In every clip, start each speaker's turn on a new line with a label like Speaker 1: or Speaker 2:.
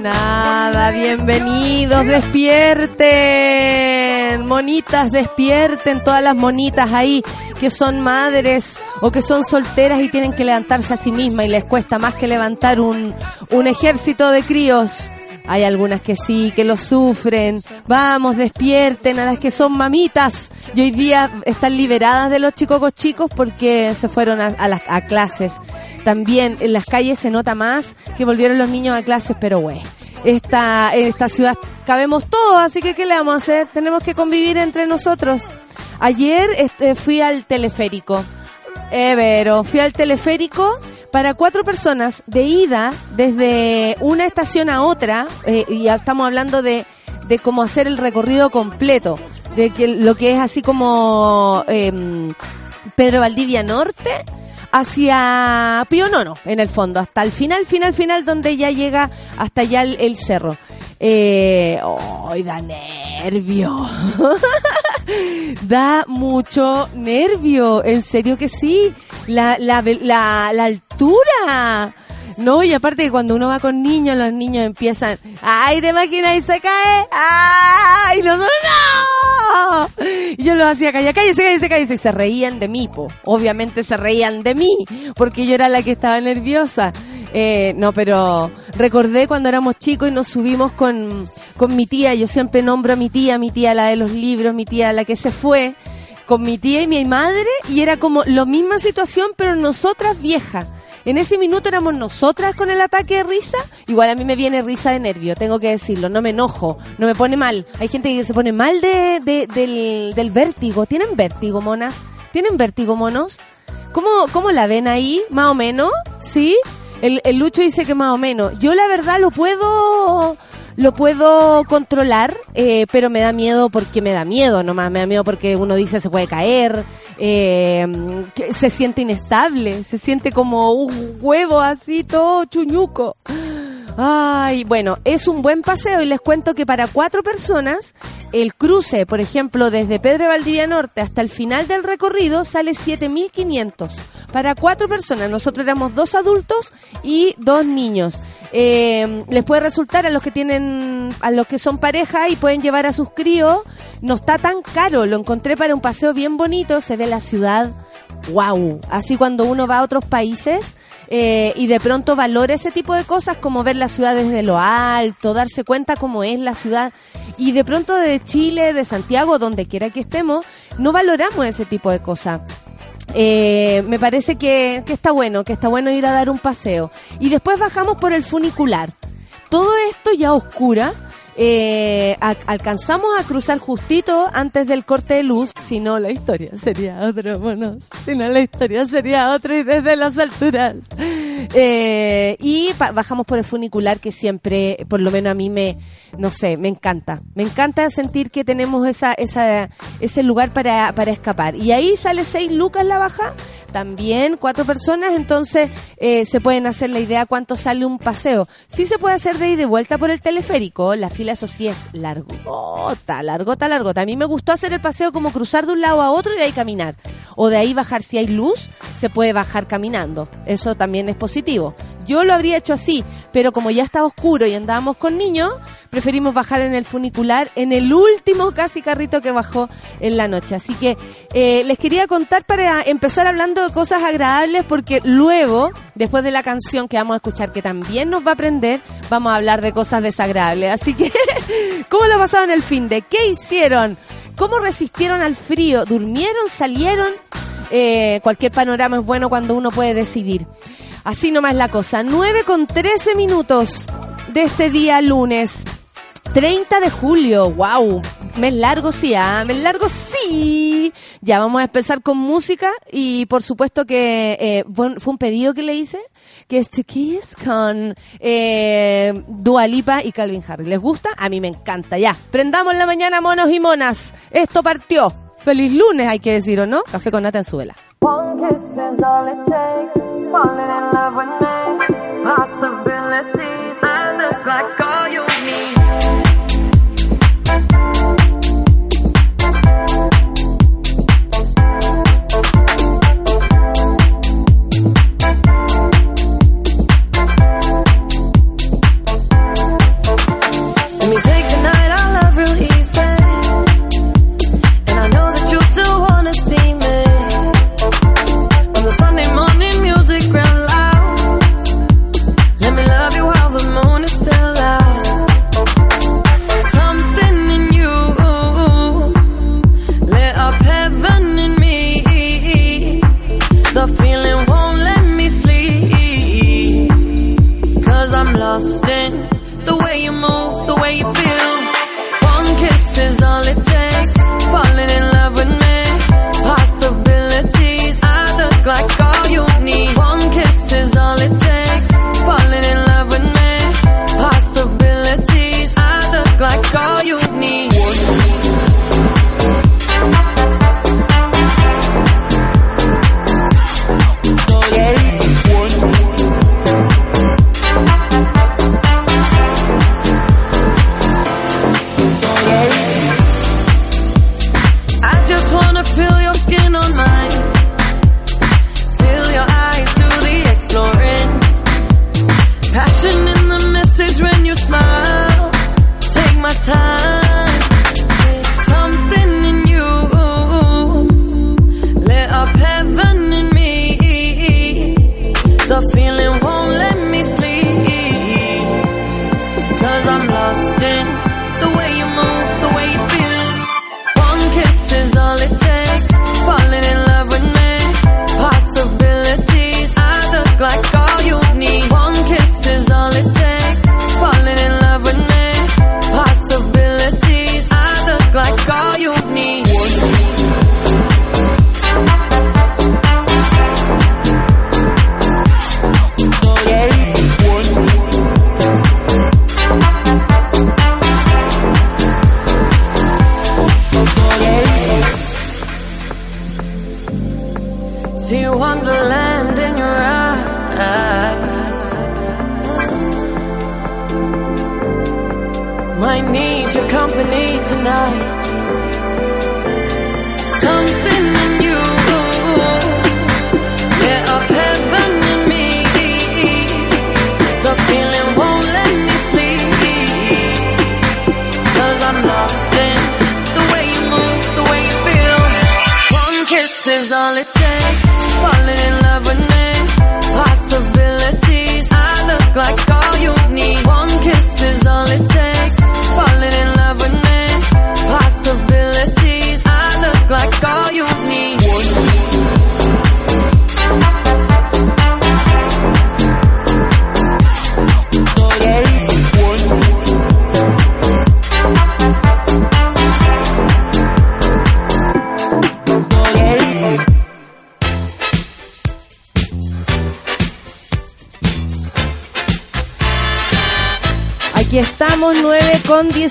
Speaker 1: Monada, bienvenidos, despierten, monitas, despierten, todas las monitas ahí que son madres o que son solteras y tienen que levantarse a sí mismas y les cuesta más que levantar un, un ejército de críos. Hay algunas que sí, que lo sufren. Vamos, despierten a las que son mamitas. Y hoy día están liberadas de los chicos chicos porque se fueron a, las a clases. También en las calles se nota más que volvieron los niños a clases, pero güey. Esta, esta ciudad cabemos todos, así que ¿qué le vamos a hacer? Tenemos que convivir entre nosotros. Ayer este, fui al teleférico. Evero, fui al teleférico para cuatro personas de ida desde una estación a otra, eh, y estamos hablando de, de cómo hacer el recorrido completo, de que lo que es así como eh, Pedro Valdivia Norte hacia Pío Nono, en el fondo, hasta el final, final, final, donde ya llega hasta allá el, cerro. Eh, ¡Ay, da nervio! da mucho nervio, en serio que sí. La, la, la, la altura. No, y aparte que cuando uno va con niños, los niños empiezan, ¡ay, te imaginas y se cae! ¡Ay, no, no! Y yo lo hacía, calla, cállese, cállese, cállese, y se reían de mí, po. Obviamente se reían de mí, porque yo era la que estaba nerviosa. Eh, no, pero recordé cuando éramos chicos y nos subimos con, con mi tía, yo siempre nombro a mi tía, mi tía la de los libros, mi tía la que se fue, con mi tía y mi madre, y era como la misma situación, pero nosotras viejas en ese minuto éramos nosotras con el ataque de risa. Igual a mí me viene risa de nervio, tengo que decirlo. No me enojo, no me pone mal. Hay gente que se pone mal de, del, del vértigo. ¿Tienen vértigo, monas? ¿Tienen vértigo, monos? ¿Cómo, ¿Cómo la ven ahí? ¿Más o menos? ¿Sí? El, el Lucho dice que más o menos. Yo la verdad lo puedo lo puedo controlar, eh, pero me da miedo porque me da miedo nomás, me da miedo porque uno dice se puede caer, eh, se siente inestable, se siente como un huevo así todo chuñuco. Ay, bueno, es un buen paseo y les cuento que para cuatro personas el cruce, por ejemplo, desde Pedro Valdivia Norte hasta el final del recorrido sale 7.500. Para cuatro personas, nosotros éramos dos adultos y dos niños. Eh, les puede resultar a los que tienen, a los que son pareja y pueden llevar a sus críos, no está tan caro, lo encontré para un paseo bien bonito, se ve la ciudad, wow, así cuando uno va a otros países, eh, y de pronto valora ese tipo de cosas como ver la ciudad desde lo alto, darse cuenta cómo es la ciudad. Y de pronto de Chile, de Santiago, donde quiera que estemos, no valoramos ese tipo de cosas. Eh, me parece que, que está bueno, que está bueno ir a dar un paseo. Y después bajamos por el funicular. Todo esto ya oscura eh, alcanzamos a cruzar justito antes del corte de luz, si no la historia sería otra, bueno, si no la historia sería otra y desde las alturas. Eh, y bajamos por el funicular que siempre, por lo menos a mí me, no sé, me encanta. Me encanta sentir que tenemos esa, esa, ese lugar para, para escapar. Y ahí sale seis lucas la baja, también cuatro personas, entonces eh, se pueden hacer la idea cuánto sale un paseo. Sí se puede hacer de ida y vuelta por el teleférico, la fila eso sí es largo, está largo, está largo. A mí me gustó hacer el paseo como cruzar de un lado a otro y de ahí caminar.
Speaker 2: o de ahí bajar si hay luz, se puede bajar caminando. Eso también es positivo. Yo lo habría hecho así, pero como ya estaba oscuro y andábamos con niños, preferimos bajar en el funicular en el último casi carrito que bajó en la noche. Así que eh, les quería contar para empezar hablando de cosas agradables porque luego, después de la canción que vamos a escuchar que también nos va a aprender, vamos a hablar de cosas desagradables. Así que, ¿cómo lo pasaron el fin de? ¿Qué hicieron? ¿Cómo resistieron al frío? ¿Durmieron? ¿Salieron? Eh, cualquier panorama es bueno cuando uno puede decidir. Así nomás la cosa. 9 con 13 minutos de este día lunes. 30 de julio, wow, mes largo sí, ah, mes largo sí. Ya vamos a empezar con música y por supuesto que eh, fue un pedido que le hice, que es To Kiss con eh, Dua Lipa y Calvin Harris. ¿Les gusta? A mí me encanta, ya. Prendamos la mañana, monos y monas. Esto partió. Feliz lunes, hay que decir, ¿o no? Café con nata en su vela. falling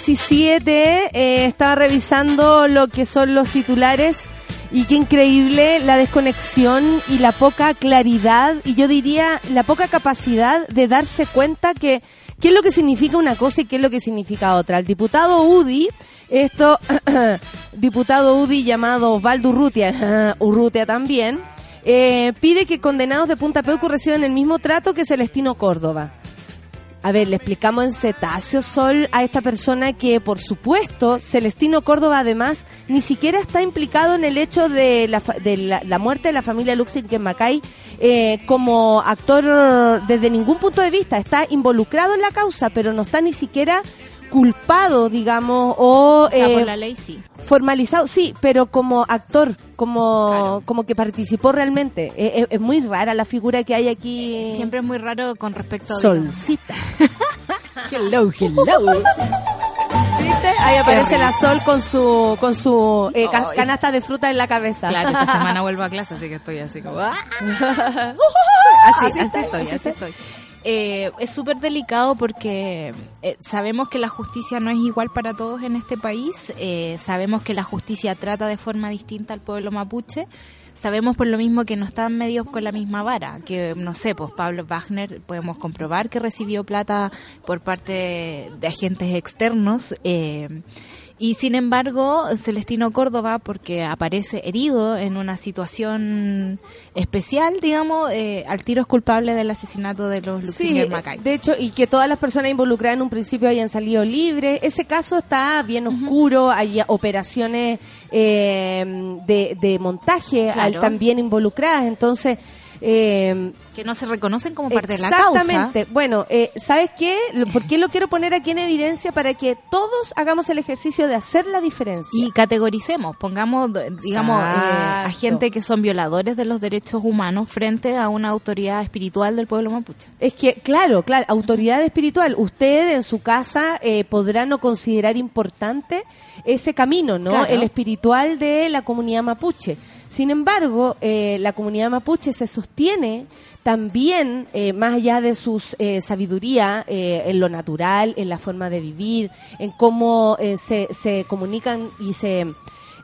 Speaker 2: 17. Eh, estaba revisando lo que son los titulares y qué increíble la desconexión y la poca claridad y yo diría la poca capacidad de darse cuenta que
Speaker 1: qué es lo que significa una cosa y qué es lo que significa otra. El diputado UDI, esto, diputado UDI llamado Osvaldo Urrutia, Urrutia también, eh, pide que condenados de Punta Peuco reciban el mismo trato que Celestino Córdoba. A ver, le explicamos en cetáceo sol a esta persona que, por supuesto, Celestino Córdoba además ni siquiera está implicado en el hecho de la, de la, muerte de la familia Luxin en Macay eh, como actor desde ningún punto de vista. Está involucrado en la causa, pero no está ni siquiera culpado, digamos, o...
Speaker 3: por eh, la ley sí.
Speaker 1: Formalizado, sí, pero como actor, como, como que participó realmente. Es, muy rara la figura que hay aquí.
Speaker 3: Siempre es muy raro con respecto a...
Speaker 1: Solcita. hello, hello. ¿Viste? Ahí aparece la Sol con su con su eh, canasta de fruta en la cabeza.
Speaker 3: Claro, esta semana vuelvo a clase, así que estoy así como... ¡ah! así, así, estoy, así estoy. Eh, es súper delicado porque eh, sabemos que la justicia no es igual para todos en este país, eh, sabemos que la justicia trata de forma distinta al pueblo mapuche, sabemos por lo mismo que no están medios con la misma vara, que no sé, pues Pablo Wagner podemos comprobar que recibió plata por parte de agentes externos. Eh, y sin embargo, Celestino Córdoba, porque aparece herido en una situación especial, digamos, eh, al tiro es culpable del asesinato de los Luxinger sí, Macay.
Speaker 1: De hecho, y que todas las personas involucradas en un principio hayan salido libres. Ese caso está bien oscuro, hay operaciones eh, de, de, montaje también involucradas. Entonces,
Speaker 3: eh, que no se reconocen como parte de la causa.
Speaker 1: Exactamente. Bueno, eh, ¿sabes qué? ¿Por qué lo quiero poner aquí en evidencia? Para que todos hagamos el ejercicio de hacer la diferencia.
Speaker 3: Y categoricemos, pongamos, digamos, eh, a gente que son violadores de los derechos humanos frente a una autoridad espiritual del pueblo mapuche.
Speaker 1: Es que, claro, claro, autoridad espiritual. Usted en su casa eh, podrá no considerar importante ese camino, ¿no? El espiritual de la comunidad mapuche. Sin embargo, eh, la comunidad mapuche se sostiene también, eh, más allá de su eh, sabiduría en lo natural, en la forma de vivir, en cómo se, se comunican y se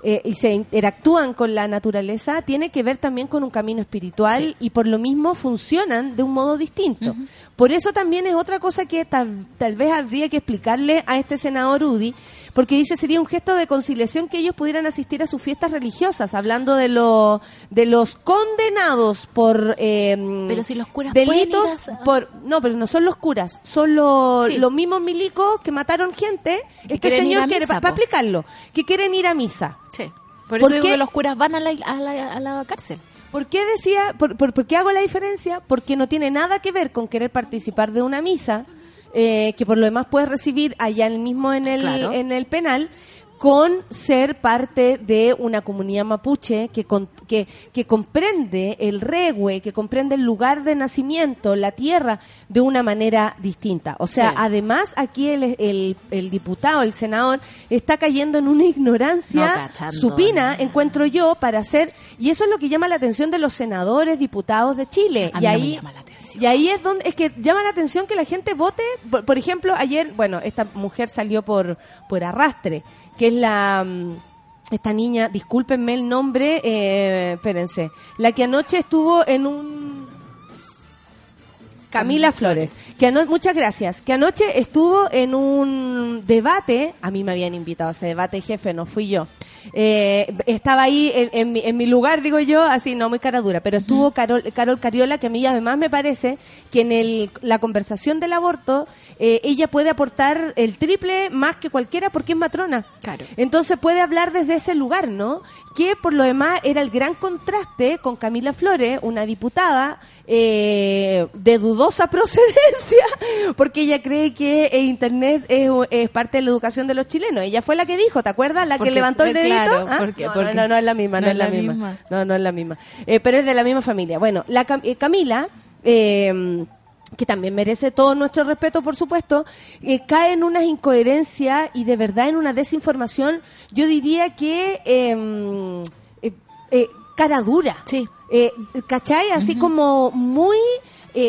Speaker 1: eh, y se interactúan con la naturaleza, tiene que ver también con un camino espiritual y por lo mismo funcionan de un modo distinto. Por eso también es otra cosa que tal, vez habría que explicarle a este senador Udi, porque dice sería un gesto de conciliación que ellos pudieran asistir a sus fiestas religiosas, hablando de, lo, de los condenados por
Speaker 3: em, pero si los curas
Speaker 1: delitos, por no, pero no son los curas, son los, los mismos milicos que mataron gente. este señor quiere, para explicarlo, que quieren ir a misa.
Speaker 3: Sí. Por eso digo que los curas van a la, a la, cárcel.
Speaker 1: ¿Por qué decía, por, por, qué hago la diferencia? Porque no tiene nada que ver con querer participar de una misa, eh, que por lo demás puedes recibir allá mismo en el, en el penal, con ser parte de una comunidad mapuche que, que, que, comprende el regue, que comprende el lugar de nacimiento, la tierra, de una manera distinta. O sea, además aquí el, el, diputado, el senador, está cayendo en una ignorancia supina, encuentro yo, para hacer... Y eso es lo que llama la atención de los senadores, diputados de Chile. y ahí... Y ahí es donde es que llama la atención que la gente vote. Por, ejemplo, ayer, bueno, esta mujer salió por, por arrastre, que es la mm, esta niña, discúlpenme el nombre, eh, espérense, la que anoche estuvo en un Camila Flores, que muchas gracias, que anoche estuvo en un debate, a mí me habían invitado a ese debate, jefe, no fui yo. Eh, estaba ahí en, mi, lugar, digo yo, así, no muy cara dura, pero estuvo Carol, Carol Cariola, que a mí además me parece que en el, la conversación del aborto eh, ella puede aportar el triple más que cualquiera porque es matrona.
Speaker 3: Claro.
Speaker 1: Entonces puede hablar desde ese lugar, ¿no? Que por lo demás era el gran contraste con Camila Flores, una diputada eh, de dudosa procedencia, porque ella cree que Internet es, parte de la educación de los chilenos. Ella fue la que dijo, ¿te acuerdas? La que levantó el dedito. ¿Ah? no, no, es la misma, no, es la, misma. No, no es la misma. Eh, pero es de la misma familia. Bueno, la Camila... Eh, que también merece todo nuestro respeto, por supuesto, eh, cae en unas incoherencias y de verdad en una desinformación, yo diría que em, eh, eh, cara dura.
Speaker 3: Sí.
Speaker 1: ¿Cachai? Así como muy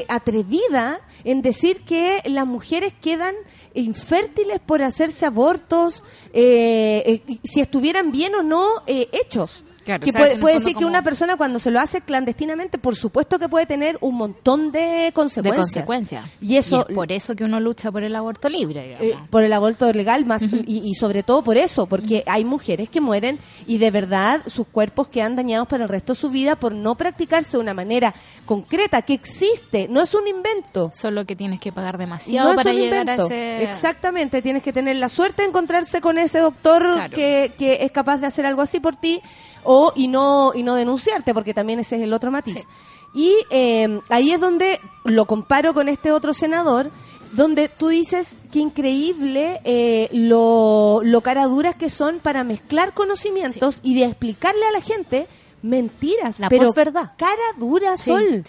Speaker 1: atrevida en decir que las mujeres quedan infértiles por hacerse abortos, si estuvieran bien o no hechos.
Speaker 3: Claro,
Speaker 1: que
Speaker 3: o sea,
Speaker 1: puede,
Speaker 3: que
Speaker 1: decir que una persona cuando se lo hace clandestinamente, por supuesto que puede tener un montón de
Speaker 3: de
Speaker 1: consecuencias.
Speaker 3: consecuencias.
Speaker 1: Y eso,
Speaker 3: es por eso que uno lucha por el aborto libre,
Speaker 1: eh, por el aborto legal más y, y sobre todo por eso, porque hay mujeres que mueren y de verdad sus cuerpos quedan dañados para el resto de su vida por no practicarse de una manera concreta que existe, no es un invento.
Speaker 3: Solo que tienes que pagar demasiado
Speaker 1: No es
Speaker 3: para
Speaker 1: un
Speaker 3: llegar
Speaker 1: invento.
Speaker 3: a ese...
Speaker 1: Exactamente, tienes que tener la suerte de encontrarse con ese doctor
Speaker 3: Claro.
Speaker 1: que, que es capaz de hacer algo así por ti o y no y no denunciarte, porque también ese es el otro matiz. Y eh, ahí es donde lo comparo con este otro senador, donde tú dices que increíble eh, lo, lo caraduras que son para mezclar conocimientos y de explicarle a la gente mentiras,
Speaker 3: La
Speaker 1: pero
Speaker 3: posverdad.
Speaker 1: cara dura,
Speaker 3: Sí,
Speaker 1: Sol.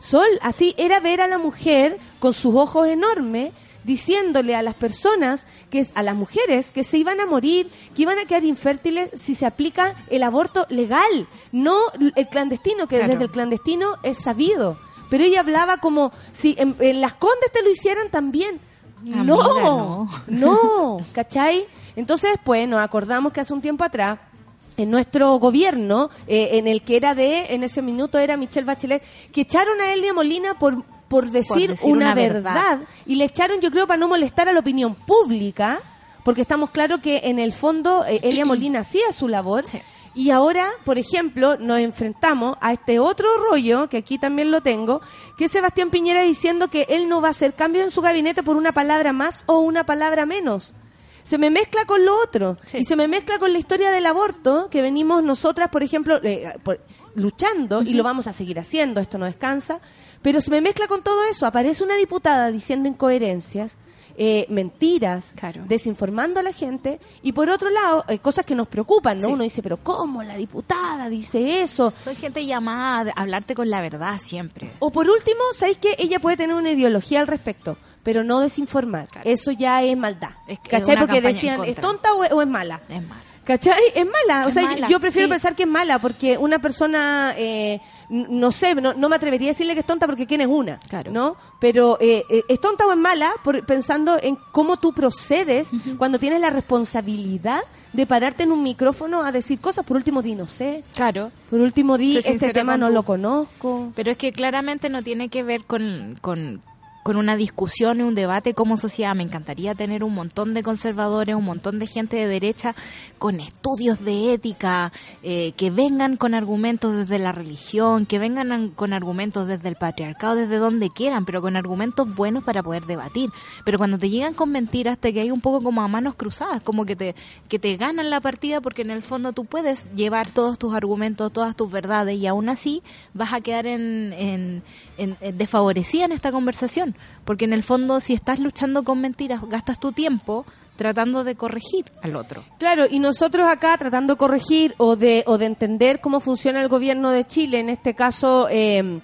Speaker 1: Sol, así era ver a la mujer con sus ojos enormes diciéndole a las personas, que a las mujeres, que se iban a morir, que iban a quedar infértiles si se aplica el aborto legal, no el clandestino, que
Speaker 3: Claro.
Speaker 1: desde el clandestino es sabido. Pero ella hablaba como si en, en las condes te lo hicieran también.
Speaker 3: Amiga,
Speaker 1: no,
Speaker 3: no.
Speaker 1: no, ¿cachai? Entonces, pues nos acordamos que hace un tiempo atrás en nuestro gobierno, eh, en el que era de, en ese minuto era Michelle Bachelet, que echaron a Elia Molina por, por, decir,
Speaker 3: decir
Speaker 1: una,
Speaker 3: una
Speaker 1: verdad.
Speaker 3: verdad.
Speaker 1: y le echaron yo creo para no molestar a la opinión pública, porque estamos claros que en el fondo eh, Elia Molina hacía su labor.
Speaker 3: Sí.
Speaker 1: Y ahora, por ejemplo, nos enfrentamos a este otro rollo, que aquí también lo tengo, que es Sebastián Piñera diciendo que él no va a hacer cambio en su gabinete por una palabra más o una palabra menos. Se me mezcla con lo otro.
Speaker 3: Sí.
Speaker 1: Y se me mezcla con la historia del aborto, que venimos nosotras, por ejemplo, eh, por- luchando, y lo vamos a seguir haciendo, esto no descansa, pero se me mezcla con todo eso. Aparece una diputada diciendo incoherencias, eh, mentiras,
Speaker 3: Claro.
Speaker 1: desinformando a la gente, y por otro lado, eh, cosas que nos preocupan, ¿no?
Speaker 3: Sí.
Speaker 1: Uno dice, pero ¿cómo la diputada dice eso?
Speaker 3: Soy gente llamada a hablarte con la verdad siempre.
Speaker 1: O por último, ¿sabéis que ella puede tener una ideología al respecto? Pero no desinformar.
Speaker 3: Claro.
Speaker 1: Eso ya es maldad.
Speaker 3: Es
Speaker 1: ¿Cachai?
Speaker 3: es
Speaker 1: Porque decían, ¿es tonta o es, o es mala?
Speaker 3: Es malo.
Speaker 1: ¿Cachai? Es mala. O sea,
Speaker 3: mala,
Speaker 1: yo prefiero
Speaker 3: sí.
Speaker 1: pensar que es mala porque una persona, eh, no sé, no, no me atrevería a decirle que es tonta porque quién es una,
Speaker 3: Claro.
Speaker 1: ¿no? Pero eh, eh, es tonta o es mala por, pensando en cómo tú procedes cuando tienes la responsabilidad de pararte en un micrófono a decir cosas. Por último, di no sé.
Speaker 3: Claro.
Speaker 1: Por último, di este tema no lo conozco.
Speaker 3: Pero es que claramente no tiene que ver con, con, con una discusión y un debate como sociedad. Me encantaría tener un montón de conservadores, un montón de gente de derecha con estudios de ética, eh, que vengan con argumentos desde la religión, que vengan an- con argumentos desde el patriarcado, desde donde quieran, pero con argumentos buenos para poder debatir. Pero cuando te llegan con mentiras, te quedas un poco como a manos cruzadas, como que te, que te ganan la partida porque en el fondo tú puedes llevar todos tus argumentos, todas tus verdades y aún así vas a quedar en, en, en- en desfavorecida en esta conversación. Porque en el fondo si estás luchando con mentiras, gastas tu tiempo tratando de corregir al otro.
Speaker 1: Claro, y nosotros acá tratando de corregir o de, o de entender cómo funciona el gobierno de Chile, en este caso eh,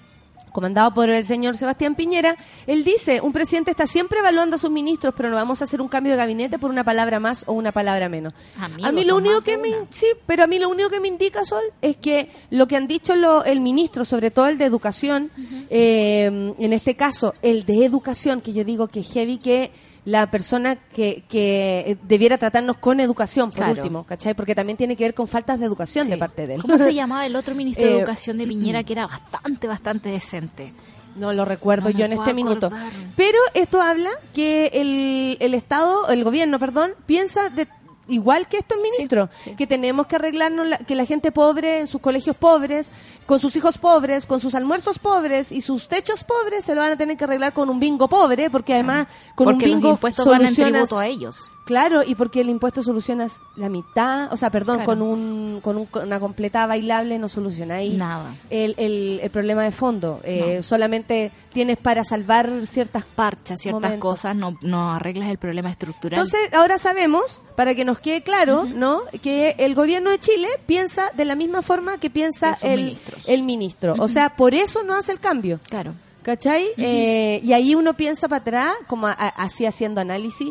Speaker 1: comandado por el señor Sebastián Piñera, él dice, un presidente está siempre evaluando a sus ministros, pero no vamos a hacer un cambio de gabinete por una palabra más o una palabra menos.
Speaker 3: Amigos,
Speaker 1: a mí lo único que me, sí, pero a mí lo único que me indica, Sol, es que lo que han dicho lo- el ministro, sobre todo el de educación, eh, en este caso, el de educación, que yo digo que heavy que la persona que, que debiera tratarnos con educación, por
Speaker 3: Claro.
Speaker 1: último, ¿cachai? Porque también tiene que ver con faltas de educación de parte de él.
Speaker 3: ¿Cómo se llamaba el otro ministro de
Speaker 1: Eh,
Speaker 3: Educación de Piñera que era bastante, bastante decente?
Speaker 1: No lo recuerdo
Speaker 3: No
Speaker 1: yo en este minuto. Pero esto habla que el, el Estado, el gobierno, perdón, piensa de, igual que estos ministros,
Speaker 3: sí.
Speaker 1: que tenemos que arreglarnos, la- que la gente pobre en sus colegios pobres, con sus hijos pobres, con sus almuerzos pobres y sus techos pobres, se lo van a tener que arreglar con un bingo pobre, porque además con
Speaker 3: Porque
Speaker 1: un bingo
Speaker 3: los impuestos van en
Speaker 1: solucionas-
Speaker 3: tributo a ellos.
Speaker 1: Claro, y porque el impuesto solucionas la mitad, o sea, perdón,
Speaker 3: Claro.
Speaker 1: con un con un- con una completa bailable no solucionáis
Speaker 3: Nada.
Speaker 1: el, el, el problema de fondo. Eh, Solamente tienes para salvar ciertas
Speaker 3: Parchas ciertas
Speaker 1: Momentos.
Speaker 3: cosas, no, no arreglas el problema estructural.
Speaker 1: Entonces, ahora sabemos, para que nos quede claro, ¿no? Que el gobierno de Chile piensa de la misma forma que piensa el, el ministro. O sea, por eso no hace el cambio.
Speaker 3: claro.
Speaker 1: ¿Cachai? Eh, y ahí uno piensa para atrás, como a- a- así haciendo análisis,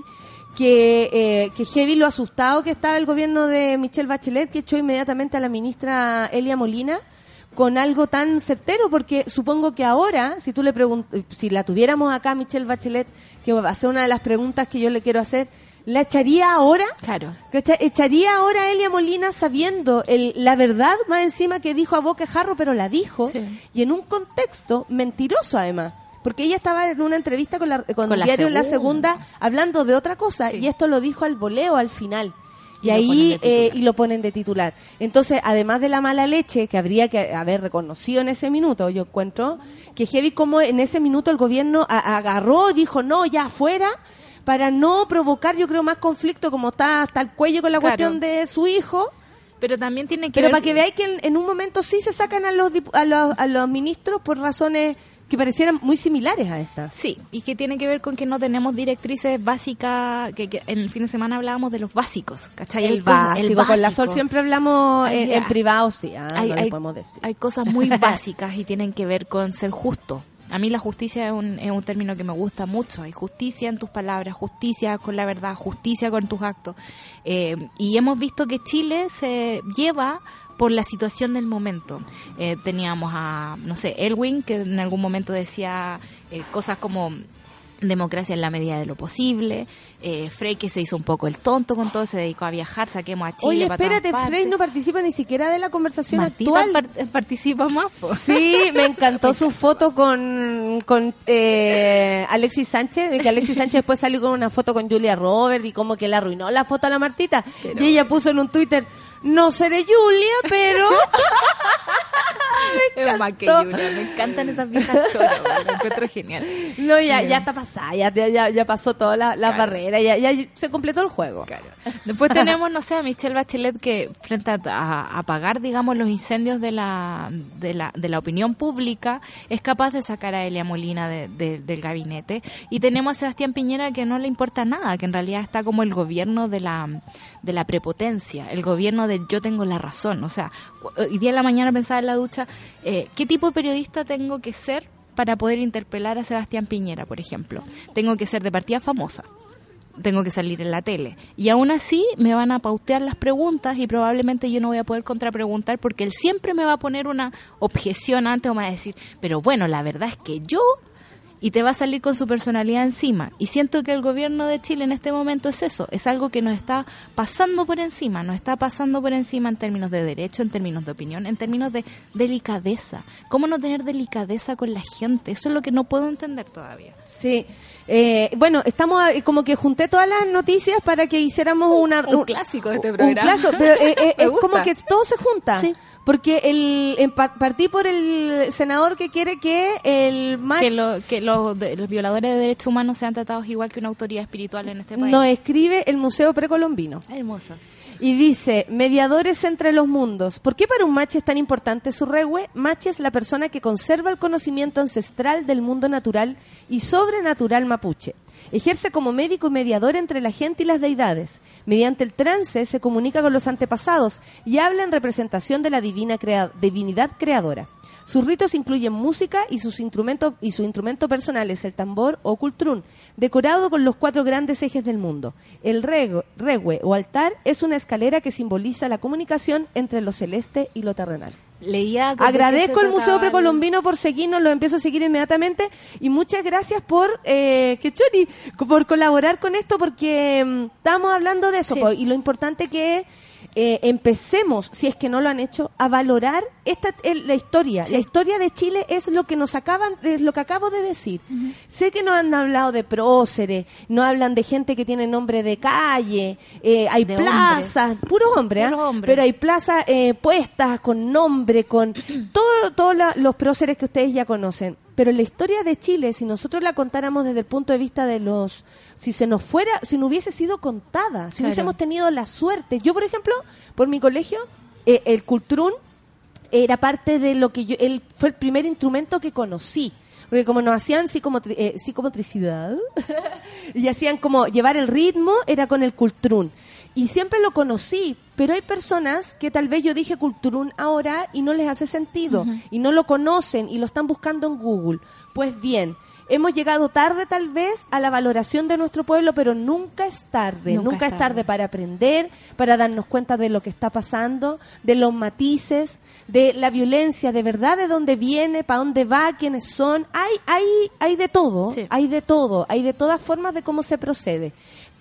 Speaker 1: que, eh, que heavy lo asustado que estaba el gobierno de Michelle Bachelet, que echó inmediatamente a la ministra Elia Molina con algo tan certero, porque supongo que ahora, si tú le si la tuviéramos acá, Michelle Bachelet, que va a ser una de las preguntas que yo le quiero hacer, ¿La echaría ahora?
Speaker 3: Claro.
Speaker 1: ¿Echaría ahora a Elia Molina sabiendo el, la verdad más encima que dijo a boca jarro, pero la dijo?
Speaker 3: Sí.
Speaker 1: Y en un contexto mentiroso además. Porque ella estaba en una entrevista con, la, con,
Speaker 3: Con la
Speaker 1: Diario La
Speaker 3: Segunda.
Speaker 1: Segunda hablando de otra cosa
Speaker 3: Sí.
Speaker 1: y esto lo dijo al voleo al final. Y, ahí eh, y lo ponen de titular. Entonces, además de la mala leche que habría que haber reconocido en ese minuto, yo encuentro que heavy como en ese minuto el gobierno a- agarró, dijo no, ya afuera, para no provocar, yo creo, más conflicto como está hasta el cuello con la
Speaker 3: Claro.
Speaker 1: cuestión de su hijo.
Speaker 3: Pero también tiene que
Speaker 1: Pero
Speaker 3: ver...
Speaker 1: para que veáis que en, en un momento sí se sacan a los, a los, a los ministros por razones que parecieran muy similares a estas.
Speaker 3: Sí, y que tiene que ver con que no tenemos directrices básicas, que, que en el fin de semana hablábamos de los básicos, ¿cachai?
Speaker 1: El
Speaker 3: Hay cosas-
Speaker 1: básico, con la Sol siempre hablamos
Speaker 3: Ay,
Speaker 1: en, privado, sí, ah,
Speaker 3: hay,
Speaker 1: no
Speaker 3: hay-
Speaker 1: podemos decir.
Speaker 3: hay cosas muy básicas y tienen que ver con ser justo. A mí la justicia es un, es un término que me gusta mucho. Hay justicia en tus palabras, justicia con la verdad, justicia con tus actos. Eh, y hemos visto que Chile se lleva por la situación del momento. Eh, teníamos a, no sé, Elwin, que en algún momento decía eh, cosas como democracia en la medida de lo posible. Eh, Frey que se hizo un poco el tonto con todo, se dedicó a viajar, saquemos a Chile.
Speaker 1: Oye,
Speaker 3: para
Speaker 1: espérate, Frey no participa ni siquiera de la conversación
Speaker 3: Martita
Speaker 1: actual.
Speaker 3: par- participa más. po.
Speaker 1: Sí, me encantó su foto con, con eh, Alexis Sánchez, de que Alexis Sánchez después salió con una foto con Julia Roberts y como que le arruinó la foto a la Martita. Y ella puso en un Twitter, no seré Julia, pero...
Speaker 3: Es más que. Julia, me encantan esas viejas choras, lo encuentro genial.
Speaker 1: No, ya, ya está pasada, ya, ya, ya pasó todas las las barreras, ya, ya se completó el juego.
Speaker 3: Después tenemos, no sé, a Michelle Bachelet que frente a, a apagar, digamos, los incendios de la, de, la, de la opinión pública, es capaz de sacar a Elia Molina de- de- del gabinete. Y tenemos a Sebastián Piñera que no le importa nada, que en realidad está como el gobierno de la, de la prepotencia, el gobierno del yo tengo la razón. O sea, hoy día en la mañana pensaba en la ducha, eh, ¿qué tipo de periodista tengo que ser para poder interpelar a Sebastián Piñera, por ejemplo? Tengo que ser de partida famosa tengo que salir en la tele. Y aún así me van a pautear las preguntas y probablemente yo no voy a poder contrapreguntar porque él siempre me va a poner una objeción antes o me va a decir, pero bueno, la verdad es que yo... Y te va a salir con su personalidad encima. Y siento que el gobierno de Chile en este momento es eso, es algo que nos está pasando por encima, nos está pasando por encima en términos de derecho, en términos de opinión, en términos de delicadeza. ¿Cómo no tener delicadeza con la gente? Eso es lo que no puedo entender todavía.
Speaker 1: Sí. Eh, bueno, estamos eh, como que junté todas las noticias para que hiciéramos una
Speaker 3: un clásico de este
Speaker 1: un
Speaker 3: programa.
Speaker 1: clásico, pero eh, eh, es como que todo se junta.
Speaker 3: Sí.
Speaker 1: Porque el partí por el senador que quiere que el ma-
Speaker 3: que, lo- que los, de- los violadores de derechos humanos sean tratados igual que una autoridad espiritual en este país.
Speaker 1: nos escribe el Museo Precolombino.
Speaker 3: Hermosas.
Speaker 1: Y dice, mediadores entre los mundos. ¿Por qué para un machi es tan importante su regue? Machi es la persona que conserva el conocimiento ancestral del mundo natural y sobrenatural mapuche. Ejerce como médico y mediador entre la gente y las deidades. Mediante el trance se comunica con los antepasados y habla en representación de la divina divinidad creadora. Sus ritos incluyen música y sus instrumentos y su instrumento personal es el tambor o cultrún, decorado con los cuatro grandes ejes del mundo. El regue o altar es una escalera que simboliza la comunicación entre lo celeste y lo terrenal.
Speaker 3: Leía
Speaker 1: Agradezco al Museo Precolombino por seguirnos, lo empiezo a seguir inmediatamente y muchas gracias por eh, que chori, por colaborar con esto porque mm, estamos hablando de eso
Speaker 3: Sí.
Speaker 1: po, y lo importante que es eh, empecemos, si es que no lo han hecho, a valorar esta el- la historia.
Speaker 3: Sí.
Speaker 1: La historia de Chile es lo que nos acaban, es lo que acabo de decir. Sé que no han hablado de próceres, no hablan de gente que tiene nombre de calle, eh, hay
Speaker 3: De
Speaker 1: plazas, puro hombre, ¿ah?
Speaker 3: Puro hombre.
Speaker 1: pero hay plazas eh, puestas con nombre, con todo- todos la- los próceres que ustedes ya conocen. Pero la historia de Chile, si nosotros la contáramos desde el punto de vista de los, si se nos fuera, si no hubiese sido contada, si
Speaker 3: Claro.
Speaker 1: hubiésemos tenido la suerte. Yo, por ejemplo, por mi colegio, eh, el cultrún era parte de lo que yo, él fue el primer instrumento que conocí. Porque como nos hacían psicomotri- eh, psicomotricidad y hacían como llevar el ritmo, era con el cultrún. Y siempre lo conocí, pero hay personas que tal vez yo dije cultrún ahora y no les hace sentido, y no lo conocen y lo están buscando en Google. Pues bien, hemos llegado tarde tal vez a la valoración de nuestro pueblo, pero nunca es tarde,
Speaker 3: Nunca
Speaker 1: nunca,
Speaker 3: es
Speaker 1: es tarde para aprender, para darnos cuenta de lo que está pasando, de los matices, de la violencia, de verdad de dónde viene, para dónde va, quiénes son. Hay, hay, hay de todo,
Speaker 3: Sí.
Speaker 1: hay de todo, hay de todas formas de cómo se procede.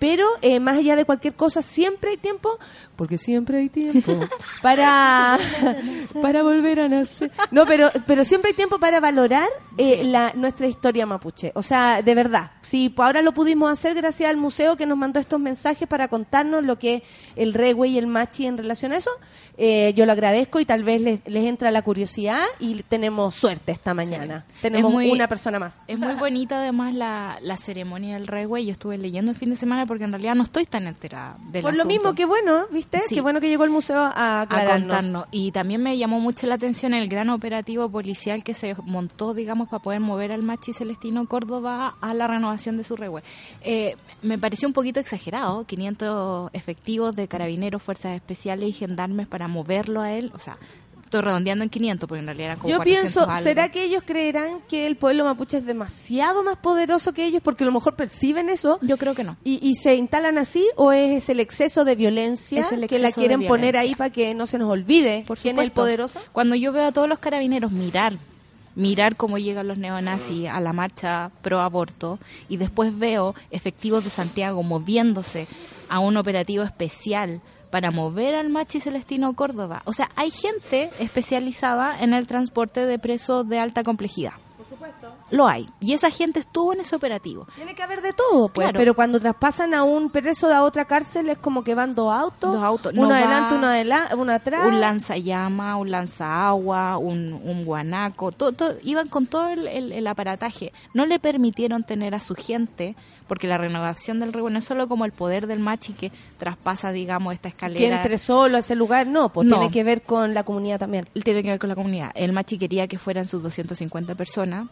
Speaker 1: Pero eh, más allá de cualquier cosa, siempre hay tiempo, porque siempre hay tiempo para, para volver a nacer. No, pero, pero siempre hay tiempo para valorar eh, la, nuestra historia mapuche. O sea, de verdad. Sí, pues ahora lo pudimos hacer gracias al museo que nos mandó estos mensajes para contarnos lo que es el reggae y el machi en relación a eso. Eh, yo lo agradezco y tal vez les, les entra la curiosidad y tenemos suerte esta mañana. Tenemos
Speaker 3: Es muy-
Speaker 1: una persona más.
Speaker 3: Es muy bonita además la, la ceremonia del reggae. Yo estuve leyendo el fin de semana porque en realidad no estoy tan enterada del
Speaker 1: Por lo mismo, qué bueno, ¿viste?
Speaker 3: Sí.
Speaker 1: Qué bueno que llegó el museo a
Speaker 3: contarnos. Y también me llamó mucho la atención el gran operativo policial que se montó, digamos, para poder mover al Machi Celestino Córdoba a la renovación de su regüe. Eh, me pareció un poquito exagerado, 500 efectivos de carabineros, fuerzas especiales y gendarmes para moverlo a él. O sea, estoy redondeando en 500 porque en realidad eran como
Speaker 1: Yo
Speaker 3: 400
Speaker 1: pienso,
Speaker 3: algo.
Speaker 1: ¿será que ellos creerán que el pueblo mapuche es demasiado más poderoso que ellos porque a lo mejor perciben eso
Speaker 3: Yo creo que no.
Speaker 1: y, y se instalan así o es el exceso de violencia que la quieren poner ahí para que no se nos olvide
Speaker 3: Por
Speaker 1: quién es el poderoso?
Speaker 3: Cuando yo veo a todos los carabineros mirar, mirar cómo llegan los neonazis a la marcha pro aborto y después veo efectivos de Santiago moviéndose a un operativo especial para mover al Machi Celestino Córdoba. O sea, hay gente especializada en el transporte de presos de alta complejidad.
Speaker 1: Por supuesto.
Speaker 3: Lo hay. Y esa gente estuvo en ese operativo.
Speaker 1: Tiene que haber de todo, pues.
Speaker 3: Claro.
Speaker 1: Pero cuando traspasan a un preso de otra cárcel es como que van dos autos,
Speaker 3: Dos autos.
Speaker 1: uno
Speaker 3: No va-
Speaker 1: adelante, uno, adela- uno atrás.
Speaker 3: un lanzallama, un lanzaagua, un, un guanaco, todo, todo- iban con todo el, el- el aparataje. No le permitieron tener a su gente, porque la renovación del río no es solo como el poder del machi que traspasa, digamos, esta
Speaker 1: que
Speaker 3: escalera.
Speaker 1: entre solo a ese lugar, no, pues
Speaker 3: No.
Speaker 1: tiene que ver con la comunidad también.
Speaker 3: Tiene que ver con la comunidad. El machi quería que fueran sus 250 personas,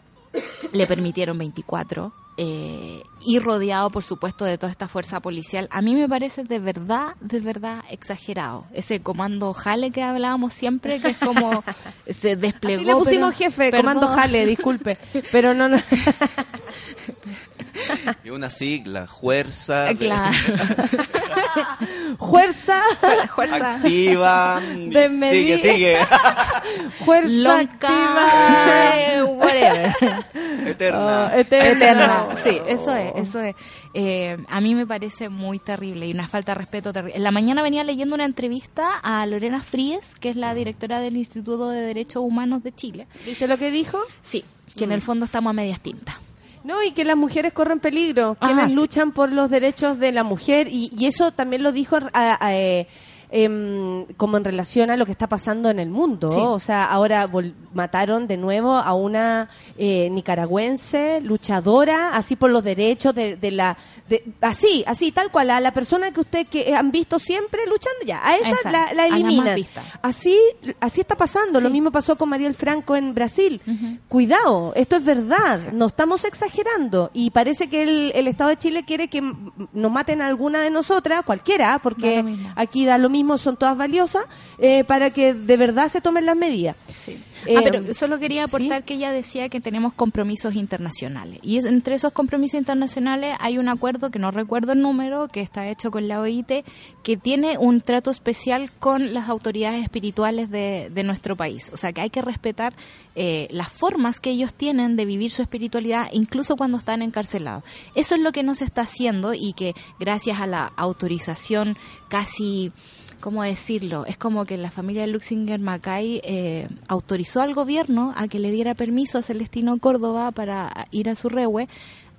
Speaker 3: le permitieron 24. eh, y rodeado, por supuesto, de toda esta fuerza policial. A mí me parece de verdad, de verdad exagerado. Ese comando Jale que hablábamos siempre, que es como se desplegó.
Speaker 1: Así le pusimos
Speaker 3: pero-
Speaker 1: jefe,
Speaker 3: perdón.
Speaker 1: comando Jale, disculpe. Pero no, no.
Speaker 4: Y una sigla, fuerza.
Speaker 3: Claro.
Speaker 1: Fuerza,
Speaker 3: Fuerza.
Speaker 4: Activa. Sigue, sigue.
Speaker 1: fuerza
Speaker 3: Lonca.
Speaker 1: activa.
Speaker 3: Whatever.
Speaker 4: Eterna.
Speaker 1: Oh, eterna.
Speaker 3: Eterna. Sí, eso es, eso es. Eh, a mí me parece muy terrible y una falta de respeto terrible. En la mañana venía leyendo una entrevista a Lorena Fríes, que es la directora del Instituto de Derechos Humanos de Chile.
Speaker 1: ¿Viste lo que dijo?
Speaker 3: Sí, que en el fondo estamos a medias tintas.
Speaker 1: No, y que las mujeres corren peligro,
Speaker 3: Ajá,
Speaker 1: quienes
Speaker 3: sí.
Speaker 1: luchan por los derechos de la mujer, y, y eso también lo dijo a- a, eh, em, como en relación a lo que está pasando en el mundo.
Speaker 3: Sí.
Speaker 1: O sea, ahora vol- mataron de nuevo a una eh, nicaragüense luchadora, así por los derechos de, de la... de- así, así, tal cual, a la persona que usted que han visto siempre luchando, ya, a esa, la, la eliminan. Así, así está pasando. Lo mismo pasó con Mariel Franco en Brasil. Cuidado, esto es verdad. No estamos exagerando. Y parece que el, el Estado de Chile quiere que nos maten a alguna de nosotras, cualquiera, porque aquí da lo mismo, son todas valiosas, eh, para que de verdad se tomen las medidas.
Speaker 3: Sí.
Speaker 1: Eh,
Speaker 3: ah, pero solo quería aportar
Speaker 1: ¿sí?
Speaker 3: que ella decía que tenemos compromisos internacionales. Y es- entre esos compromisos internacionales hay un acuerdo que no recuerdo el número, que está hecho con la OIT, que tiene un trato especial con las autoridades espirituales de, de nuestro país. O sea, que hay que respetar eh, las formas que ellos tienen de vivir su espiritualidad, incluso cuando están encarcelados. Eso es lo que no se está haciendo y que gracias a la autorización casi ¿cómo decirlo? Es como que la familia de Luxinger Macay eh, autorizó al gobierno a que le diera permiso a Celestino Córdoba para ir a su reue.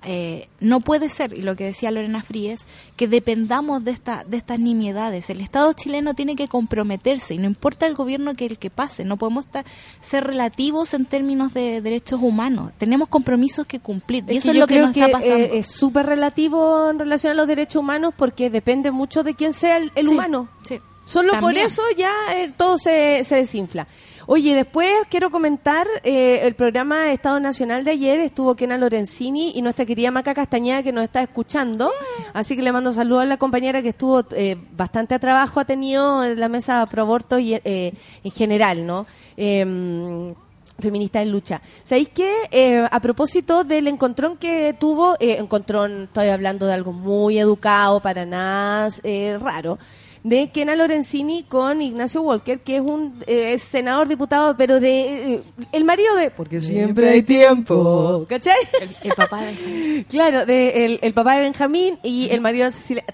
Speaker 3: Eh, no puede ser, y lo que decía Lorena Fríes, que dependamos de, esta, de estas nimiedades. El Estado chileno tiene que comprometerse, y no importa el gobierno que el que pase, no podemos estar, ser relativos en términos de derechos humanos. Tenemos compromisos que cumplir, y
Speaker 1: Es
Speaker 3: eso
Speaker 1: que
Speaker 3: es lo que nos está pasando.
Speaker 1: eh, es súper relativo en relación a los derechos humanos porque depende mucho de quién sea el, el
Speaker 3: Sí,
Speaker 1: humano.
Speaker 3: sí.
Speaker 1: Solo por eso ya eh, todo se, se desinfla. Oye, después quiero comentar eh, el programa Estado Nacional de ayer. Estuvo Kena Lorenzini y nuestra querida Maca Castañeda que nos está escuchando. Así que le mando saludos a la compañera que estuvo eh, bastante a trabajo, ha tenido en la mesa pro aborto y eh, en general, ¿no? Eh, feminista en lucha. ¿Sabéis qué? Eh, a propósito del encontrón que tuvo, eh, encontrón, estoy hablando de algo muy educado, para nada eh, raro, de Kena Lorenzini con Ignacio Walker, que es un eh, es senador diputado, pero de eh, el marido de... Porque siempre hay tiempo. ¿Cachai?
Speaker 3: El, el papá de...
Speaker 1: Claro, de el, el papá de Benjamín y el marido de Cecilia.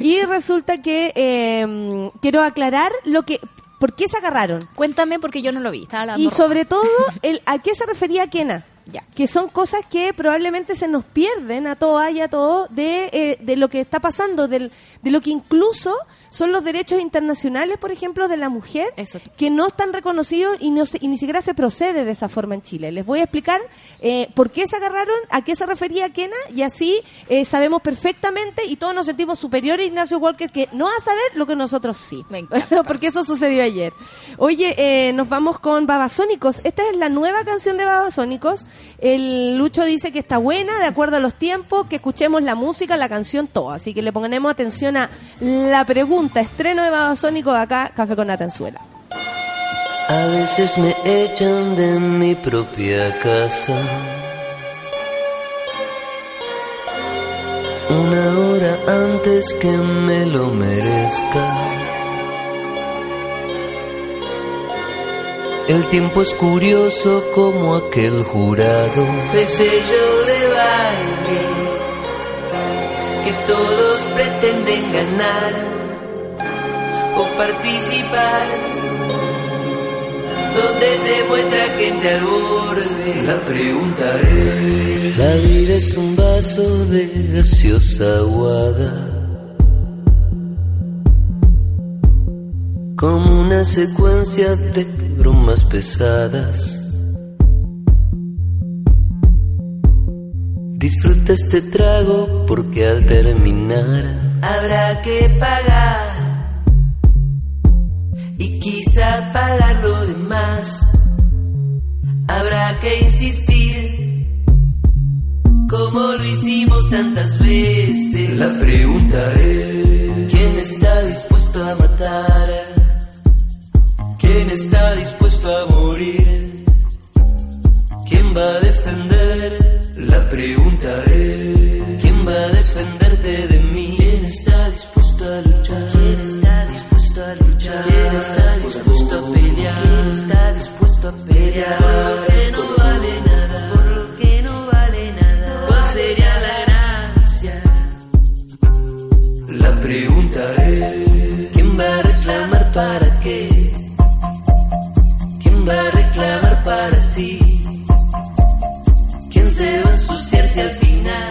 Speaker 1: Y resulta que eh, quiero aclarar lo que... ¿Por qué se agarraron?
Speaker 3: Cuéntame porque yo no lo vi. Estaba hablando.
Speaker 1: Y sobre todo, el, ¿a qué se refería Kena?
Speaker 3: Ya.
Speaker 1: Que son cosas que probablemente se nos pierden a todas y a todos de, eh, de lo que está pasando, del, de lo que incluso son los derechos internacionales, por ejemplo, de la mujer,
Speaker 3: Eso.
Speaker 1: que no están reconocidos y, no se- y ni siquiera se procede de esa forma en Chile. Les voy a explicar eh, por qué se agarraron, a qué se refería Kena, y así eh, sabemos perfectamente y todos nos sentimos superiores Ignacio Walker, que no va a saber lo que nosotros sí. Porque eso sucedió ayer. Oye, eh, nos vamos con Babasónicos. Esta es la nueva canción de Babasónicos. El Lucho dice que está buena, de acuerdo a los tiempos, que escuchemos la música, la canción, todo. Así que le ponemos atención a la pregunta. Estreno de Babasónicos acá, Café con Natanzuela.
Speaker 5: A veces me echan de mi propia casa. Una hora antes que me lo merezca. El tiempo es curioso como aquel jurado de sello de baile que todos pretenden ganar participar donde se muestra gente al borde. La pregunta es: La vida es un vaso de gaseosa aguada. Como una secuencia de bromas pesadas. Disfruta este trago porque al terminar habrá que pagar y quizá pagar lo demás. Habrá que insistir, como lo hicimos tantas veces. La pregunta es: ¿quién está dispuesto a matar? ¿Quién está dispuesto a morir? ¿Quién va a defender? La pregunta es: ¿quién va a defenderte de mí? ¿Quién está dispuesto a luchar? ¿Quién está dispuesto a luchar? ¿Quién está dispuesto a pelear? ¿Quién está dispuesto a pelear? Por lo que no vale nada, por lo que no vale nada. ¿Cuál sería la gracia? La pregunta es: ¿quién va a reclamar para qué? ¿Quién va a reclamar para sí? ¿Quién se va a ensuciar si al final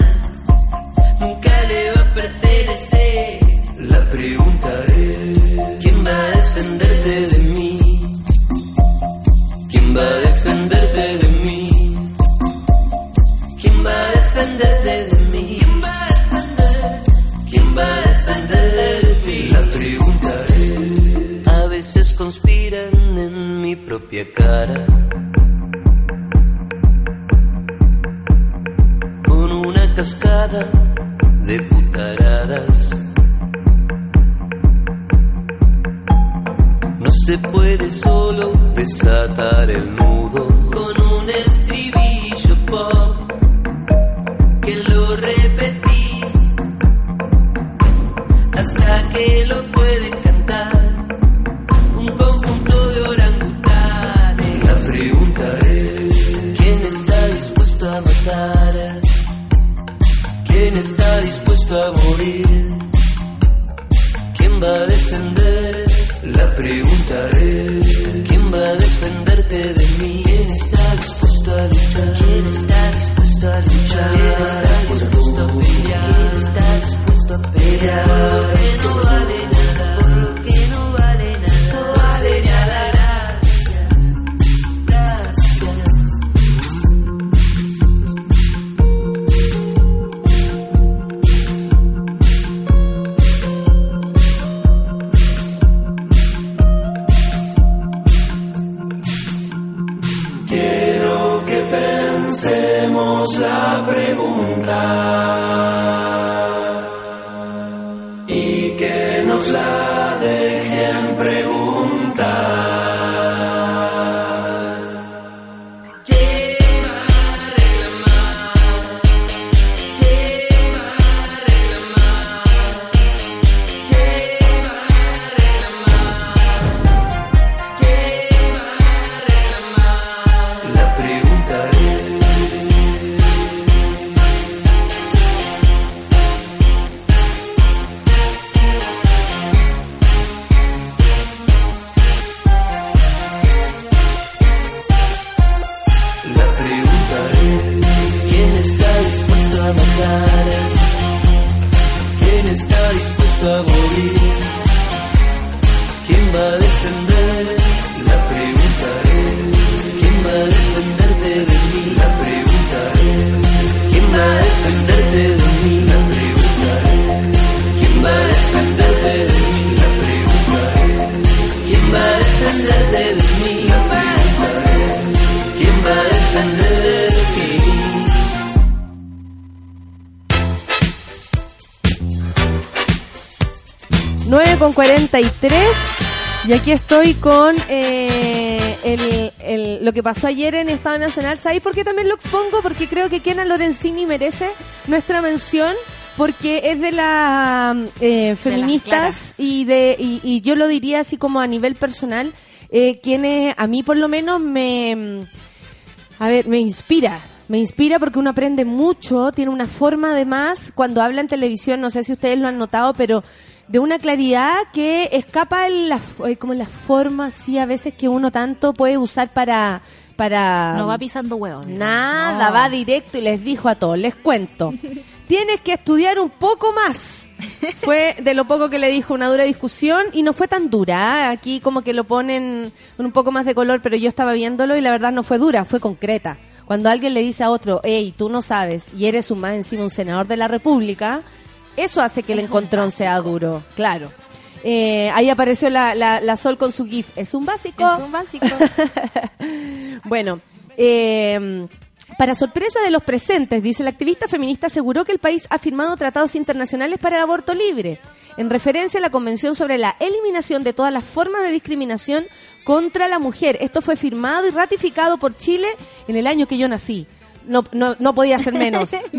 Speaker 5: nunca le va a pertenecer? La pregunta es: de mí? ¿Quién va a defenderte
Speaker 1: con eh, el, el- lo que pasó ayer en Estado Nacional. ¿Sabéis por qué también lo expongo? Porque creo que Kena Lorenzini merece nuestra mención porque es de las eh, feministas
Speaker 3: claras.
Speaker 1: y de y, y yo lo diría así como a nivel personal, eh, quienes a mí por lo menos me a ver, me inspira. Me inspira porque uno aprende mucho, tiene una forma además, cuando habla en televisión, no sé si ustedes lo han notado, pero de una claridad que escapa en la, eh, como en la forma, así a veces que uno tanto puede usar para... para
Speaker 3: No va pisando huevos. digamos.
Speaker 1: Nada,
Speaker 3: No.
Speaker 1: va directo y les dijo a todos, les cuento. Tienes que estudiar un poco más. Fue de lo poco que le dijo una dura discusión y no fue tan dura. ¿eh? Aquí como que lo ponen con un poco más de color, pero yo estaba viéndolo y la verdad no fue dura, fue concreta. Cuando alguien le dice a otro, hey, tú no sabes y eres un más encima un senador de la República, eso hace que el encontrón sea duro, claro. Eh, ahí apareció la, la, la Sol con su GIF. Es un básico.
Speaker 3: Es un básico.
Speaker 1: Bueno, eh, para sorpresa de los presentes, dice la activista feminista, aseguró que el país ha firmado tratados internacionales para el aborto libre, en referencia a la Convención sobre la eliminación de todas las formas de discriminación contra la mujer. Esto fue firmado y ratificado por Chile en el año que yo nací. No, no, no podía ser menos.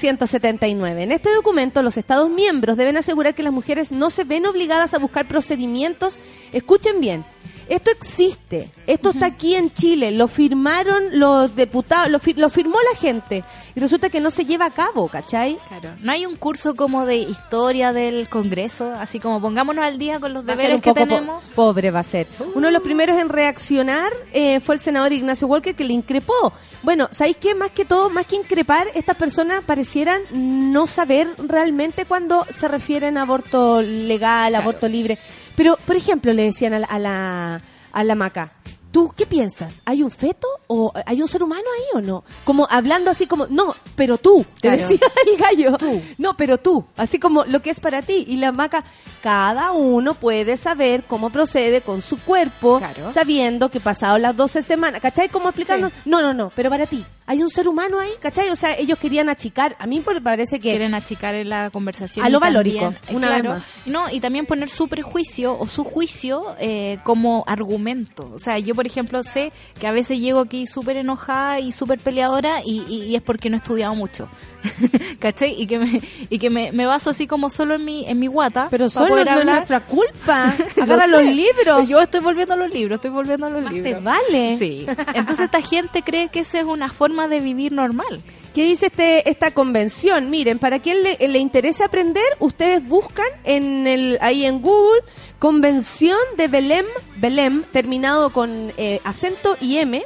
Speaker 1: 1979. En este documento, los Estados miembros deben asegurar que las mujeres no se ven obligadas a buscar procedimientos. Escuchen bien. Esto existe, esto está aquí en Chile, lo firmaron los diputados, lo, fir- lo firmó la gente y resulta que no se lleva a cabo, ¿cachai?
Speaker 3: Claro. No hay un curso como de historia del Congreso, así como pongámonos al día con los deberes que
Speaker 1: po-
Speaker 3: tenemos.
Speaker 1: pobre va a ser. Uno de los primeros en reaccionar eh, fue el senador Ignacio Walker que le increpó. Bueno, ¿sabéis qué? Más que todo, más que increpar, estas personas parecieran no saber realmente cuando se refieren a aborto legal, aborto libre. Pero, por ejemplo, le decían a la, a la, a la maca, ¿tú qué piensas? ¿Hay un feto o hay un ser humano ahí o no? Como hablando así como, no, pero tú, te
Speaker 3: Claro.
Speaker 1: decía el gallo. No, pero tú, así como lo que es para ti. Y la maca, cada uno puede saber cómo procede con su cuerpo,
Speaker 3: Claro.
Speaker 1: sabiendo que pasado las 12 semanas, ¿cachai? Como explicando, no, no, no, pero para ti, ¿hay un ser humano ahí? ¿Cachai? O sea, ellos querían achicar, a mí me parece que...
Speaker 3: quieren achicar en la conversación.
Speaker 1: A lo
Speaker 3: también,
Speaker 1: valórico,
Speaker 3: eh,
Speaker 1: una vez
Speaker 3: claro,
Speaker 1: más.
Speaker 3: No, y también poner su prejuicio o su juicio eh, como argumento. O sea, yo, por ejemplo, sé que a veces llego aquí súper enojada y súper peleadora y, y- y es porque no he estudiado mucho. ¿Cachai? Y que, me, y que me, me baso así como solo en mi, en mi guata.
Speaker 1: Pero solo no es nuestra culpa. Agarra los libros.
Speaker 3: Yo estoy volviendo a los libros, estoy volviendo a los
Speaker 1: Más te
Speaker 3: libros.
Speaker 1: vale.
Speaker 3: Sí. Entonces esta gente cree que esa es una forma de vivir normal.
Speaker 1: ¿Qué dice este, esta convención? Miren, para quien le, le interese aprender, ustedes buscan en el, ahí en Google Convención de Belém, Belém, terminado con eh, acento y M,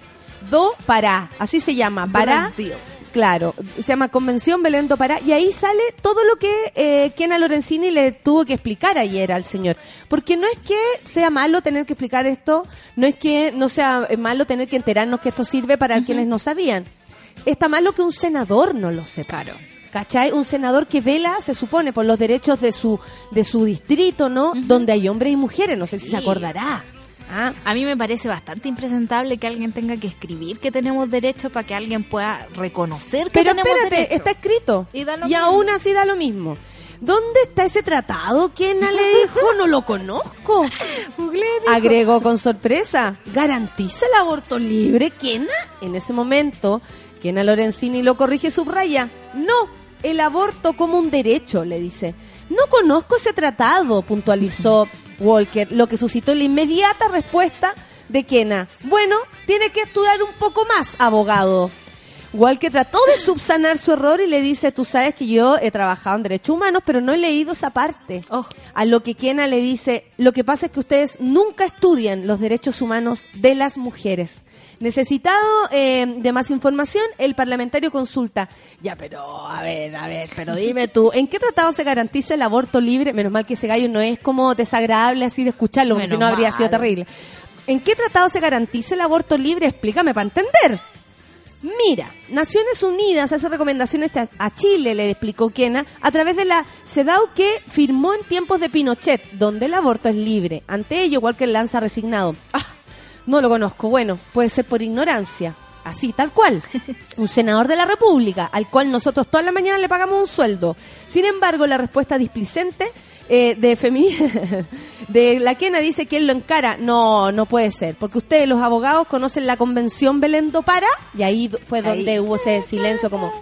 Speaker 1: do para, así se llama, para,
Speaker 3: Brasil.
Speaker 1: Claro, se llama Convención Belém do Pará, y ahí sale todo lo que eh, Kena Lorenzini le tuvo que explicar ayer al señor. Porque no es que sea malo tener que explicar esto, no es que no sea eh, malo tener que enterarnos que esto sirve para quienes no sabían. Está malo que un senador no lo sepa.
Speaker 3: Claro.
Speaker 1: ¿Cachai? Un senador que vela, se supone, por los derechos de su, de su distrito, ¿no? Donde hay hombres y mujeres, no sé si se acordará. Ah,
Speaker 3: A mí me parece bastante impresentable que alguien tenga que escribir que tenemos derecho para que alguien pueda reconocer que
Speaker 1: Pero
Speaker 3: tenemos
Speaker 1: espérate,
Speaker 3: derecho.
Speaker 1: está escrito.
Speaker 3: Y da lo
Speaker 1: y
Speaker 3: mismo.
Speaker 1: aún así da lo mismo. ¿Dónde está ese tratado? ¿Quién le dijo? No lo conozco. Agregó con sorpresa. ¿Garantiza el aborto libre, Kena? En ese momento, Kena Lorenzini lo corrige subraya. No, el aborto como un derecho, le dice. No conozco ese tratado, puntualizó Walker, lo que suscitó la inmediata respuesta de Kena. Bueno, tiene que estudiar un poco más, abogado. Walker trató de subsanar su error y le dice, tú sabes que yo he trabajado en derechos humanos, pero no he leído esa parte.
Speaker 3: Oh.
Speaker 1: A lo que Kena le dice, lo que pasa es que ustedes nunca estudian los derechos humanos de las mujeres. Necesitado eh, de más información, el parlamentario consulta. Ya, pero, a ver, a ver, pero dime tú, ¿en qué tratado se garantiza el aborto libre? Menos mal que ese gallo no es como desagradable así de escucharlo, porque si no habría sido terrible. ¿En qué tratado se garantiza el aborto libre? Explícame para entender. Mira, Naciones Unidas hace recomendaciones a- Chile, le explicó Kena, a través de la CEDAW que firmó en tiempos de Pinochet, donde el aborto es libre. Ante ello, Walker lanza resignado. Ah, no lo conozco. Bueno, puede ser por ignorancia. Así, tal cual. Un senador de la República, al cual nosotros toda la mañana le pagamos un sueldo. Sin embargo, la respuesta displicente eh, de femi de la Kena dice que él lo encara. No, no puede ser, porque ustedes, los abogados, conocen la convención Belén do Para, y ahí fue donde
Speaker 3: Ahí.
Speaker 1: hubo ese silencio como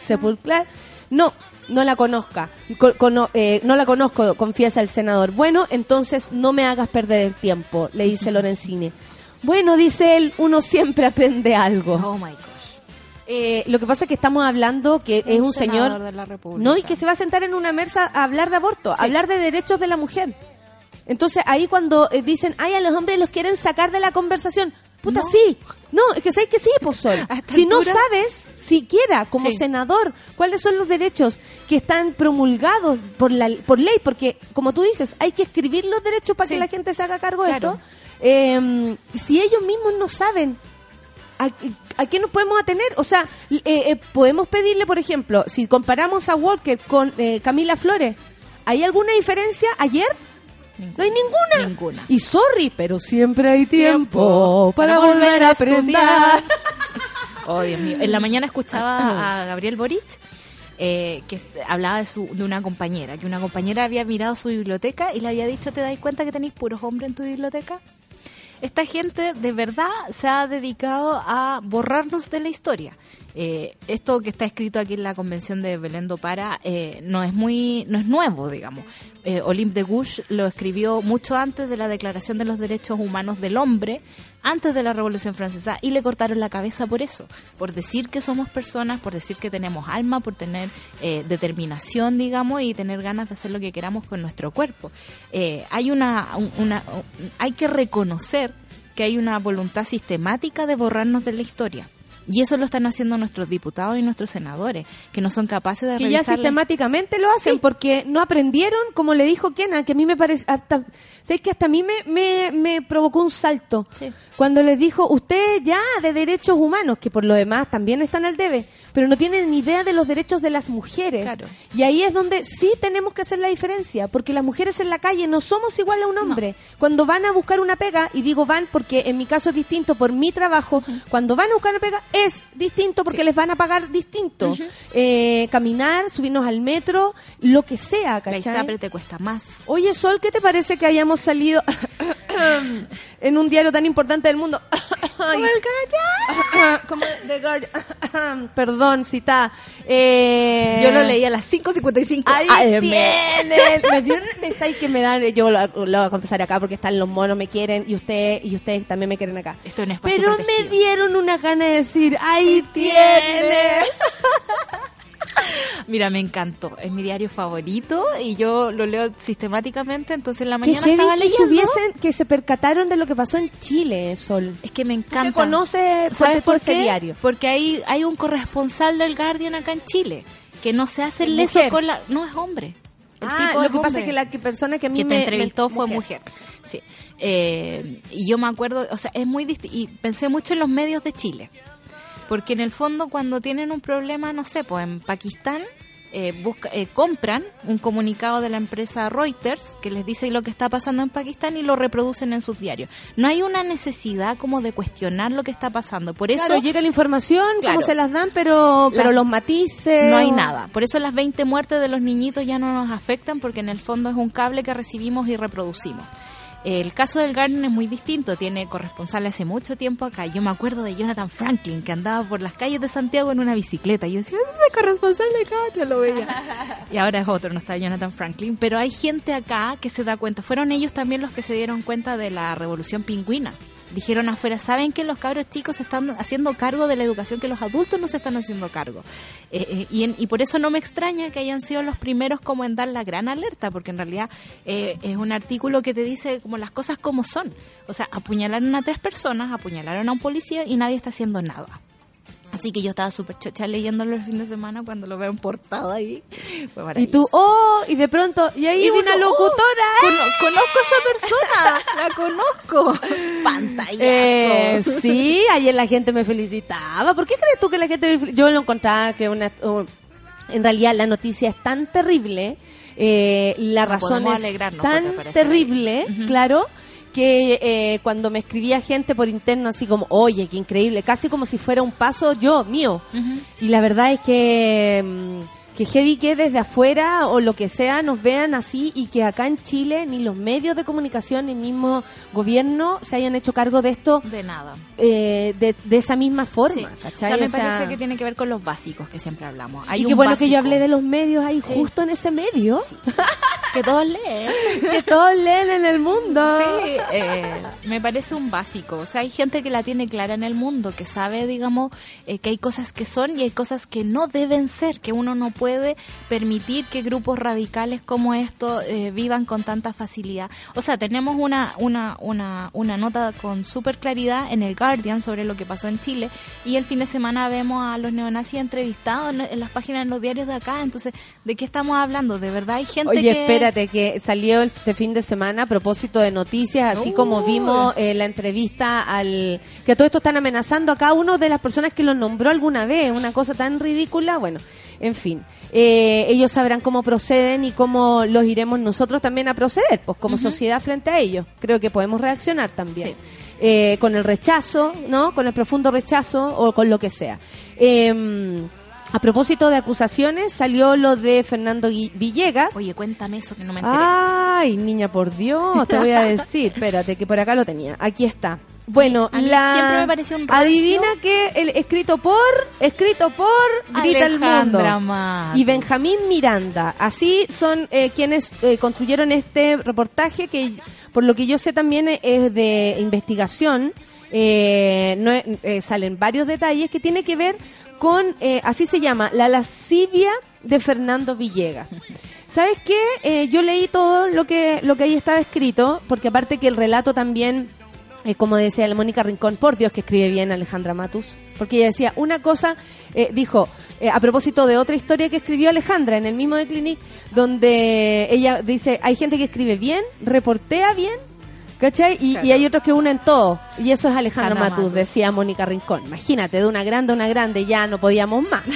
Speaker 1: sepulcral. No, no la conozca, Co- cono- eh, no la conozco, confiesa el senador. Bueno, entonces no me hagas perder el tiempo, le dice Lorenzini. Bueno, dice él, uno siempre aprende algo.
Speaker 3: Oh my gosh.
Speaker 1: Eh, lo que pasa es que estamos hablando que es un señor
Speaker 3: de la República.
Speaker 1: no y que se va a sentar en una mesa a hablar de aborto, a hablar de derechos de la mujer. Entonces ahí cuando eh, dicen, ay, a los hombres los quieren sacar de la conversación. Puta,
Speaker 3: No.
Speaker 1: sí. No, es que sabes que sí, pues.
Speaker 3: A esta
Speaker 1: Si no sabes, siquiera como
Speaker 3: Sí.
Speaker 1: senador, cuáles son los derechos que están promulgados por la por ley, porque como tú dices, hay que escribir los derechos para
Speaker 3: Sí.
Speaker 1: que la gente se haga cargo
Speaker 3: Claro.
Speaker 1: de esto. Eh, si ellos mismos no saben ¿A, a qué nos podemos atener? O sea, eh, eh, podemos pedirle, por ejemplo, si comparamos a Walker con eh, Camila Flores, ¿hay alguna diferencia ayer? No hay ninguna.
Speaker 3: Ninguna.
Speaker 1: Y sorry, pero siempre hay tiempo,
Speaker 3: Tiempo
Speaker 1: para, volver a aprender.
Speaker 3: Oh, Dios mío. En la mañana escuchaba a Gabriel Boric eh, que hablaba de, su, de una compañera, que una compañera había mirado su biblioteca y le había dicho, ¿te dais cuenta que tenéis puros hombres en tu biblioteca? Esta gente de verdad se ha dedicado a borrarnos de la historia. Eh, esto que está escrito aquí en la convención de Belén do Para eh, no es muy no es nuevo, digamos. Eh, Olympe de Gouges lo escribió mucho antes de la Declaración de los Derechos Humanos del Hombre, antes de la Revolución Francesa, y le cortaron la cabeza por eso, por decir que somos personas, por decir que tenemos alma, por tener eh, determinación, digamos, y tener ganas de hacer lo que queramos con nuestro cuerpo. Eh, hay una, un- una, un- hay que reconocer que hay una voluntad sistemática de borrarnos de la historia. Y eso lo están haciendo nuestros diputados y nuestros senadores, que no son capaces de
Speaker 1: Que ya
Speaker 3: revisar la-
Speaker 1: sistemáticamente lo hacen porque no aprendieron, como le dijo Kena, que a mí me parece, hasta, sé que hasta a mí me, me, me provocó un salto.
Speaker 3: Sí.
Speaker 1: Cuando les dijo, ustedes ya de derechos humanos, que por lo demás también están al debe, pero no tienen ni idea de los derechos de las mujeres.
Speaker 3: Claro.
Speaker 1: Y ahí es donde sí tenemos que hacer la diferencia, porque las mujeres en la calle no somos igual a un hombre. Cuando van a buscar una pega, y digo van porque en mi caso es distinto por mi trabajo, cuando van a buscar una pega es distinto porque
Speaker 3: Sí.
Speaker 1: les van a pagar distinto. Eh, caminar, subirnos al metro, lo que sea, ¿cachai?
Speaker 3: ISAPRE te cuesta más.
Speaker 1: Oye, Sol, ¿qué te parece que hayamos salido en un diario tan importante del mundo? Como el Como The Guardian. Perdón, cita. Eh,
Speaker 3: Yo lo leí a las 5.55
Speaker 1: Ahí
Speaker 3: AM.
Speaker 1: tienen. Me dieron, me sabes que me dan, yo lo, lo voy a confesar acá porque están los monos me quieren y usted y ustedes también me quieren acá.
Speaker 3: Esto es un espacio
Speaker 1: Pero
Speaker 3: protegido.
Speaker 1: me dieron una gana de decir, ahí tiene.
Speaker 3: Mira, me encantó. Es mi diario favorito y yo lo leo sistemáticamente. Entonces en la mañana estaba
Speaker 1: que
Speaker 3: leyendo.
Speaker 1: hubiesen, que se percataron de lo que pasó en Chile, Sol.
Speaker 3: Es que me
Speaker 1: ¿Tú
Speaker 3: encanta.
Speaker 1: que conoces
Speaker 3: ¿Sabes
Speaker 1: tú
Speaker 3: por
Speaker 1: ese
Speaker 3: qué?
Speaker 1: diario?
Speaker 3: Porque hay, hay un corresponsal del Guardian acá en Chile que no se hace el leso con la. No es hombre. El
Speaker 1: Ah,
Speaker 3: tipo
Speaker 1: lo que pasa es que la que persona que a mí
Speaker 3: que
Speaker 1: me,
Speaker 3: entrevistó
Speaker 1: me-
Speaker 3: fue mujer. Sí. Eh, y yo me acuerdo, o sea, es muy disti- y pensé mucho en los medios de Chile. Porque en el fondo cuando tienen un problema, no sé, pues en Pakistán eh, busca, eh, compran un comunicado de la empresa Reuters que les dice lo que está pasando en Pakistán y lo reproducen en sus diarios. No hay una necesidad como de cuestionar lo que está pasando. Por eso
Speaker 1: Claro, llega la información,
Speaker 3: Claro.
Speaker 1: como se las dan, pero, pero los matices.
Speaker 3: no hay nada. Por eso las 20 muertes de los niñitos ya no nos afectan porque en el fondo es un cable que recibimos y reproducimos. El caso del Garden es muy distinto, tiene corresponsal hace mucho tiempo acá. Yo me acuerdo de Jonathan Franklin que andaba por las calles de Santiago en una bicicleta. Y yo decía, ese es corresponsal Garden, lo veía. y ahora es otro, no está Jonathan Franklin. Pero hay gente acá que se da cuenta. Fueron ellos también los que se dieron cuenta de la revolución pingüina dijeron afuera, saben que los cabros chicos se están haciendo cargo de la educación que los adultos no se están haciendo cargo. Eh, eh, y, en- y por eso no me extraña que hayan sido los primeros como en dar la gran alerta, porque en realidad eh, es un artículo que te dice como las cosas como son. O sea, apuñalaron a tres personas, apuñalaron a un policía y nadie está haciendo nada. Así que yo estaba súper chocha leyéndolo el fin de semana cuando lo veo en portada ahí. Fue
Speaker 1: Y tú, oh, y de pronto, y ahí
Speaker 3: Y
Speaker 1: una
Speaker 3: digo,
Speaker 1: locutora.
Speaker 3: "Oh, cono- conozco a esa persona, la conozco. Pantallazo.
Speaker 1: Eh, sí, ayer la gente me felicitaba. ¿Por qué crees tú que la gente me Yo lo encontraba que una... o- en realidad la noticia es tan terrible, eh, la
Speaker 3: No
Speaker 1: razón es tan terrible, claro, que eh, cuando me escribía gente por interno así como, oye, qué increíble, casi como si fuera un paso yo, mío. Y la verdad es que, mm, que heavy que desde afuera o lo que sea nos vean así y que acá en Chile ni los medios de comunicación ni el mismo gobierno se hayan hecho cargo de esto
Speaker 3: De nada.
Speaker 1: eh, de, de esa misma forma.
Speaker 3: Sí. O sea, me
Speaker 1: O sea,
Speaker 3: parece que tiene que ver con los básicos que siempre hablamos. Hay
Speaker 1: y qué bueno que yo hablé de los medios ahí, justo en ese medio,
Speaker 3: que todos leen.
Speaker 1: que todos leen en el mundo.
Speaker 3: Sí, eh, me parece un básico. O sea, hay gente que la tiene clara en el mundo, que sabe, digamos, eh, que hay cosas que son y hay cosas que no deben ser, que uno no puede permitir que grupos radicales como estos eh, vivan con tanta facilidad. O sea, tenemos una, una, una, una nota con súper claridad en el Guardian sobre lo que pasó en Chile y el fin de semana vemos a los neonazis entrevistados en, en las páginas, en los diarios de acá. Entonces, ¿de qué estamos hablando? ¿De verdad hay gente
Speaker 1: Oye,
Speaker 3: que...
Speaker 1: espérate, que salió este fin de semana a propósito de noticias, así como vimos eh, la entrevista al... que todo esto están amenazando a cada uno de las personas que los nombró alguna vez, una cosa tan ridícula, bueno, en fin. Eh, ellos sabrán cómo proceden y cómo los iremos nosotros también a proceder, pues como sociedad frente a ellos. Creo que podemos reaccionar también.
Speaker 3: Sí.
Speaker 1: Eh, con el rechazo, ¿no? Con el profundo rechazo o con lo que sea. Eh, a propósito de acusaciones, salió lo de Fernando Villegas.
Speaker 3: Oye, cuéntame eso que no me enteré.
Speaker 1: Ay, niña, por Dios, te voy a decir. Espérate, que por acá lo tenía. Aquí está. Bueno,
Speaker 3: A mí
Speaker 1: la
Speaker 3: siempre me pareció un rancio.
Speaker 1: adivina que el escrito por, escrito por, grita el mundo. Y Benjamín Miranda. Así son eh, quienes eh, construyeron este reportaje que, por lo que yo sé también eh, es de investigación. Eh, no eh, salen varios detalles que tiene que ver con, eh, así se llama, la lascivia de Fernando Villegas. ¿Sabes qué? Eh, yo leí todo lo que, lo que ahí estaba escrito, porque aparte que el relato también, eh, como decía la Mónica Rincón, por Dios que escribe bien Alejandra Matus, porque ella decía una cosa, eh, dijo, eh, a propósito de otra historia que escribió Alejandra en el mismo de Clinic, donde ella dice, hay gente que escribe bien, reportea bien, ¿Cachai? Y, y hay otros que unen todo. Y eso es Alejandra Matus,
Speaker 3: Matus.
Speaker 1: decía Mónica Rincón. Imagínate, de una grande a una grande ya no podíamos más.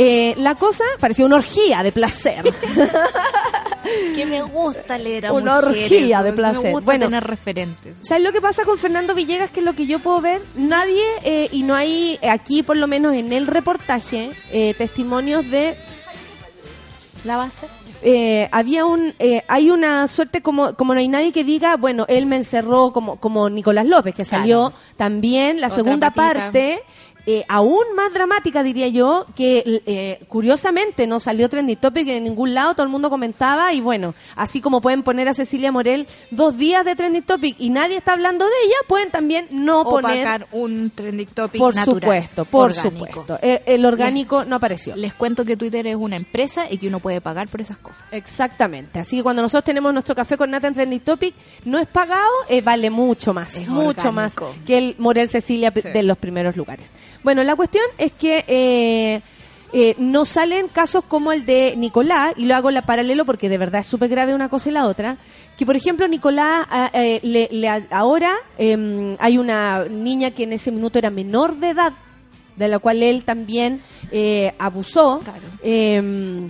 Speaker 1: Eh, la cosa parecía una orgía de placer.
Speaker 3: Que me gusta leer a
Speaker 1: Una
Speaker 3: mujeres,
Speaker 1: orgía de
Speaker 3: me
Speaker 1: placer.
Speaker 3: gusta
Speaker 1: Bueno.
Speaker 3: tener referentes.
Speaker 1: ¿Sabes lo que pasa con Fernando Villegas? Que es lo que yo puedo ver, nadie, eh, y no hay eh, aquí por lo menos en el reportaje, eh, testimonios de
Speaker 3: ¿La basta?
Speaker 1: Eh, había un eh, hay una suerte como como no hay nadie que diga bueno él me encerró como como Nicolás López que
Speaker 3: Claro.
Speaker 1: salió también la
Speaker 3: Otra
Speaker 1: segunda
Speaker 3: patita.
Speaker 1: parte eh, aún más dramática diría yo que eh, curiosamente no salió trending topic en ningún lado todo el mundo comentaba y bueno así como pueden poner a Cecilia Morel dos días de trending topic y nadie está hablando de ella pueden también no poner
Speaker 3: Opacar un trending topic
Speaker 1: por
Speaker 3: natural,
Speaker 1: supuesto por
Speaker 3: orgánico.
Speaker 1: supuesto Eh, el orgánico no apareció
Speaker 3: Les cuento que Twitter es una empresa y que uno puede pagar por esas cosas.
Speaker 1: Exactamente. Así que cuando nosotros tenemos nuestro café con nata en Trending Topic, no es pagado, eh, vale mucho más.
Speaker 3: Es
Speaker 1: mucho
Speaker 3: orgánico.
Speaker 1: más que el Morel Cecilia de los primeros lugares. Bueno, la cuestión es que eh, eh, no salen casos como el de Nicolás, y lo hago la paralelo porque de verdad es súper grave una cosa y la otra. Que por ejemplo, Nicolás, ah, eh, le- le- ahora eh, hay una niña que en ese minuto era menor de edad, de la cual él también eh, abusó.
Speaker 3: Claro.
Speaker 1: Eh,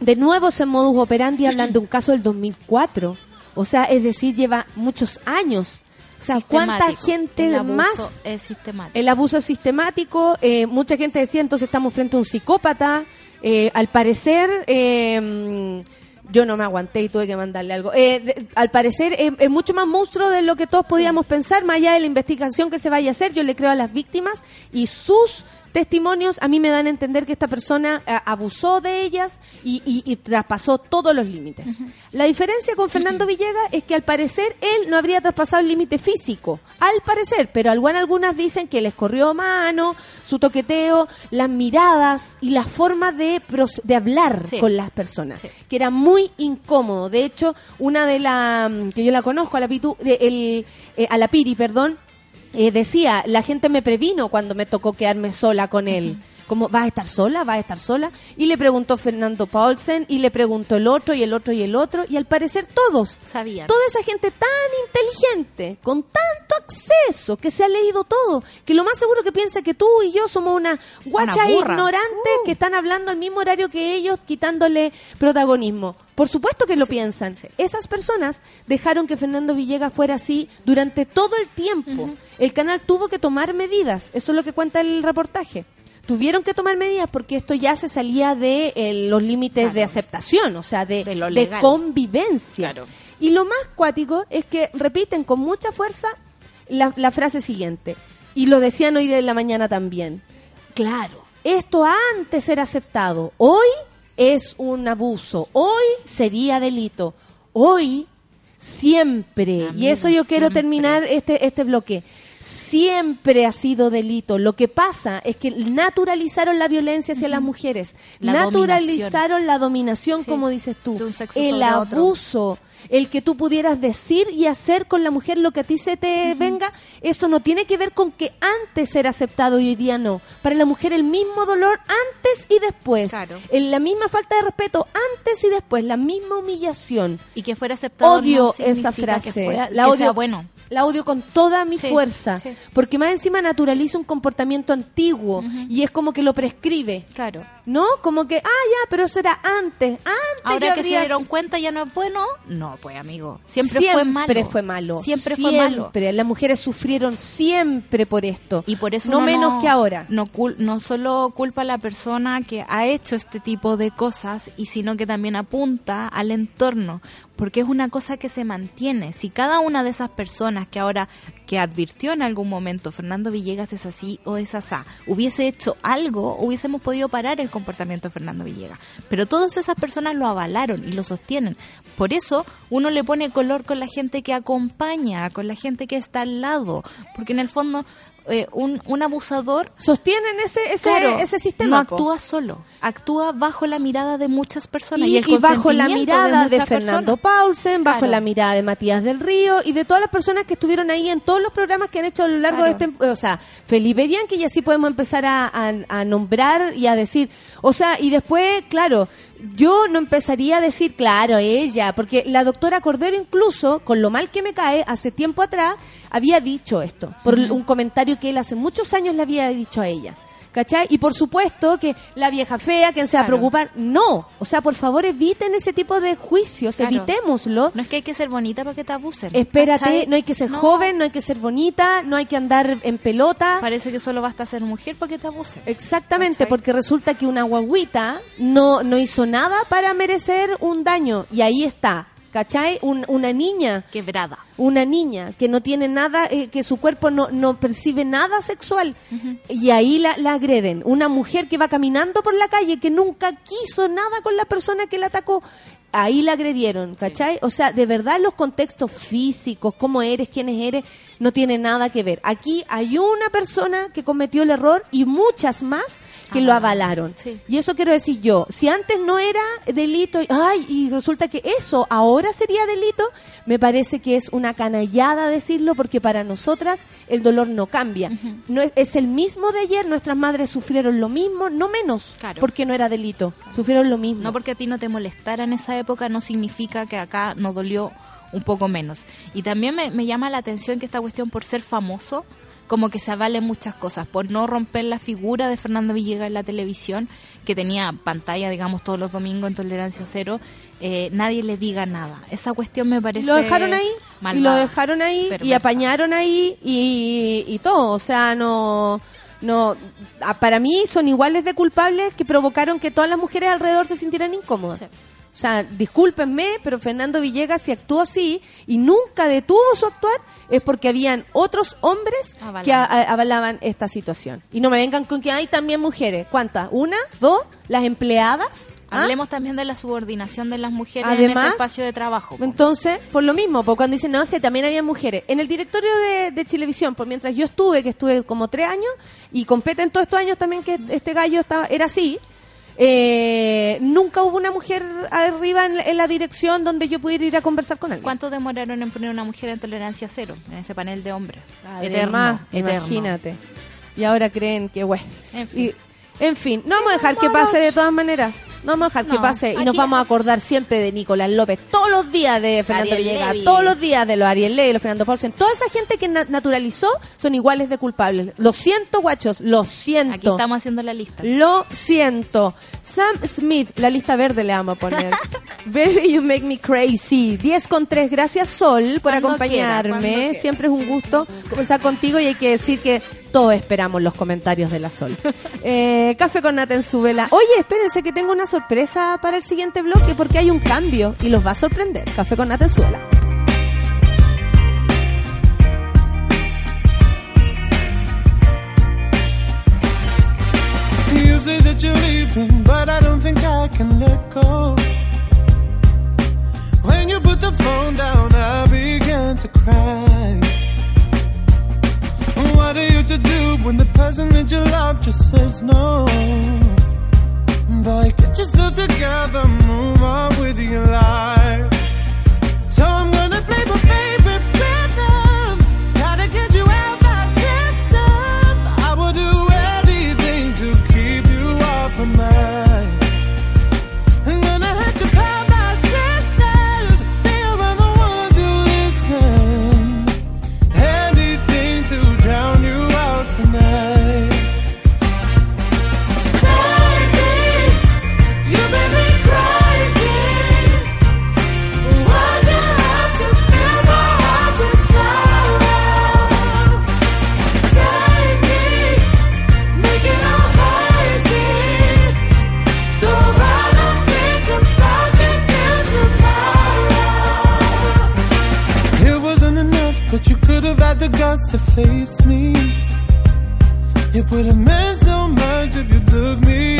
Speaker 1: de nuevo se modus operandi hablan de un caso del 2004. O sea, es decir, lleva muchos años. O sea, ¿cuánta gente
Speaker 3: El abuso
Speaker 1: más?
Speaker 3: es sistemático.
Speaker 1: El abuso es sistemático. eh, mucha gente decía, entonces estamos frente a un psicópata. Eh, al parecer, eh, yo no me aguanté y tuve que mandarle algo. Eh, de- al parecer, eh, es mucho más monstruo de lo que todos podíamos pensar, más allá de la investigación que se vaya a hacer. Yo le creo a las víctimas y sus testimonios a mí me dan a entender que esta persona eh, abusó de ellas y, y- y traspasó todos los límites. La diferencia con Fernando Villegas es que al parecer él no habría traspasado el límite físico, al parecer, pero algunas, algunas dicen que les corrió mano, su toqueteo, las miradas y la forma de, de hablar
Speaker 3: Sí.
Speaker 1: con las personas,
Speaker 3: Sí.
Speaker 1: que era muy incómodo. De hecho, una de las que yo la conozco, a la, Pitu, de- el, eh, a la Piri, perdón, eh, decía, la gente me previno cuando me tocó quedarme sola con él. Como, ¿vas a estar sola? ¿vas a estar sola? Y le preguntó Fernando Paulsen, y le preguntó el otro, y el otro, y el otro, y al parecer todos.
Speaker 3: Sabían.
Speaker 1: Toda esa gente tan inteligente, con tanto acceso, que se ha leído todo, que lo más seguro que piensa que tú y yo somos una guacha
Speaker 3: Una burra.
Speaker 1: ignorante
Speaker 3: Uh.
Speaker 1: que están hablando al mismo horario que ellos, quitándole protagonismo. Por supuesto que lo piensan. Esas personas dejaron que Fernando Villegas fuera así durante todo el tiempo. El canal tuvo que tomar medidas. Eso es lo que cuenta el reportaje. Tuvieron que tomar medidas porque esto ya se salía de eh, los límites de aceptación, o sea, de,
Speaker 3: De lo
Speaker 1: de
Speaker 3: legal.
Speaker 1: convivencia.
Speaker 3: Claro.
Speaker 1: Y lo más cuático es que repiten con mucha fuerza la, la frase siguiente. Y lo decían hoy de la mañana también. Claro, esto antes era aceptado. Hoy es un abuso. Hoy sería delito. Hoy siempre. y eso yo quiero terminar este, este bloque. Siempre ha sido delito. Lo que pasa es que naturalizaron la violencia hacia las mujeres.
Speaker 3: La
Speaker 1: naturalizaron la dominación,
Speaker 3: Sí.
Speaker 1: como dices tú. El
Speaker 3: otro.
Speaker 1: abuso. El que tú pudieras decir y hacer con la mujer lo que a ti se te venga, eso no tiene que ver con que antes era aceptado y hoy día no. Para la mujer el mismo dolor antes y después.
Speaker 3: Claro.
Speaker 1: En la misma falta de respeto antes y después, la misma humillación.
Speaker 3: Y que fuera aceptado
Speaker 1: Odio
Speaker 3: no
Speaker 1: esa frase.
Speaker 3: que, fuera-
Speaker 1: la
Speaker 3: que
Speaker 1: odio
Speaker 3: sea bueno.
Speaker 1: La odio con toda mi
Speaker 3: Sí,
Speaker 1: fuerza,
Speaker 3: sí.
Speaker 1: porque más encima naturaliza un comportamiento antiguo y es como que lo prescribe.
Speaker 3: Claro.
Speaker 1: ¿No? Como que, ah, ya, pero eso era antes. Antes
Speaker 3: Ahora que se dieron cuenta ya no es bueno. No, pues amigo. Siempre, fue malo.
Speaker 1: Siempre fue malo.
Speaker 3: Siempre fue malo.
Speaker 1: Las mujeres sufrieron siempre por esto.
Speaker 3: Y por eso
Speaker 1: no menos que ahora.
Speaker 3: No, cul- no solo culpa a la persona que ha hecho este tipo de cosas, y sino que también apunta al entorno, porque es una cosa que se mantiene. Si cada una de esas personas que ahora, que advirtió en algún momento, Fernando Villegas es así o es asá, hubiese hecho algo, hubiésemos podido parar el comportamiento de Fernando Villegas. Pero todas esas personas lo avalaron y lo sostienen. Por eso uno le pone color con la gente que acompaña, con la gente que está al lado, porque en el fondo eh, un, un abusador
Speaker 1: Sostienen ese, ese,
Speaker 3: claro,
Speaker 1: ese sistema.
Speaker 3: no
Speaker 1: po.
Speaker 3: actúa solo, actúa bajo la mirada de muchas personas
Speaker 1: Y,
Speaker 3: y, el
Speaker 1: y bajo la mirada de, Fernando. Paulsen, bajo
Speaker 3: Claro.
Speaker 1: la mirada de Matías del Río y de todas las personas que estuvieron ahí en todos los programas que han hecho a lo largo
Speaker 3: Claro.
Speaker 1: de este... O sea, Felipe Bianchi y así podemos empezar a, a- a nombrar y a decir... O sea, y después, claro, yo no empezaría a decir, claro, ella, porque la doctora Cordero incluso, con lo mal que me cae, hace tiempo atrás, había dicho esto, por un comentario que él hace muchos años le había dicho a ella. ¿Cachai? Y por supuesto que la vieja fea, ¿quién se va a preocupar? No. O sea, por favor, eviten ese tipo de juicios,
Speaker 3: Claro.
Speaker 1: evitémoslo.
Speaker 3: No es que hay que ser bonita para que te abusen.
Speaker 1: Espérate,
Speaker 3: ¿cachai?
Speaker 1: no hay que ser
Speaker 3: No,
Speaker 1: joven, no hay que ser bonita, no hay que andar en pelota.
Speaker 3: Parece que solo basta ser mujer para que te abusen.
Speaker 1: Exactamente,
Speaker 3: ¿Cachai?
Speaker 1: porque resulta que una guaguita no, no hizo nada para merecer un daño. Y ahí está, ¿cachai? Un- una niña
Speaker 3: Quebrada.
Speaker 1: una niña que no tiene nada, eh, que su cuerpo no, no percibe nada sexual y ahí la, la agreden. Una mujer que va caminando por la calle que nunca quiso nada con la persona que la atacó. Ahí la agredieron, ¿cachai? O sea, de verdad los contextos físicos, cómo eres, quiénes eres, no tiene nada que ver. Aquí hay una persona que cometió el error y muchas más que lo avalaron.
Speaker 3: Sí.
Speaker 1: Y eso quiero decir yo, si antes no era delito, ay, y resulta que eso ahora sería delito, me parece que es una canallada decirlo porque para nosotras el dolor no cambia. No es, es el mismo de ayer, nuestras madres sufrieron lo mismo, no menos,
Speaker 3: Claro.
Speaker 1: porque no era delito, sufrieron lo mismo.
Speaker 3: No porque a ti no te molestara en esa época no significa que acá no dolió un poco menos. Y también me, me llama la atención que esta cuestión por ser famoso, como que se avalen muchas cosas, por no romper la figura de Fernando Villegas en la televisión, que tenía pantalla, digamos, todos los domingos en Tolerancia Cero, eh, nadie le diga nada. Esa cuestión me parece...
Speaker 1: lo dejaron ahí y lo
Speaker 3: malvada,
Speaker 1: dejaron ahí y apañaron ahí y, y todo, o sea, no no para mí son iguales de culpables que provocaron que todas las mujeres alrededor se sintieran incómodas.
Speaker 3: Sí.
Speaker 1: O sea, discúlpenme, pero Fernando Villegas si actuó así y nunca detuvo su actuar es porque habían otros hombres que avalaban esta situación. Y no me vengan con que hay también mujeres. ¿Cuántas? ¿Una? ¿Dos? ¿Las empleadas? ¿Ah?
Speaker 3: Hablemos también de la subordinación de las mujeres en
Speaker 1: Además,
Speaker 3: ese espacio de trabajo.
Speaker 1: Entonces, por lo mismo, porque cuando dicen, no, sí, también había mujeres. En el directorio de, de Chilevisión, por mientras yo estuve, que estuve como tres años, y compete en todos estos años también que este gallo estaba, era así, eh, nunca hubo una mujer arriba en, la- en la dirección donde yo pudiera ir a conversar con alguien.
Speaker 3: ¿Cuánto demoraron en poner una mujer en tolerancia cero en ese panel de hombres?
Speaker 1: Además,
Speaker 3: eterno, eterno.
Speaker 1: imagínate. Y ahora creen que, bueno.
Speaker 3: En fin.
Speaker 1: Y, en fin, no vamos a dejar que pase de todas maneras. No vamos a dejar que pase. Y nos vamos a acordar siempre de Nicolás López. Todos los días de Fernando
Speaker 3: Ariel
Speaker 1: Villegas.
Speaker 3: Levy.
Speaker 1: Todos los días de los Ariel Levy, los Fernando Paulsen. Toda esa gente que na- naturalizó son iguales de culpables. Lo siento, guachos. Lo siento.
Speaker 3: Aquí estamos haciendo la lista.
Speaker 1: Lo siento. Sam Smith, la lista verde le vamos a poner. Baby, you make me crazy. 10 con 3. Gracias, Sol, por
Speaker 3: Cuando
Speaker 1: acompañarme.
Speaker 3: quiera, cuando quiera.
Speaker 1: Siempre es un gusto conversar contigo y hay que decir que todos esperamos los comentarios de la Sol. Eh, café con nata en su vela. Oye, espérense que tengo una sorpresa para el siguiente bloque porque hay un cambio y los va a sorprender. Café con nata en su vela.
Speaker 6: You say that you're leaving, but I don't think I can let go. When you put the phone down, I began to cry. What are you to do when the person that you love just says no? Boy, get yourself together, move on with your life. It would have meant so much if you looked me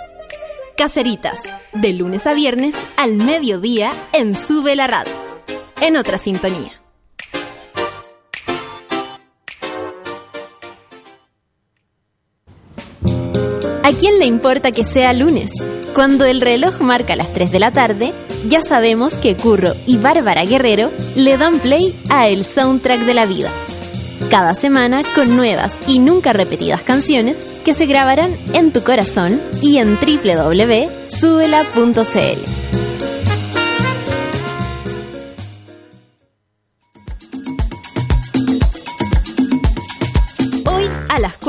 Speaker 7: Caseritas, de lunes a viernes al mediodía en Sube la Radio. En otra sintonía. ¿A quién le importa que sea lunes? Cuando el reloj marca las 3 de la tarde, ya sabemos que Curro y Bárbara Guerrero le dan play a El Soundtrack de la Vida. Cada semana con nuevas y nunca repetidas canciones que se grabarán en tu corazón y en www.subela.cl.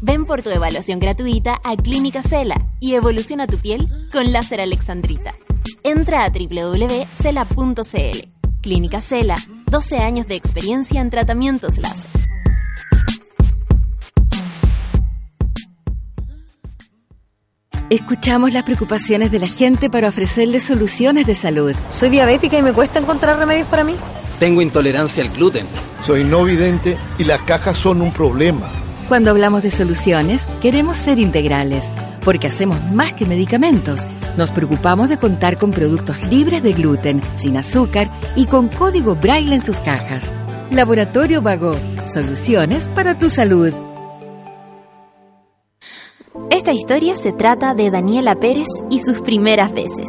Speaker 7: Ven por tu evaluación gratuita a Clínica Cela y evoluciona tu piel con láser alexandrita. Entra a www.cela.cl. Clínica Cela, 12 años de experiencia en tratamientos láser.
Speaker 8: Escuchamos las preocupaciones de la gente para ofrecerles soluciones de salud.
Speaker 9: Soy diabética y me cuesta encontrar remedios para mí.
Speaker 10: Tengo intolerancia al gluten.
Speaker 11: Soy no vidente y las cajas son un problema.
Speaker 8: Cuando hablamos de soluciones, queremos ser integrales, porque hacemos más que medicamentos. Nos preocupamos de contar con productos libres de gluten, sin azúcar y con código braille en sus cajas. Laboratorio Vago, soluciones para tu salud.
Speaker 7: Esta historia se trata de Daniela Pérez y sus primeras veces.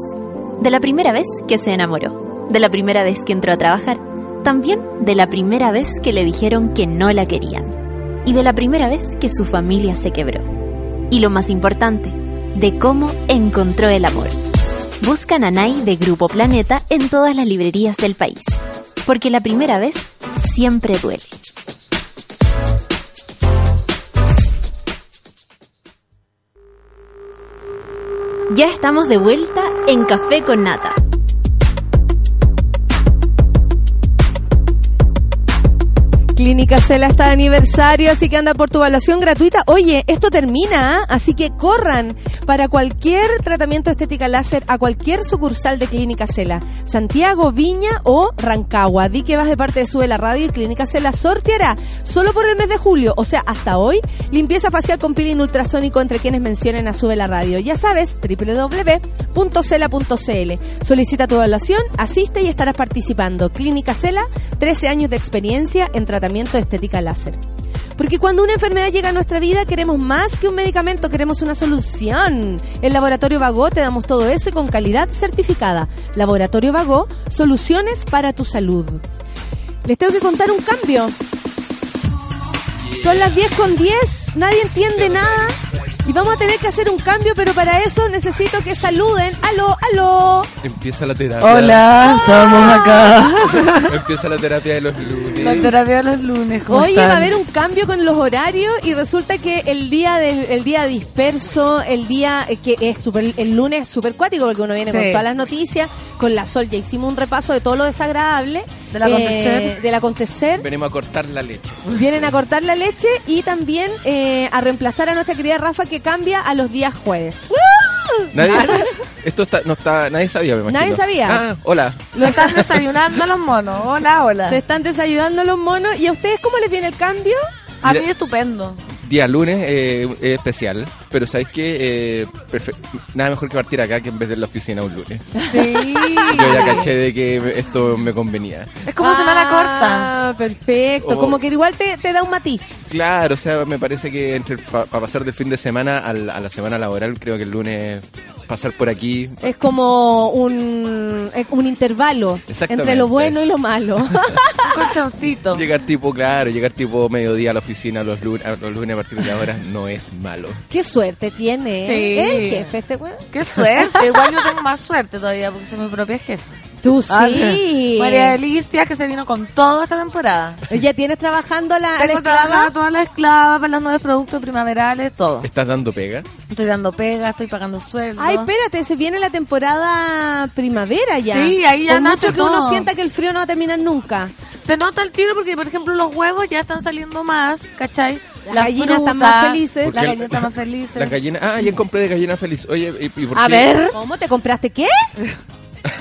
Speaker 7: De la primera vez que se enamoró, de la primera vez que entró a trabajar, también de la primera vez que le dijeron que no la querían y de la primera vez que su familia se quebró. Y lo más importante, de cómo encontró el amor. Busca Nanay de Grupo Planeta en todas las librerías del país, porque la primera vez siempre duele. Ya estamos de vuelta en Café con Nata.
Speaker 1: Clínica Cela está de aniversario, así que anda por tu evaluación gratuita. Oye, esto termina, ¿ah? así que corran para cualquier tratamiento estética láser a cualquier sucursal de Clínica Cela. Santiago, Viña o Rancagua. Di que vas de parte de Sube la Radio y Clínica Cela sorteará solo por el mes de julio, o sea, hasta hoy, limpieza facial con peeling ultrasónico entre quienes mencionen a Sube la Radio. Ya sabes, www.cela.cl. Solicita tu evaluación, asiste y estarás participando. Clínica Cela, 13 años de experiencia en tratamiento de estética láser. Porque cuando una enfermedad llega a nuestra vida queremos más que un medicamento, queremos una solución. En Laboratorio Vago te damos todo eso y con calidad certificada. Laboratorio Vago, soluciones para tu salud. Les tengo que contar un cambio. Son las 10 con 10, nadie entiende nada. Y vamos a tener que hacer un cambio, pero para eso necesito que saluden. ¡Aló, aló!
Speaker 12: Empieza la terapia.
Speaker 1: Hola, estamos acá.
Speaker 12: Empieza la terapia de los lunes.
Speaker 1: La terapia de los lunes. Oye, va a haber un cambio con los horarios y resulta que el día del el día disperso, el día eh, que es super, el lunes súper cuático porque uno viene con todas las noticias, con la sol ya hicimos un repaso de todo lo desagradable
Speaker 9: Del acontecer.
Speaker 1: eh, del acontecer.
Speaker 12: Venimos a cortar la leche.
Speaker 1: Vienen a cortar la leche y también eh, a reemplazar a nuestra querida Rafa que cambia a los días jueves.
Speaker 12: Nadie, esto está, no está, nadie sabía, me imagino.
Speaker 1: Nadie sabía.
Speaker 12: Ah, hola.
Speaker 9: Lo están desayunando los monos. Hola, hola.
Speaker 1: Se están desayunando los monos. ¿Y a ustedes cómo les viene el cambio?
Speaker 9: A mí
Speaker 12: Mira-
Speaker 9: estupendo.
Speaker 12: Día lunes eh, es especial, pero ¿sabéis qué? Eh, nada mejor que partir acá que en vez de la oficina un lunes.
Speaker 1: Sí.
Speaker 12: Yo ya caché de que esto me convenía.
Speaker 9: Es como semana corta.
Speaker 1: Ah, perfecto.
Speaker 12: O-
Speaker 1: Como que igual te, te da un matiz.
Speaker 12: Claro, o sea, me parece que entre para pasar del fin de semana a la semana laboral, creo que el lunes pasar por aquí
Speaker 1: Es como un, un intervalo entre lo bueno y lo malo.
Speaker 9: Un colchoncito.
Speaker 12: Llegar tipo, claro, llegar tipo mediodía a la oficina los lunes, los lunes partir de ahora no es malo.
Speaker 1: Qué suerte tiene. ¿eh?
Speaker 9: Sí.
Speaker 1: El jefe este weón.
Speaker 9: Qué suerte. Igual yo tengo más suerte todavía porque soy mi propia jefa.
Speaker 1: Tú
Speaker 9: Ah,
Speaker 1: sí.
Speaker 9: María Delicia, que se vino con todo esta temporada.
Speaker 1: ¿Ya tienes trabajando la, la
Speaker 9: Tengo
Speaker 1: esclava?
Speaker 9: trabajada toda la esclava para los nuevos productos primaverales, todo.
Speaker 12: ¿Estás dando pega?
Speaker 9: Estoy dando pega, estoy pagando sueldo.
Speaker 1: Ay, espérate, se viene la temporada primavera ya.
Speaker 9: Sí, ahí ya nace
Speaker 1: mucho que uno
Speaker 9: todo.
Speaker 1: sienta que el frío no va a terminar nunca.
Speaker 9: Se nota el tiro porque, por ejemplo, los huevos ya están saliendo más, ¿cachai?
Speaker 1: Las gallinas están más felices.
Speaker 9: Las gallinas están más felices.
Speaker 12: La gallina. Ah, ya compré de gallina feliz. Oye, ¿y, y por
Speaker 9: A
Speaker 12: qué?
Speaker 9: ver.
Speaker 1: ¿Cómo te compraste qué?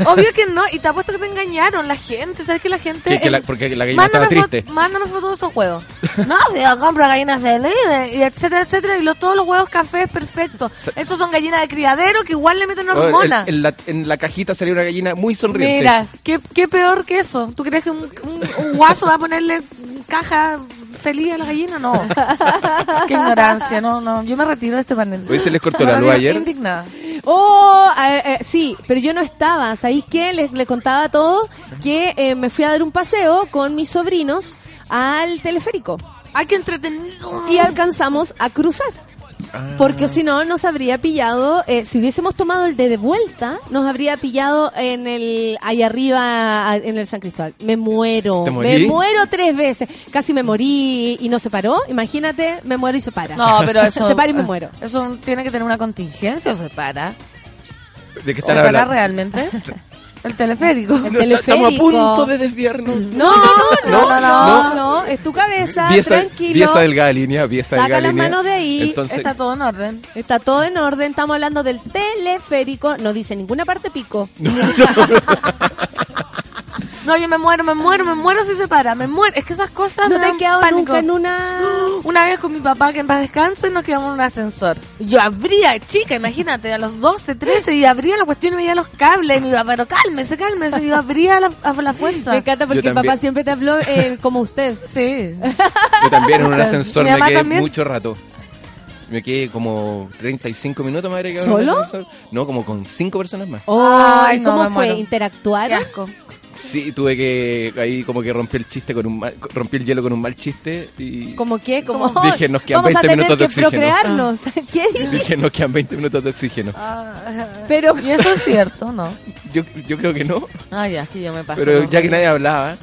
Speaker 9: Obvio que no, y te apuesto que te engañaron la gente. ¿Sabes que la gente.
Speaker 12: Que- que la-
Speaker 9: el-
Speaker 12: porque la gallina estaba
Speaker 9: Mándame
Speaker 12: triste.
Speaker 9: fo- Mándame fotos de esos huevos. no, yo compro gallinas de líder, y etcétera, etcétera. Y los, todos los huevos cafés perfectos. Esos son gallinas de criadero que igual le meten
Speaker 12: Oh, en-
Speaker 9: hormonas.
Speaker 12: en, la, en la cajita salió una gallina muy sonriente.
Speaker 9: Mira, ¿qué, qué peor que eso. ¿Tú crees que un, un- un guaso va a ponerle caja feliz a la gallina? No. qué ignorancia, no, no. Yo me retiro de este panel.
Speaker 12: Hoy se les cortó la luz ayer.
Speaker 9: indignada.
Speaker 1: Oh, eh, eh, sí, pero yo no estaba. ¿Sabéis qué? Les, le contaba a todos que eh, me fui a dar un paseo con mis sobrinos al teleférico.
Speaker 9: ¡Ay, qué entretenido!
Speaker 1: Y alcanzamos a cruzar. Porque si no, nos habría pillado, eh, si hubiésemos tomado el de de vuelta, nos habría pillado en el, ahí arriba, en el San Cristóbal. Me muero,
Speaker 12: ¿Te
Speaker 1: me muero tres veces. Casi me morí y no se paró. Imagínate, me muero y se para.
Speaker 9: No, pero eso.
Speaker 1: se para y me muero.
Speaker 9: Eso tiene que tener una contingencia o se para.
Speaker 12: ¿De qué
Speaker 9: ¿Se
Speaker 12: están
Speaker 9: para
Speaker 12: hablando?
Speaker 9: realmente? El teleférico.
Speaker 1: El
Speaker 12: Estamos a punto de desviarnos.
Speaker 1: No, no, no, no, no,
Speaker 12: no.
Speaker 1: no, es tu cabeza, tranquilo.
Speaker 12: vi esa delgada línea, vi esa
Speaker 1: Saca
Speaker 12: delgada
Speaker 1: las
Speaker 12: línea.
Speaker 1: manos de ahí,
Speaker 12: Entonces,
Speaker 9: Está todo en orden.
Speaker 1: Está todo en orden, estamos hablando del teleférico, no dice ninguna parte pico.
Speaker 9: No, yo me muero, me muero, me muero si se para. Me muero. Es que esas cosas
Speaker 1: No
Speaker 9: me
Speaker 1: te has quedado
Speaker 9: pánico.
Speaker 1: nunca en una...
Speaker 9: Una vez con mi papá, que en paz descanse, nos quedamos en un ascensor. Yo abría, chica, imagínate, a los 12, 13, y abría la cuestión y veía los cables. Y mi papá, pero cálmese, cálmese. Y yo abría la, a la fuerza.
Speaker 1: Me encanta porque el papá siempre te habló eh, como usted.
Speaker 9: Sí.
Speaker 12: yo también en un ascensor
Speaker 9: Mi
Speaker 12: me
Speaker 9: mamá
Speaker 12: quedé
Speaker 9: también.
Speaker 12: mucho rato. Me quedé como 35 minutos, madre. un
Speaker 1: ¿Solo?
Speaker 12: ascensor. No, como con cinco personas más.
Speaker 9: Ay, no,
Speaker 1: ¿Cómo fue? ¿Interactuar?
Speaker 9: Qué asco.
Speaker 12: Sí, tuve que ahí como que rompí el chiste con un mal, rompí el hielo con un mal chiste y
Speaker 1: ¿Cómo qué? Como,
Speaker 12: Dije, nos quedan
Speaker 1: vamos a
Speaker 12: 20
Speaker 1: tener
Speaker 12: minutos de
Speaker 1: que
Speaker 12: oxígeno.
Speaker 1: procrearnos. ¿Qué dije?
Speaker 12: dije nos quedan 20 minutos de oxígeno.
Speaker 1: Pero
Speaker 9: Y eso es cierto, ¿no?
Speaker 12: Yo, yo creo que no,
Speaker 9: Ah, ya, que yo me paso.
Speaker 12: pero ya que nadie hablaba,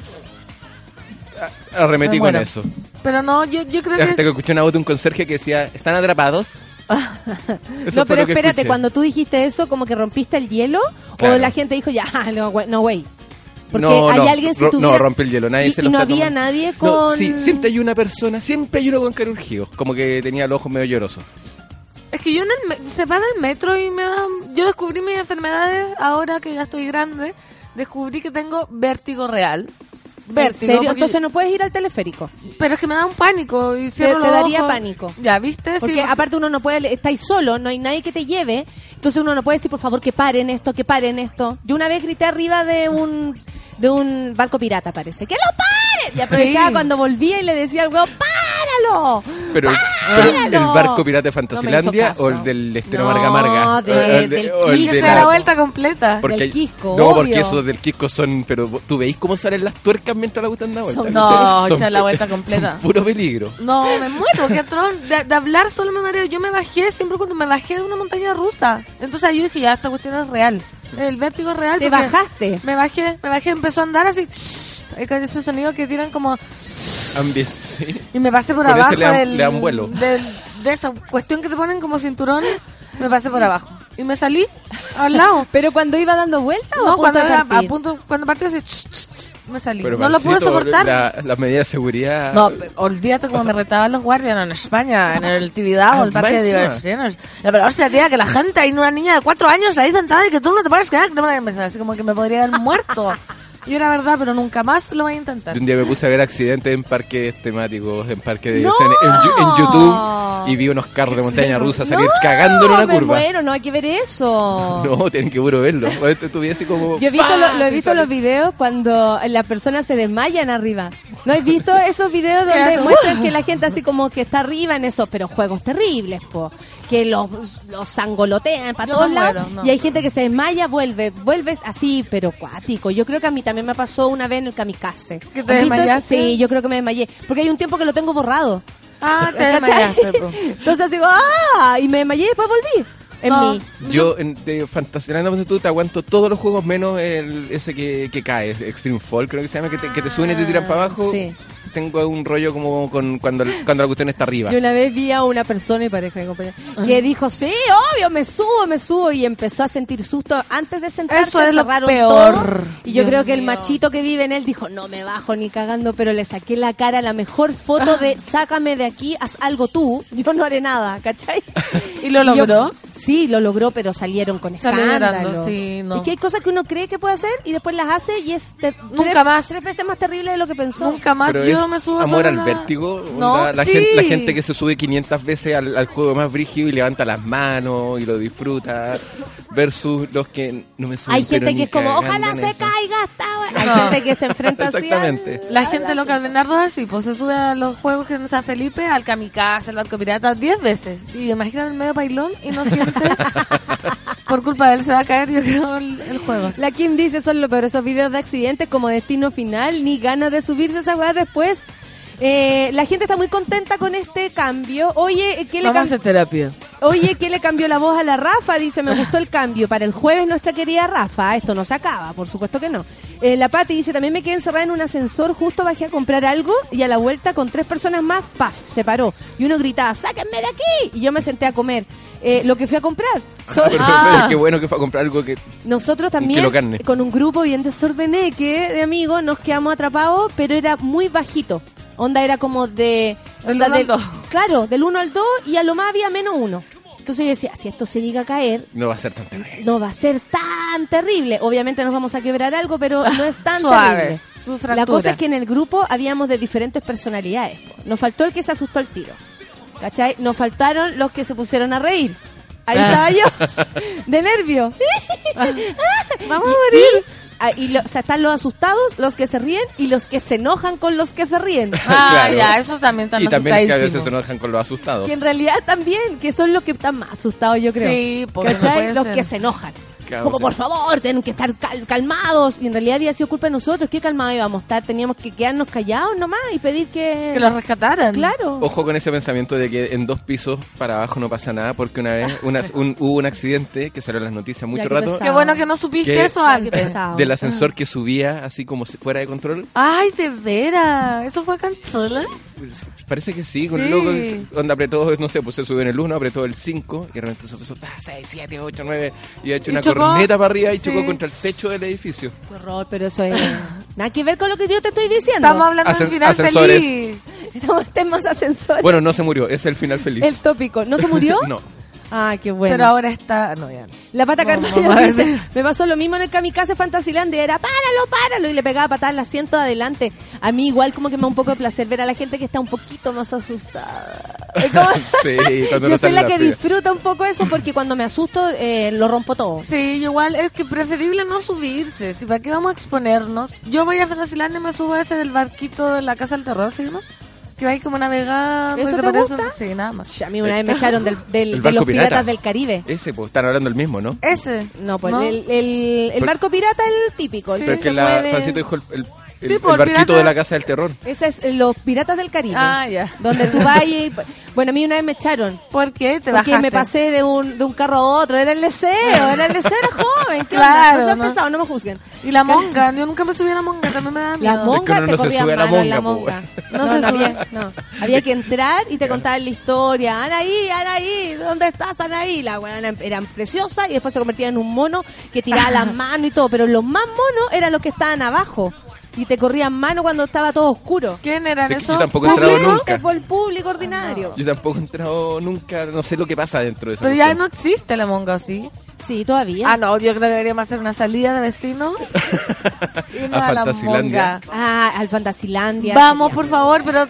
Speaker 12: a- arremetí
Speaker 9: Me
Speaker 12: con
Speaker 9: muero.
Speaker 12: eso.
Speaker 9: Pero no, yo, yo creo
Speaker 12: Hasta
Speaker 9: que...
Speaker 12: que escuché una voz de un conserje que decía, ¿están atrapados? Eso
Speaker 1: no,
Speaker 12: fue
Speaker 1: pero
Speaker 12: lo que
Speaker 1: espérate,
Speaker 12: escuché.
Speaker 1: cuando tú dijiste eso, como que rompiste el hielo, o la gente dijo, ya, no, güey, no, güey. Porque
Speaker 12: No,
Speaker 1: hay
Speaker 12: no,
Speaker 1: alguien si tuviera...
Speaker 12: No, rompe el hielo, nadie
Speaker 1: y,
Speaker 12: se
Speaker 1: y
Speaker 12: lo
Speaker 1: no
Speaker 12: está
Speaker 1: había
Speaker 12: tomando.
Speaker 1: nadie
Speaker 12: No,
Speaker 1: con...
Speaker 12: sí, siempre hay una persona, siempre hay uno con carurgío, como que tenía los ojos medio llorosos.
Speaker 9: Es que yo en el me- se para el metro y me da... Yo descubrí mis enfermedades ahora que ya estoy grande. Descubrí que tengo vértigo real.
Speaker 1: Entonces no puedes ir al teleférico.
Speaker 9: Pero es que me da un pánico y
Speaker 1: Te,
Speaker 9: cierro
Speaker 1: te
Speaker 9: los
Speaker 1: daría
Speaker 9: ojos.
Speaker 1: pánico.
Speaker 9: Ya, ¿viste?
Speaker 1: Porque
Speaker 9: Sí,
Speaker 1: aparte uno no puede, estáis solo, no hay nadie que te lleve, entonces uno no puede decir por favor que paren esto, que paren esto. Yo una vez grité arriba de un de un barco pirata parece, ¡que lo paren! Y aprovechaba
Speaker 9: Sí.
Speaker 1: cuando volvía y le decía al huevo, ¡páralo!
Speaker 12: Pero, pero el barco pirata de Fantasilandia o el del Estero
Speaker 1: No,
Speaker 12: Marga Marga.
Speaker 1: de-
Speaker 12: O el
Speaker 1: del
Speaker 12: o el
Speaker 1: Quisco.
Speaker 12: de
Speaker 9: se da la vuelta completa.
Speaker 12: porque-
Speaker 1: del Quisco,
Speaker 12: No,
Speaker 1: obvio.
Speaker 12: porque esos del Quisco son. Pero tú veis cómo salen las tuercas mientras la gustan da vuelta.
Speaker 1: Son-
Speaker 9: No, la vuelta completa.
Speaker 12: Son puro peligro.
Speaker 9: No, me muero, que atroz. De, de hablar solo me mareo. Yo me bajé siempre cuando me bajé de una montaña rusa. Entonces ahí yo dije, ya, esta cuestión es real. El vértigo real.
Speaker 1: Te bajaste.
Speaker 9: Me bajé, me bajé, empezó a andar así. Ese sonido que tiran como.
Speaker 12: Sí.
Speaker 9: Y me pasé por, abajo
Speaker 12: le dan-
Speaker 9: del,
Speaker 12: le dan vuelo.
Speaker 9: del- de esa cuestión que te ponen como cinturón. Me pasé por abajo. Y me salí al lado.
Speaker 1: Pero cuando iba dando vuelta o a
Speaker 9: No,
Speaker 1: punto
Speaker 9: cuando,
Speaker 1: partir?
Speaker 9: a punto, cuando partió así, ch, ch, ch, me salí.
Speaker 12: Pero
Speaker 9: no lo pude soportar.
Speaker 12: La, las medidas de seguridad.
Speaker 9: No, olvídate como me retaban los guardias en España, en el Tibidabo, el
Speaker 12: Ah,
Speaker 9: parque de diversiones. Ya, Pero hostia, tía, que la gente, hay una niña de cuatro años ahí sentada y que tú no te pares quedar, que no me empezar así como que me podría haber muerto. Y era verdad, pero nunca más lo voy a intentar.
Speaker 12: Yo Un día me puse a ver accidentes en parques temáticos, en parques de
Speaker 1: ¡No!
Speaker 12: diversiones, en, YouTube, y vi unos carros de montaña rusa salir cagando en una curva.
Speaker 1: muero, no hay que ver eso.
Speaker 12: No, tienen que puro verlo. Así como.
Speaker 1: Yo he visto,
Speaker 12: ¡pah!
Speaker 1: lo, lo he visto los videos cuando las personas se desmayan arriba. ¿No has visto esos videos
Speaker 9: ¿Qué
Speaker 1: donde muestran que la gente así como que está arriba en esos, pero juegos terribles, po? Que los, los sangolotean para todos lados.
Speaker 9: muero, no.
Speaker 1: Y hay gente que se desmaya, vuelve, vuelves así, pero cuático. Yo creo que a mí también me pasó una vez en el kamikaze.
Speaker 9: ¿Que te desmayaste?
Speaker 1: Sí, yo creo que me desmayé. Porque hay un tiempo que lo tengo borrado.
Speaker 9: Ah, te desmayaste.
Speaker 1: Entonces digo, ¡ah! Y me desmayé y después volví. en
Speaker 9: No.
Speaker 1: mí.
Speaker 12: Yo en, de Fantasyland ponte tú te aguanto todos los juegos menos el, ese que, que cae, Extreme Fall creo que se llama, que te, que te suben y te tiran para abajo.
Speaker 1: Sí.
Speaker 12: Tengo un rollo como con cuando, cuando la cuestión está arriba.
Speaker 1: Yo una vez vi a una persona y pareja de compañero que dijo, sí, obvio, me subo, me subo y empezó a sentir susto antes de sentarse.
Speaker 9: Eso es lo
Speaker 1: cerraron
Speaker 9: peor.
Speaker 1: todo. y yo
Speaker 9: Dios
Speaker 1: creo que el machito que vive en él dijo, no me bajo ni cagando, pero le saqué la cara, la mejor foto de sácame de aquí, haz algo tú, yo no haré nada, ¿cachai?
Speaker 9: ¿Y lo
Speaker 1: yo-
Speaker 9: logró?
Speaker 1: Sí, lo logró, pero salieron con escándalo.
Speaker 9: sí, no.
Speaker 1: Es que hay cosas que uno cree que puede hacer y después las hace y es te-
Speaker 9: Nunca
Speaker 1: tres,
Speaker 9: más.
Speaker 1: tres veces más terrible de lo que pensó.
Speaker 9: Nunca más
Speaker 12: Pero
Speaker 9: yo
Speaker 12: es
Speaker 9: me subo
Speaker 12: amor al
Speaker 9: a la-
Speaker 12: vértigo.
Speaker 9: No,
Speaker 12: la,
Speaker 9: sí.
Speaker 12: gente, la gente que se sube 500 veces al, al juego más brígido y levanta las manos y lo disfruta. Versus los que no me suben.
Speaker 1: Hay gente que es como, ojalá
Speaker 12: en
Speaker 1: se
Speaker 12: eso".
Speaker 1: caiga wea". Hay
Speaker 9: No.
Speaker 1: gente que se enfrenta así. al-
Speaker 12: Exactamente.
Speaker 9: La gente loca, Bernardo es así, pues se sube a los juegos que no sea Felipe, al Kamikaze, al Barco Pirata, 10 veces. Y imagínate el medio bailón y no siente, por culpa de él se va a caer, yo creo, el, el juego.
Speaker 1: La Kim dice, son lo peor esos videos de accidentes como destino final, ni ganas de subirse a esa weá después. Eh, la gente está muy contenta con este cambio. Oye, ¿qué le,
Speaker 9: Vamos a terapia.
Speaker 1: Oye, ¿qué le cambió la voz a la Rafa? Dice, me gustó el cambio. Para el jueves nuestra querida Rafa. Esto no se acaba, por supuesto que no. Eh, la Pati dice, también me quedé encerrada en un ascensor, justo bajé a comprar algo y a la vuelta con tres personas más, ¡paf! Se paró. Y uno gritaba, ¡sáquenme de aquí! Y yo me senté a comer. Eh, lo que fui a comprar. So-
Speaker 12: Pero,
Speaker 9: Ah.
Speaker 12: pero qué bueno que fue a comprar algo que.
Speaker 1: nosotros también, con un grupo bien desordeneque de amigos, nos quedamos atrapados, pero era muy bajito. Onda era como de...
Speaker 9: Del
Speaker 1: onda
Speaker 9: uno al
Speaker 1: del-
Speaker 9: dos.
Speaker 1: Claro, del 1 al 2 y a lo más había menos uno. Entonces yo decía, si esto se llega a caer,
Speaker 12: No va a ser tan terrible.
Speaker 1: no va a ser tan terrible. Obviamente nos vamos a quebrar algo, pero no es tan
Speaker 9: Suave,
Speaker 1: terrible.
Speaker 9: su
Speaker 1: La cosa es que en el grupo habíamos de diferentes personalidades. Nos faltó el que se asustó al tiro. ¿Cachai? Nos faltaron los que se pusieron a reír. Ahí estaba yo, de nervio. Vamos a morir. Y, lo- o sea, están los asustados, los que se ríen y los que se enojan con los que se ríen.
Speaker 9: Ah,
Speaker 12: Claro.
Speaker 9: ya, esos también están
Speaker 12: Y también que a veces se enojan con los asustados.
Speaker 1: Que en realidad también, que son los que están más asustados, yo creo.
Speaker 9: Sí, porque no
Speaker 1: Los
Speaker 9: ser.
Speaker 1: que se enojan. Como
Speaker 12: sí.
Speaker 1: por favor, tienen que estar cal- calmados. Y en realidad había sido culpa de nosotros. ¿Qué calmados íbamos a estar? Teníamos que quedarnos callados nomás y pedir que.
Speaker 9: Que los rescataran.
Speaker 1: Claro.
Speaker 12: Ojo con ese pensamiento de que en dos pisos para abajo no pasa nada, porque una vez una- un- hubo un accidente que salió en las noticias mucho
Speaker 1: Ya, qué
Speaker 12: rato
Speaker 1: pesado.
Speaker 9: Qué bueno que no supiste
Speaker 12: ¿Qué?
Speaker 9: eso antes.
Speaker 12: del ascensor que subía así como si fuera de control.
Speaker 9: Ay, de veras. ¿Eso fue canchola?
Speaker 12: Parece que sí, con
Speaker 9: Sí.
Speaker 12: el loco, donde apretó, no sé, pues se subió en el 1, apretó el 5 y de repente se ah, 6, 7, 8, 9 y ha hecho
Speaker 9: Y
Speaker 12: una. Corneta para arriba y
Speaker 9: Sí.
Speaker 12: chocó contra el techo del edificio.
Speaker 1: Qué horror, pero eso es. Nada que ver con lo que yo te estoy diciendo.
Speaker 9: Estamos hablando
Speaker 12: Ascen-
Speaker 9: del final
Speaker 12: ascensores.
Speaker 9: feliz.
Speaker 1: Estamos temas ascensores.
Speaker 12: Bueno, no se murió, es el final feliz.
Speaker 1: el tópico. ¿No se murió?
Speaker 12: no.
Speaker 1: Ah, qué bueno.
Speaker 9: Pero ahora está... No, ya.
Speaker 1: La pata
Speaker 9: No,
Speaker 1: dice, me pasó lo mismo en el Kamikaze Fantasyland, era páralo, páralo, y le pegaba patada al asiento de adelante. A mí igual como que me da un poco de placer ver a la gente que está un poquito más asustada.
Speaker 12: Sí,
Speaker 1: Yo soy
Speaker 12: en
Speaker 1: la
Speaker 12: la
Speaker 1: que disfruta un poco eso porque cuando me asusto eh, lo rompo todo.
Speaker 9: Sí, igual es que preferible no subirse. Si para qué vamos a exponernos. Yo voy a Fantasyland y me subo a ese del barquito de la Casa del Terror, ¿sí no? Que va ahí como navegando.
Speaker 1: ¿Eso te gusta?
Speaker 9: Sí, nada más.
Speaker 1: A mí una vez me echaron del, del-
Speaker 12: El
Speaker 1: de los
Speaker 12: pirata.
Speaker 1: piratas del Caribe.
Speaker 12: Ese, pues están hablando del mismo, ¿no?
Speaker 9: Ese.
Speaker 1: No, pues
Speaker 9: ¿No?
Speaker 1: El, el, el
Speaker 12: Por-
Speaker 1: barco pirata el típico. El
Speaker 12: Pero
Speaker 1: que
Speaker 12: es que
Speaker 1: se
Speaker 12: la
Speaker 1: mueve.
Speaker 12: Dijo el, el-
Speaker 9: Sí,
Speaker 12: el barquito
Speaker 9: pirata-
Speaker 12: de la Casa del Terror.
Speaker 1: Ese es eh, los piratas del Caribe.
Speaker 9: Ah, ya.
Speaker 1: Donde tú vas y... Bueno, a mí una vez me echaron.
Speaker 9: ¿Por qué te
Speaker 1: Porque
Speaker 9: bajaste?
Speaker 1: me pasé de un, de un carro a otro, era el liceo, era el liceo, era joven, ¿qué
Speaker 9: Claro,
Speaker 1: onda? No
Speaker 9: ¿no?
Speaker 1: me juzguen.
Speaker 9: Y la monga. Yo nunca me subí a la monga. También me da miedo.
Speaker 1: La monga te
Speaker 12: no
Speaker 1: corría
Speaker 12: la
Speaker 1: mano en la
Speaker 12: monga.
Speaker 1: No,
Speaker 9: se
Speaker 1: no había, no. Había que entrar y te contaban la historia. Anaí, Anaí, ¿dónde estás, Anaí? La weona eran preciosas y después se convertían en un mono que tiraba las manos y todo. Pero los más monos eran los que estaban abajo. Y te corrían mano cuando estaba todo oscuro.
Speaker 9: ¿Quién eran esos?
Speaker 12: yo tampoco he entrado nunca.
Speaker 1: Es por el público ordinario.
Speaker 12: Yo tampoco he entrado nunca, no sé lo que pasa dentro de esa
Speaker 9: Pero ya no existe la monga, ¿o ¿sí?
Speaker 1: Sí, todavía.
Speaker 9: Ah, no, yo creo que deberíamos hacer una salida de vecinos. Irnos
Speaker 12: A
Speaker 9: a, la
Speaker 12: Fantasilandia.
Speaker 9: monga.
Speaker 1: Ah, al Fantasilandia.
Speaker 9: Vamos, por favor, pero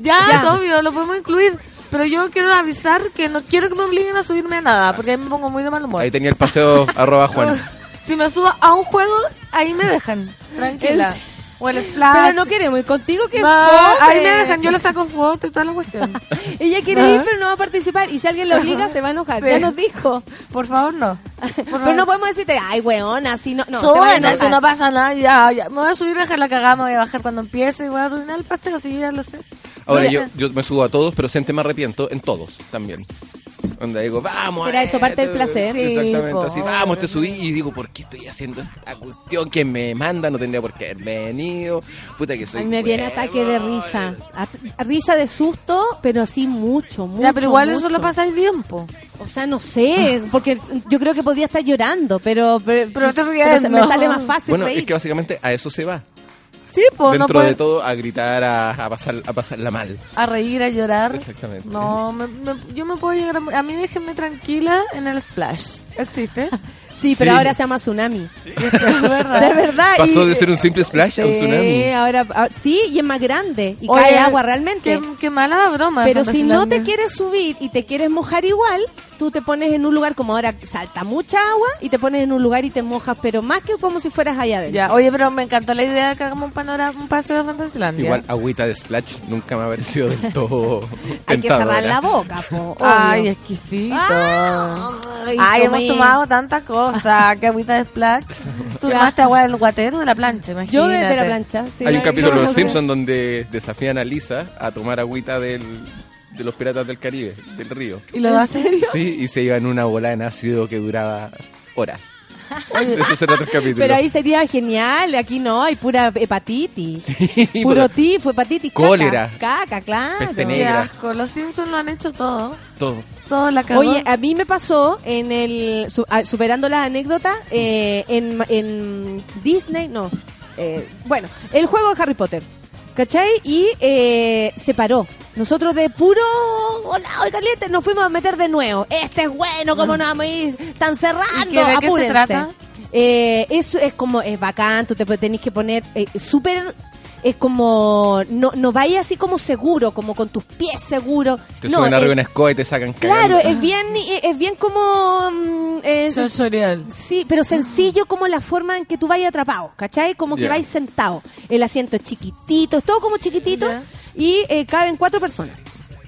Speaker 9: ya,
Speaker 1: Ya.
Speaker 9: obvio, lo podemos incluir. Pero yo quiero avisar que no quiero que me obliguen a subirme a nada, porque ahí me pongo muy de mal humor.
Speaker 12: Ahí tenía el paseo arroba Juan.
Speaker 9: Si me subo a un juego, ahí me dejan. Tranquila. O el splash.
Speaker 1: Pero no queremos ir contigo, que
Speaker 9: ahí me dejan, yo le saco foto y toda la cuestión.
Speaker 1: Ella quiere ir, pero no va a participar. Y si alguien le obliga, se va a enojar.
Speaker 9: Sí.
Speaker 1: Ya nos dijo.
Speaker 9: Por favor, no.
Speaker 1: Pero no podemos decirte, ay, weona, así no. No, enojar.
Speaker 9: no pasa nada, ya, ya. Me voy a subir, dejar la cagada, me voy a bajar cuando empiece y voy a arruinar el paseo, sí, ya lo sé.
Speaker 12: Ahora
Speaker 9: Mira,
Speaker 12: yo, yo me subo a todos, pero siempre me arrepiento en todos también. Donde digo, vamos.
Speaker 1: Será eso parte del
Speaker 12: eh,
Speaker 1: placer.
Speaker 12: Exactamente,
Speaker 9: Sí, po,
Speaker 12: así, vamos, te subí y digo, ¿por qué estoy haciendo esta cuestión? ¿Quién me manda? No tendría por qué haber venido. Puta que soy.
Speaker 1: A mí me viene
Speaker 12: huevo.
Speaker 1: ataque de risa. A- risa de susto, pero así mucho, mucho.
Speaker 9: Ya, pero igual eso
Speaker 1: mucho.
Speaker 9: lo pasáis bien, po.
Speaker 1: O sea, no sé, porque yo creo que podría estar llorando, pero pero,
Speaker 9: Pero riendo.
Speaker 1: me sale más fácil
Speaker 12: Bueno,
Speaker 1: reír.
Speaker 12: es que básicamente a eso se va.
Speaker 9: Sí, no
Speaker 12: Dentro de todo, a gritar, a, a pasar, a pasarla mal.
Speaker 9: a reír, a llorar.
Speaker 12: Exactamente.
Speaker 9: No, me- me- yo me puedo llegar a... A mí déjenme tranquila en el splash. ¿Existe?
Speaker 1: Sí, pero
Speaker 12: Sí.
Speaker 1: ahora se llama tsunami.
Speaker 9: Es verdad.
Speaker 1: De verdad.
Speaker 12: Pasó
Speaker 1: y-
Speaker 12: de ser un simple splash a un
Speaker 1: Sí,
Speaker 12: tsunami.
Speaker 1: ahora ah, sí, y es más grande y
Speaker 9: Oye,
Speaker 1: cae agua realmente.
Speaker 9: Qué, qué mala broma.
Speaker 1: Pero si no te quieres subir y te quieres mojar igual, tú te pones en un lugar como ahora salta mucha agua y te pones en un lugar y te mojas, pero más que como si fueras allá adentro.
Speaker 9: Ya, oye, pero me encantó la idea de que hagamos un panorama, un paseo de Fantasylandia.
Speaker 12: Igual agüita de splash nunca me ha parecido del todo
Speaker 1: Hay que cerrar la boca, po,
Speaker 9: Ay, exquisito.
Speaker 1: Ay,
Speaker 9: Ay, hemos tomado tantas cosas. Qué agüita de splash. Tú tomaste agua del guatero de la plancha, imagínate.
Speaker 1: Yo desde la plancha, sí.
Speaker 12: Hay un capítulo de Los Simpsons donde desafían a Lisa a tomar agüita del, de los piratas del Caribe, del río.
Speaker 9: ¿Y lo va a hacer?
Speaker 12: Sí, y se iba en una bola en ácido que duraba horas. De capítulo.
Speaker 1: Pero ahí sería genial, aquí no, hay pura hepatitis.
Speaker 12: Sí,
Speaker 1: Puro tifo, hepatitis, caca.
Speaker 12: Cólera.
Speaker 1: Caca, claro.
Speaker 12: Peste
Speaker 9: Qué asco. Los Simpsons lo han hecho todo.
Speaker 12: todo.
Speaker 9: Todo la cagó.
Speaker 1: Oye, a mí me pasó en el su- ah, superando las anécdotas eh, en, en Disney, no, eh, bueno, el juego de Harry Potter, ¿cachai? Y eh, se paró. Nosotros de puro volado y caliente nos fuimos a meter de nuevo. Este es bueno, ¿cómo nos vamos a ir tan cerrando?
Speaker 9: ¿Y qué- de qué se
Speaker 1: Apúrense.
Speaker 9: trata?
Speaker 1: Eh, eso es como, es bacán, tú te tenés que poner eh, súper... Es como, no, no vayas así como seguro, como con tus pies seguros.
Speaker 12: Te
Speaker 1: no,
Speaker 12: suben
Speaker 1: eh,
Speaker 12: arriba de una escoba y te sacan
Speaker 1: Claro,
Speaker 12: cagando.
Speaker 1: es bien, es bien como... mm, es-
Speaker 9: Sensorial.
Speaker 1: sí, pero sencillo como la forma en que tú vayas atrapado, ¿cachai? Como que vais sentado. El asiento es chiquitito, es todo como chiquitito. Y eh, caben cuatro personas.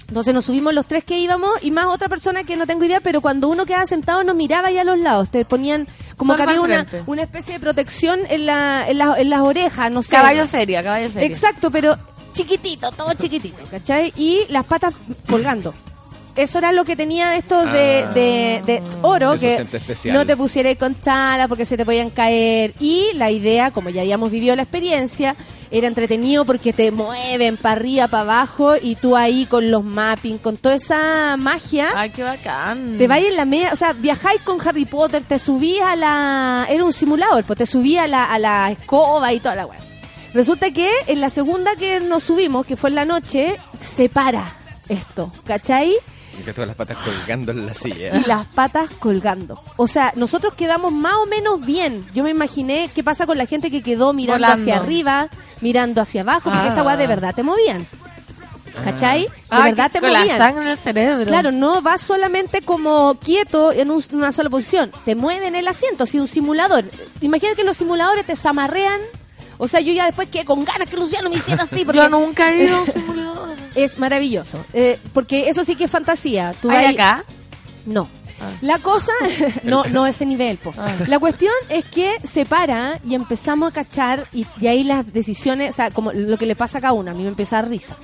Speaker 1: Entonces nos subimos los tres que íbamos y más otra persona que no tengo idea, pero cuando uno quedaba sentado nos miraba ya a los lados, te ponían como
Speaker 9: Sol
Speaker 1: que había una, una especie de protección en, la, en, la- en las orejas, no sé.
Speaker 9: Caballo feria, caballo feria.
Speaker 1: Exacto, pero chiquitito, todo chiquitito, ¿cachai? Y las patas colgando. Eso era lo que tenía esto de,
Speaker 12: Ah.
Speaker 1: de, de oro, que no te pusieras con chala porque se te podían caer. Y la idea, como ya habíamos vivido la experiencia, era entretenido porque te mueven para arriba, para abajo y tú ahí con los mapping, con toda esa magia.
Speaker 9: Ay, qué bacán.
Speaker 1: Te vais en la media, o sea, viajáis con Harry Potter, te subí a la... Era un simulador, pues te subí a la, a la escoba y toda la weá. Resulta que en la segunda que nos subimos, que fue en la noche, se para esto, ¿cachai?
Speaker 12: Y que todas las patas colgando en la silla.
Speaker 1: Y las patas colgando. O sea, nosotros quedamos más o menos bien. Yo me imaginé qué pasa con la gente que quedó mirando
Speaker 9: Volando.
Speaker 1: hacia arriba, mirando hacia abajo, porque
Speaker 9: Ah.
Speaker 1: esta weá de verdad te movían. ¿Cachai? De
Speaker 9: Ay,
Speaker 1: verdad
Speaker 9: que
Speaker 1: te
Speaker 9: con la
Speaker 1: movían.
Speaker 9: sangre en el cerebro.
Speaker 1: Claro, no vas solamente como quieto en un- una sola posición. Te mueven el asiento, así un simulador. Imagínate que los simuladores te zamarrean. O sea, yo ya después quedé con ganas que Luciano me hiciera así. Porque
Speaker 9: Yo nunca he ido a un simulador.
Speaker 1: Es maravilloso. Eh, porque eso sí que es fantasía. Tú
Speaker 9: ¿Hay acá?
Speaker 1: No. La cosa, no, no ese nivel, po.
Speaker 9: Ah.
Speaker 1: La cuestión es que se para y empezamos a cachar y, y ahí las decisiones, o sea, como lo que le pasa a cada uno, a mí me empieza a dar risa.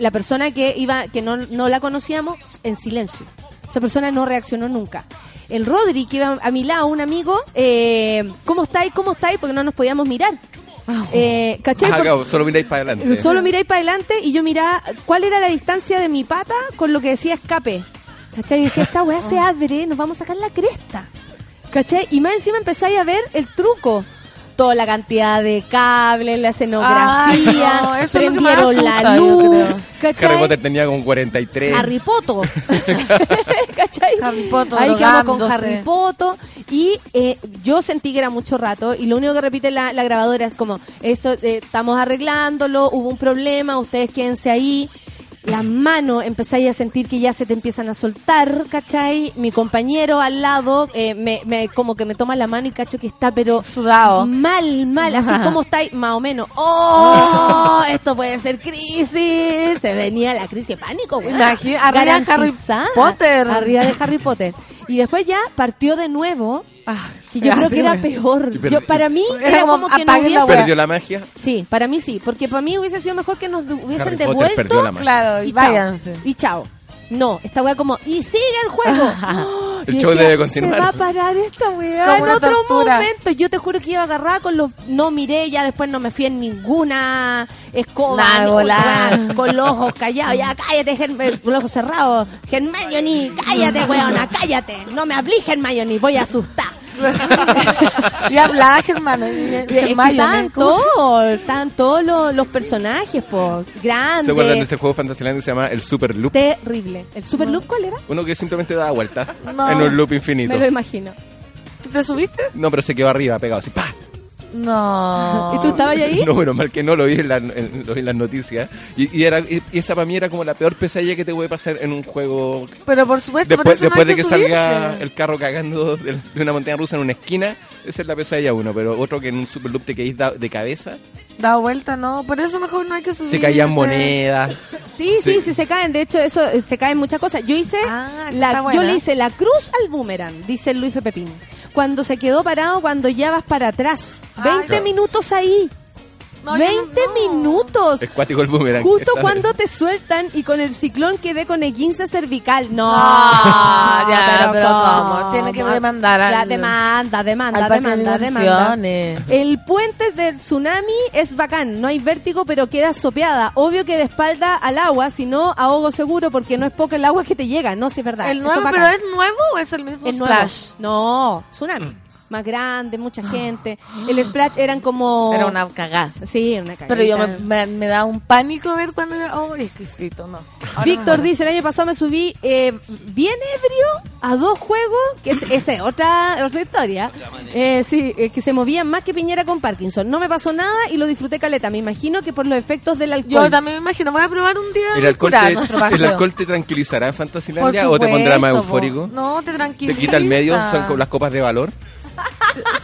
Speaker 1: La persona que iba, que no, no la conocíamos, en silencio. Esa persona no reaccionó nunca. El Rodri, que iba a mi lado, un amigo, eh, ¿cómo estáis? ¿Cómo estáis? Porque no nos podíamos mirar. Eh, ¿Cachai?
Speaker 12: Ah, claro, solo miráis para adelante.
Speaker 1: Solo miráis para adelante y yo miraba cuál era la distancia de mi pata con lo que decía escape. ¿Cachai? Y decía, esta weá se abre, nos vamos a sacar la cresta. ¿Cachai? Y más encima empezáis a ver el truco. Toda la cantidad de cables, la escenografía,
Speaker 9: Ay, no, eso es lo que más
Speaker 1: prendieron la luz.
Speaker 12: Harry Potter tenía como 43.
Speaker 1: Harry Potter. ¿Cachai?
Speaker 9: Harry Potter
Speaker 1: Ahí quedamos con. Harry Potter. Y eh, yo sentí que era mucho rato. Y lo único que repite la, la grabadora es como: esto eh, estamos arreglándolo, hubo un problema, ustedes quédense ahí. Las manos empezáis a sentir que ya se te empiezan a soltar, ¿cachai? Mi compañero al lado eh, me, me- como que me toma la mano y cacho que está, pero
Speaker 9: Sudado.
Speaker 1: mal, mal, así como estáis, más o menos. ¡Oh! Esto puede ser crisis. Se venía la crisis de pánico, güey.
Speaker 9: Arriba de Harry Potter.
Speaker 1: Arriba de Harry Potter. Y después ya partió de nuevo,
Speaker 9: Ah,
Speaker 1: que yo creo
Speaker 9: sí,
Speaker 1: que era peor. Yo, para mí
Speaker 9: Era
Speaker 1: era
Speaker 9: como,
Speaker 1: como que no hubiese...
Speaker 12: ¿Perdió la magia?
Speaker 1: Sí, para mí sí, porque para mí hubiese sido mejor que nos hubiesen
Speaker 12: Harry
Speaker 1: devuelto
Speaker 12: perdió la magia.
Speaker 9: Claro, y
Speaker 1: y chao.
Speaker 9: váyanse.
Speaker 1: Y chao. No, esta weá como, y sigue el juego. ¡Oh!
Speaker 12: El
Speaker 1: Y
Speaker 12: show
Speaker 1: decía,
Speaker 12: debe continuar.
Speaker 1: Se va a parar esta weá en otro
Speaker 9: tortura.
Speaker 1: momento. Yo te juro que iba agarrada con los. No miré, ya después no me fui en ninguna escoba. Ni- con los ojos callados. Ya cállate, con los ojos cerrados. Hermione, cállate, weona, cállate. No me hablé, Hermione, voy a asustar.
Speaker 9: Y hablaba Germán.
Speaker 1: Es que
Speaker 9: Germán,
Speaker 1: estaban todos, estaban todos los, los personajes, po,
Speaker 12: ¿Se acuerdan de
Speaker 1: grandes.
Speaker 12: ese juego Fantasyland que se llama el Super Loop?
Speaker 1: Terrible. ¿El Super Loop cuál era?
Speaker 12: Uno que simplemente da vueltas
Speaker 9: No.
Speaker 12: en un loop infinito.
Speaker 1: Me lo imagino.
Speaker 9: ¿Te subiste?
Speaker 12: No, pero se quedó arriba, pegado así. ¡pah!
Speaker 9: No.
Speaker 1: ¿Y tú estabas ahí?
Speaker 12: No, bueno, mal que no, lo vi en, la- en- lo vi en las noticias. Y, y era, y y esa para mí era como la peor pesadilla que te puede pasar en un juego.
Speaker 9: Pero por supuesto, por
Speaker 12: Después,
Speaker 9: eso no
Speaker 12: después
Speaker 9: hay
Speaker 12: de que salga el carro cagando de, de una montaña rusa en una esquina, esa es la pesadilla uno. Pero otro que en un super loop te quedéis da- de cabeza,
Speaker 9: Da vuelta, no. Por eso mejor no hay que subirse.
Speaker 12: se caían monedas.
Speaker 1: Sí, sí,
Speaker 12: Sí.
Speaker 1: sí, se caen. De hecho, eso eh, se caen muchas cosas. Yo hice,
Speaker 9: Ah,
Speaker 1: la, yo le hice la cruz al boomerang, dice Luis F. Pepín. Cuando se quedó parado, cuando ya vas para atrás. 20
Speaker 12: Claro.
Speaker 1: minutos ahí.
Speaker 9: No, yo
Speaker 1: 20
Speaker 9: no- no.
Speaker 1: minutos.
Speaker 12: Es cuático el boomerang.
Speaker 1: Justo cuando te sueltan y con el ciclón quedé con el 15 cervical. No,
Speaker 9: ya, pero ¿cómo? Tiene que demandar al-
Speaker 1: Ya, demanda, demanda, demanda, demanda. El puente del tsunami es bacán, no hay vértigo, pero queda sopeada. Obvio que de espalda al agua, si no, ahogo seguro, porque no es poco el agua que te llega, no, si es verdad.
Speaker 9: ¿El nuevo, pero es nuevo o es el mismo
Speaker 1: nuevo.
Speaker 9: Splash?
Speaker 1: No, tsunami. Más grande, mucha gente. El splash eran como...
Speaker 9: Era una cagada.
Speaker 1: Sí, era una cagadita.
Speaker 9: Pero yo me, me, me da un pánico ver cuando era. Oh, exquisito, no. Ahora
Speaker 1: Víctor
Speaker 9: me
Speaker 1: dice, el año pasado me subí eh, bien ebrio a dos juegos, que es, esa es otra, otra historia, eh, sí, eh, que se movían más que Piñera con Parkinson. No me pasó nada y lo disfruté caleta. Me imagino que por los efectos del alcohol.
Speaker 9: Yo también me imagino, voy a probar un día
Speaker 12: ¿El alcohol,
Speaker 9: curar
Speaker 12: te, ¿El alcohol te tranquilizará en Fantasylandia o te pondrá más eufórico?
Speaker 9: No, te
Speaker 12: ¿Te
Speaker 9: tranquiliza.
Speaker 12: quita el medio? ¿Son como las copas de valor?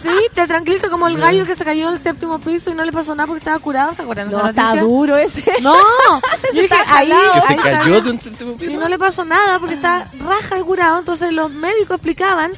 Speaker 9: Sí, te tranquiliza como el gallo que se cayó del séptimo piso y no le pasó nada porque estaba curado, ¿se acuerdan?
Speaker 1: no, está duro ese.
Speaker 9: No, yo dije, ahí.
Speaker 12: ¿Que se
Speaker 9: ahí
Speaker 12: cayó
Speaker 9: está.
Speaker 12: de un séptimo
Speaker 9: Y
Speaker 12: piso?
Speaker 9: no le pasó nada porque está raja y curado. Entonces los médicos explicaban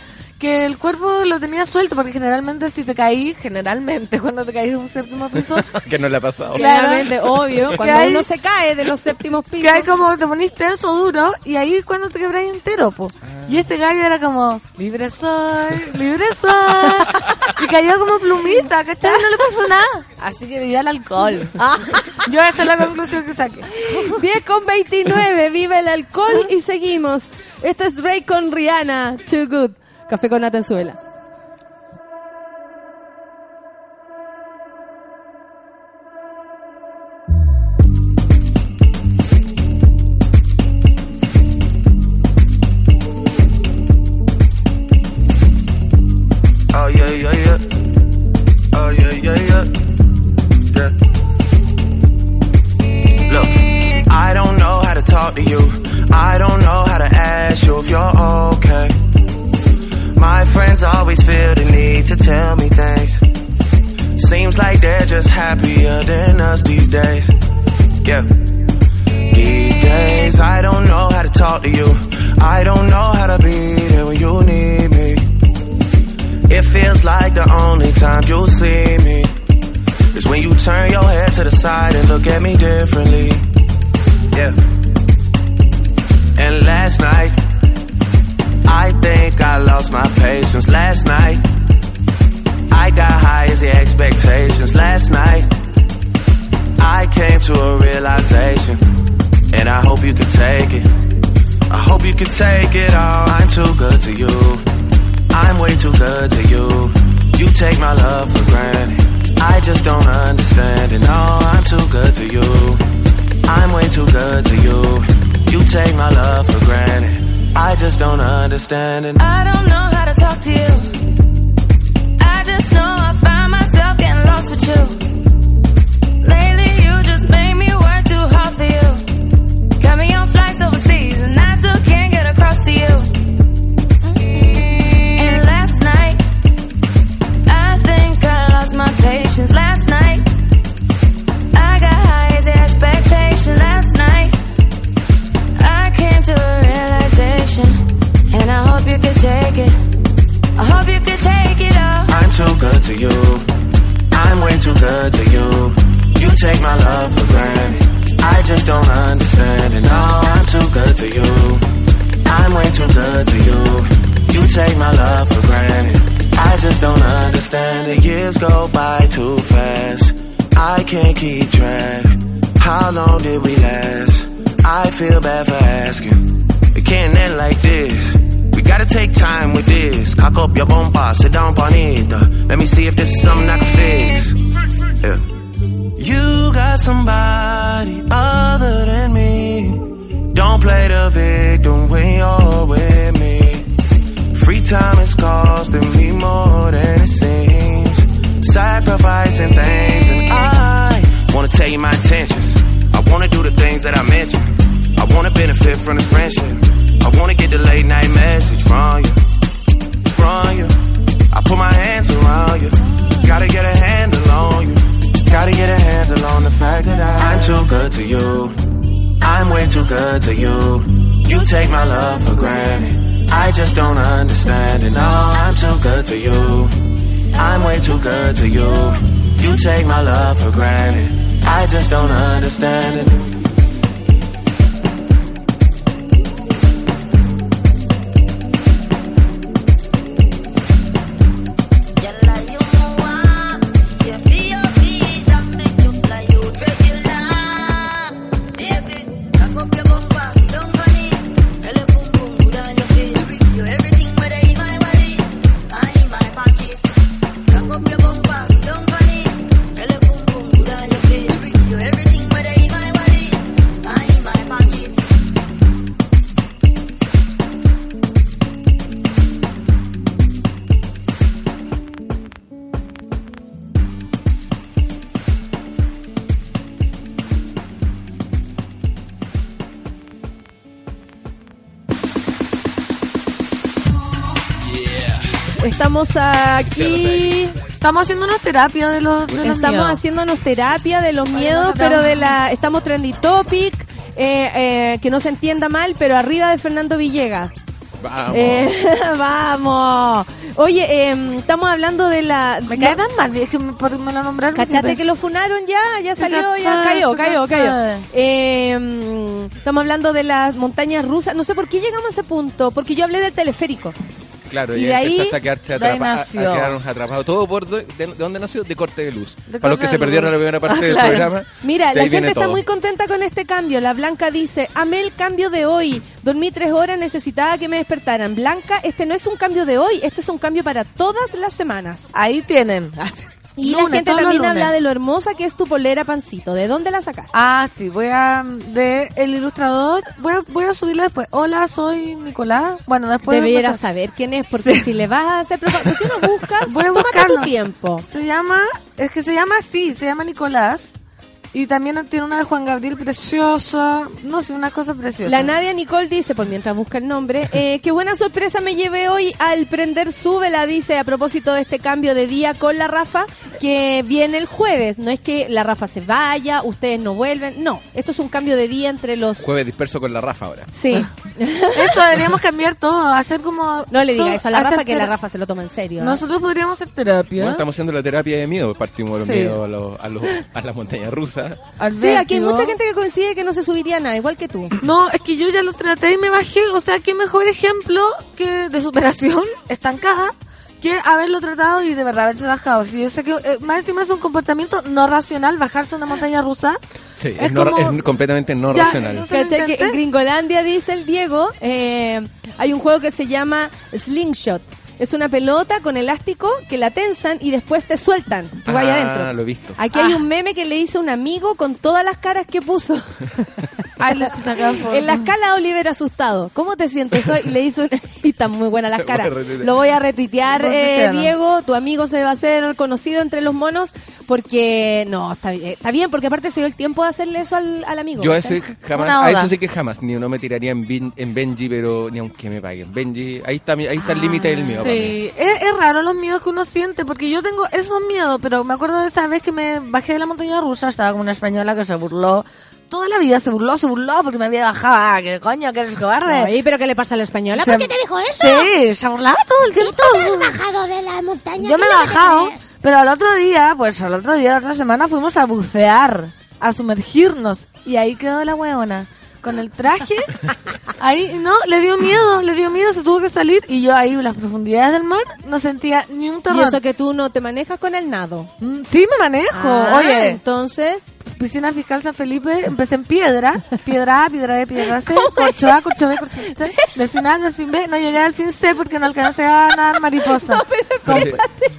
Speaker 9: que el cuerpo lo tenía suelto porque generalmente si te caí, generalmente cuando te caís de un séptimo piso,
Speaker 12: que no le ha pasado.
Speaker 1: Claramente, obvio. Cuando
Speaker 9: hay-
Speaker 1: uno se cae de los séptimos pisos.
Speaker 9: que hay como te ponís tenso duro y ahí es cuando te quebráis entero, po. Y este gallo era como, libre soy, libre soy. y cayó como plumita, ¿cachai? No le pasó nada. Así que viva el alcohol. Yo esa es la conclusión que saqué.
Speaker 1: 10 con 29, viva el alcohol y seguimos. Esto es Drake con Rihanna, Too Good. Café con.
Speaker 13: Oh see me is when you turn your head to the side and look at me differently. Yeah. And last night, I think I lost my patience. Last night, I got high as the expectations. Last night, I came to a realization, and I hope you can take it. I hope you can take it all. I'm too good to you. I'm way too good to you. You take my love for granted. I just don't understand it. No, I'm too good to you. I'm way too good to you. You take my love for granted. I just don't understand it.
Speaker 14: I don't know how to talk to you. You.
Speaker 13: I'm way too good to you. You take my love for granted. I just don't understand it. No, I'm too good to you. I'm way too good to you. You take my love for granted. I just don't understand. The years go by too fast. I can't keep track. How long did we last? I feel bad for asking. It can't end like this. Gotta take time with this. Cock up your bomba, sit down bonita. Let me see if this is something I can fix. Yeah. You got somebody other than me. Don't play the victim when you're with me. Free time is costing me more than it seems. Sacrificing things, and I wanna tell you my intentions. I wanna do the things that I mentioned. I wanna benefit from this friendship. I wanna get the late night message from you, from you. I put my hands around you. Gotta get a handle on you. Gotta get a handle on the fact that I, I'm too good to you. I'm way too good to you. You take my love for granted. I just don't understand it. No, I'm too good to you. I'm way too good to you. You take my love for granted. I just don't understand it.
Speaker 1: Estamos aquí.
Speaker 9: Estamos haciendo una terapia de los, de los
Speaker 1: Estamos
Speaker 9: miedos.
Speaker 1: haciéndonos terapia de los miedos, pero de la. Estamos trendy topic. eh, eh, que no se entienda mal, pero arriba de Fernando Villegas.
Speaker 12: Vamos.
Speaker 1: Eh, vamos. Oye, eh, estamos hablando de la.
Speaker 9: Me cae tan mal, es que me, por- me lo nombraron.
Speaker 1: Cachate que lo funaron ya, ya salió, ya cayó, cayó, cayó. Eh, mm, estamos hablando de las montañas rusas. No sé por qué llegamos a ese punto, porque yo hablé del teleférico.
Speaker 12: Claro,
Speaker 1: Y
Speaker 12: y,
Speaker 1: ahí,
Speaker 12: empezaste a quedarse
Speaker 9: de ahí
Speaker 12: atrapa- a-
Speaker 9: nació.
Speaker 12: a quedarnos atrapados. Todo por de, de- ¿de dónde nació? De corte de luz.
Speaker 9: De
Speaker 12: Para los que se perdieron la primera parte
Speaker 9: Ah,
Speaker 12: del
Speaker 9: claro.
Speaker 12: programa.
Speaker 1: Mira,
Speaker 12: de
Speaker 1: la gente está
Speaker 12: todo.
Speaker 1: muy contenta con este cambio. La Blanca dice, amé el cambio de hoy. Dormí tres horas, necesitaba que me despertaran. Blanca, este no es un cambio de hoy, este es un cambio para todas las semanas.
Speaker 9: Ahí tienen.
Speaker 1: Y
Speaker 9: Lunes,
Speaker 1: la gente también habla de lo hermosa que es tu polera, Pancito. ¿De dónde la sacaste?
Speaker 9: Ah, sí, voy a. De el ilustrador. Voy a, voy a subirla después. Hola, soy Nicolás. Bueno, después. Empezar.
Speaker 1: saber quién es, porque si le vas a hacer propaganda, ¿por qué no buscas?
Speaker 9: Voy a buscarlo.
Speaker 1: tu tiempo.
Speaker 9: Se llama. Es que se llama así, se llama Nicolás. Y también tiene una de Juan Gabriel preciosa. No sé, una cosa preciosa.
Speaker 1: La Nadia Nicole dice, por mientras busca el nombre, eh, qué buena sorpresa me llevé hoy al prender Súbela, dice, a propósito de este cambio de día con la Rafa, que viene el jueves. No es que la Rafa se vaya, ustedes no vuelven, no. Esto es un cambio de día entre los...
Speaker 12: Jueves disperso con la Rafa ahora.
Speaker 1: Sí.
Speaker 9: Eso deberíamos cambiar todo, hacer como.
Speaker 1: No le diga
Speaker 9: todo-
Speaker 1: eso a la Rafa, que la Rafa se lo toma en serio. ¿eh?
Speaker 9: Nosotros podríamos hacer terapia.
Speaker 12: Bueno, estamos haciendo la terapia de miedo. Partimos los
Speaker 9: Sí.
Speaker 12: miedos a, los- a, los- a las montañas rusas.
Speaker 1: Sí, aquí hay mucha gente que coincide que no se subiría a nada, igual que tú.
Speaker 9: No, es que yo ya lo traté y me bajé. O sea, qué mejor ejemplo que de superación estancada que haberlo tratado y de verdad haberse bajado. Si yo sé que eh, más encima es un comportamiento no racional bajarse una montaña rusa.
Speaker 12: Sí,
Speaker 9: Es
Speaker 12: es, no-
Speaker 9: como-
Speaker 12: es completamente no
Speaker 9: Ya,
Speaker 12: racional.
Speaker 1: Que en Gringolandia, dice el Diego, eh, hay un juego que se llama Slingshot. Es una pelota con elástico que la tensan y después te sueltan. Tú
Speaker 12: Ah,
Speaker 1: adentro.
Speaker 12: lo he visto.
Speaker 1: Aquí hay un meme que le hizo un amigo con todas las caras que puso.
Speaker 9: Ay,
Speaker 1: en la escala Oliver asustado. ¿Cómo te sientes hoy? Y le hizo un... y están muy buenas las caras. Lo voy a retuitear, eh. Diego. Tu amigo se va a hacer conocido entre los monos porque no, está bien, está bien porque aparte se dio el tiempo de hacerle eso al, al amigo.
Speaker 12: Yo a ese jamás,
Speaker 9: Una
Speaker 12: a eso sí que jamás, ni no me tiraría en, Bin- en Benji, pero ni aunque me paguen. Benji, ahí está, mi- ahí está el límite del mío.
Speaker 9: Sí, es, es raro los miedos que uno siente, porque yo tengo esos miedos, pero me acuerdo de esa vez que me bajé de la montaña rusa, estaba con una española que se burló. Toda la vida se burló, se burló, porque me había bajado. Ah, ¿Qué coño, que eres cobarde?
Speaker 1: Ay, pero ¿qué le pasa a la española?
Speaker 9: Se-
Speaker 1: ¿Por qué te dijo eso?
Speaker 9: Sí, se burlaba todo el tiempo.
Speaker 15: bajado de la montaña.
Speaker 9: Yo me he bajado, pero al otro día, pues al otro día, la otra semana, fuimos a bucear a sumergirnos. Y ahí quedó la hueona. Con el traje, ahí no, le dio miedo, le dio miedo, se tuvo que salir. Y yo ahí, en las profundidades del mar, no sentía ni un
Speaker 1: Y
Speaker 9: terror.
Speaker 1: eso que tú no te manejas con el nado.
Speaker 9: Mm, Sí, me manejo.
Speaker 1: Ah,
Speaker 9: Oye,
Speaker 1: entonces,
Speaker 9: piscina fiscal San Felipe, empecé en piedra, piedra A, piedra B, piedra C, corcho A, corcho B, corcho C, del final, del fin B, no llegué al fin C porque no alcancé a nadar mariposa.
Speaker 12: Eh,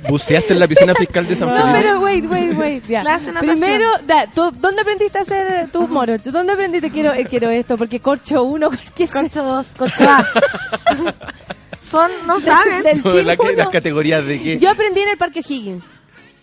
Speaker 12: ¿Buceaste en la piscina fiscal de San
Speaker 1: no,
Speaker 12: Felipe?
Speaker 1: pero wait, wait, wait. ya.
Speaker 9: Clase.
Speaker 1: Primero, da, ¿tú, ¿dónde aprendiste a hacer tus moros? ¿Tú ¿Dónde aprendiste quiero, eh, quiero esto? Porque corcho uno, ¿qué es
Speaker 9: Corcho
Speaker 1: eso?
Speaker 9: 2, corcho A. Son, no saben.
Speaker 1: Del
Speaker 12: No,
Speaker 1: fin
Speaker 12: la que-
Speaker 1: uno.
Speaker 12: las categorías de qué.
Speaker 1: Yo aprendí en el Parque Higgins.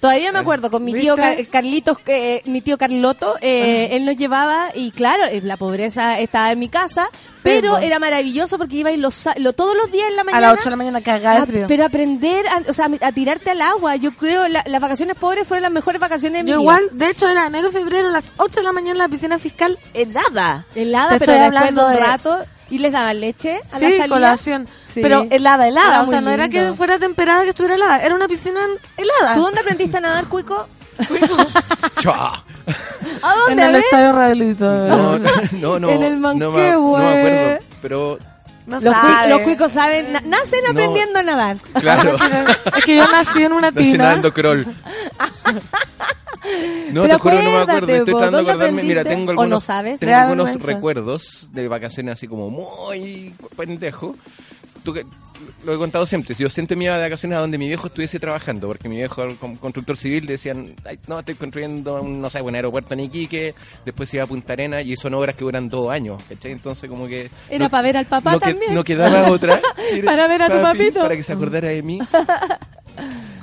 Speaker 1: Todavía me acuerdo con mi tío. Car- Carlitos, eh, mi tío Carloto, eh, él nos llevaba y claro, eh, la pobreza estaba en mi casa, pero
Speaker 9: pues.
Speaker 1: era maravilloso porque iba a ir los, lo- todos los días en la
Speaker 9: A
Speaker 1: mañana.
Speaker 9: las 8 de la mañana cagada
Speaker 1: a-
Speaker 9: frío.
Speaker 1: pero aprender, a, o sea, a tirarte al agua. Yo creo la- las vacaciones pobres fueron las mejores vacaciones de
Speaker 9: Yo
Speaker 1: mi
Speaker 9: igual,
Speaker 1: vida.
Speaker 9: de hecho, era enero, febrero, a las 8 de la mañana en la piscina fiscal helada.
Speaker 1: Helada,
Speaker 9: Te
Speaker 1: pero después de un rato y les daban leche a la
Speaker 9: Sí,
Speaker 1: salida.
Speaker 9: colación.
Speaker 1: Sí.
Speaker 9: Pero helada, helada.
Speaker 1: Era
Speaker 9: o sea, no era que fuera temperada que estuviera helada. Era una piscina helada.
Speaker 1: ¿Tú dónde aprendiste a nadar, Cuico?
Speaker 12: Chua.
Speaker 1: ¿A
Speaker 9: en
Speaker 1: dónde?
Speaker 9: el
Speaker 1: a ver?
Speaker 9: estadio Raelito.
Speaker 12: No, no, no.
Speaker 1: En el
Speaker 12: no,
Speaker 1: Manquehue.
Speaker 12: no me acuerdo, pero
Speaker 9: No
Speaker 1: Los, cui- los cuicos saben, na- nacen
Speaker 12: No.
Speaker 1: aprendiendo a nadar.
Speaker 12: claro.
Speaker 9: Es que yo nací en una
Speaker 12: Nací
Speaker 9: tina.
Speaker 12: nadando croll. No,
Speaker 1: Pero
Speaker 12: te juro, no me acuerdo. Estoy tratando de
Speaker 1: ¿dónde
Speaker 12: acordarme. Mira, tengo
Speaker 1: ¿O no
Speaker 12: algunos,
Speaker 1: sabes?
Speaker 12: tengo algunos
Speaker 9: vergüenza.
Speaker 12: recuerdos de vacaciones así como muy pendejo. Tú que- lo he contado siempre. Yo siempre me iba de vacaciones a donde mi viejo estuviese trabajando, porque mi viejo, como constructor civil, decían, "Ay, no, estoy construyendo, un, no sé, un aeropuerto en Iquique, después se iba a Punta Arena, y son obras que duran dos años, ¿cachai? Entonces, como que...
Speaker 1: Era
Speaker 12: no-
Speaker 1: para ver al papá
Speaker 12: no, que-
Speaker 1: también.
Speaker 12: no quedaba otra.
Speaker 1: Para ver a tu
Speaker 12: Papi,
Speaker 1: papito.
Speaker 12: Para que se acordara de mí.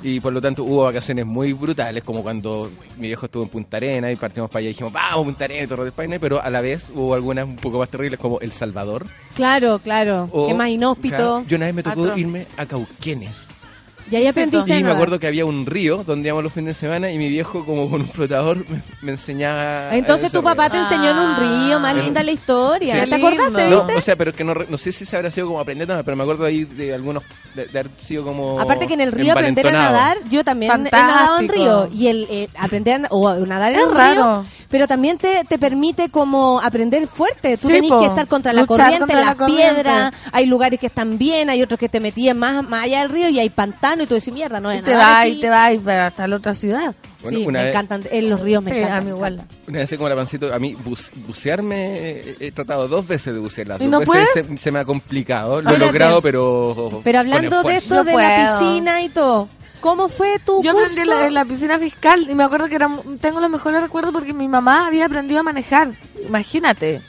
Speaker 12: Y por lo tanto hubo vacaciones muy brutales, como cuando mi viejo estuvo en Punta Arena y partimos para allá y dijimos, vamos, Punta Arena y Torre de España, pero a la vez hubo algunas un poco más terribles como El Salvador.
Speaker 1: Claro, claro.
Speaker 12: o-
Speaker 1: Qué más inhóspito.
Speaker 12: claro, yo una vez me tocó irme a Cauquenes.
Speaker 1: Y ahí aprendiste
Speaker 12: Y me acuerdo que había un río donde íbamos los fines de semana y mi viejo como con un flotador me, me enseñaba...
Speaker 1: Entonces tu papá
Speaker 12: río.
Speaker 1: te enseñó en un río, más linda la historia.
Speaker 12: Sí.
Speaker 1: ¿Te acordaste,
Speaker 12: No,
Speaker 1: viste?
Speaker 12: o sea, pero que no, re- no sé si se habrá sido como aprendiendo, pero me acuerdo ahí de algunos, de, de haber sido como...
Speaker 1: Aparte que en el río aprender a nadar, yo también he nadado en río. Y el eh, aprender a, na- o a nadar en
Speaker 9: Es
Speaker 1: un
Speaker 9: raro.
Speaker 1: río, pero también te, te permite como aprender fuerte. Tú
Speaker 9: Sí,
Speaker 1: tenés
Speaker 9: po.
Speaker 1: que estar contra la corriente,
Speaker 9: contra
Speaker 1: las
Speaker 9: la corriente.
Speaker 1: piedras. Hay lugares que están bien, hay otros que te metían más, más allá del río y hay y tú decís, mierda, no es
Speaker 9: te
Speaker 1: nada.
Speaker 9: vas, y te vas y para hasta la otra ciudad.
Speaker 12: Bueno,
Speaker 1: sí, me
Speaker 12: vez-
Speaker 1: encantan. En los ríos me
Speaker 9: Sí,
Speaker 1: encantan.
Speaker 9: a mí igual.
Speaker 12: Una vez como la pancito, a mí buce- bucearme, eh, he tratado dos veces de bucear. Las
Speaker 9: ¿Y
Speaker 12: dos
Speaker 9: no
Speaker 12: veces
Speaker 9: puedes?
Speaker 12: se, se me ha complicado. Lo he logrado, pero.
Speaker 1: Pero
Speaker 12: con
Speaker 1: hablando de esto
Speaker 9: No
Speaker 1: de la piscina y todo, ¿cómo fue tu
Speaker 9: Yo
Speaker 1: curso?
Speaker 9: aprendí en la, en la piscina fiscal y me acuerdo que era, tengo los mejores recuerdos porque mi mamá había aprendido a manejar. Imagínate.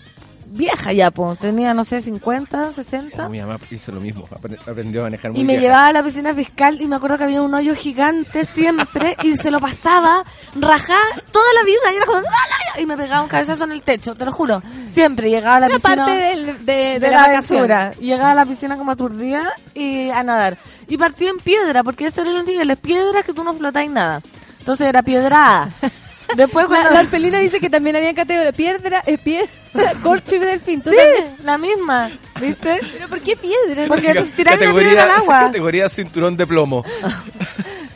Speaker 9: Vieja ya, po. Tenía, no sé, 50, 60.
Speaker 12: Mi mamá hizo lo mismo, apre- aprendió a manejar muy
Speaker 9: Y me
Speaker 12: vieja.
Speaker 9: llevaba a la piscina fiscal y me acuerdo que había un hoyo gigante siempre y se lo pasaba rajá toda la vida y era como y me pegaba un cabezazo en el techo, te lo juro. Siempre llegaba a la
Speaker 1: Era
Speaker 9: piscina
Speaker 1: parte del- de, de
Speaker 9: de,
Speaker 1: la,
Speaker 9: la aventura. Llegaba a la piscina como aturdida y a nadar. Y partí en piedra, porque estos eran los niveles piedras que tú no flotáis nada. Entonces era piedra A. Después
Speaker 1: La,
Speaker 9: cuando...
Speaker 1: la orfelina dice que también había categoría piedra, eh, piedra, corcho y delfín. ¿Tú
Speaker 9: Sí,
Speaker 1: también?
Speaker 9: la misma, ¿viste?
Speaker 1: ¿Pero por qué piedra?
Speaker 9: Porque
Speaker 12: Ca-
Speaker 9: tiráis una piedra al agua.
Speaker 12: categoría cinturón de plomo.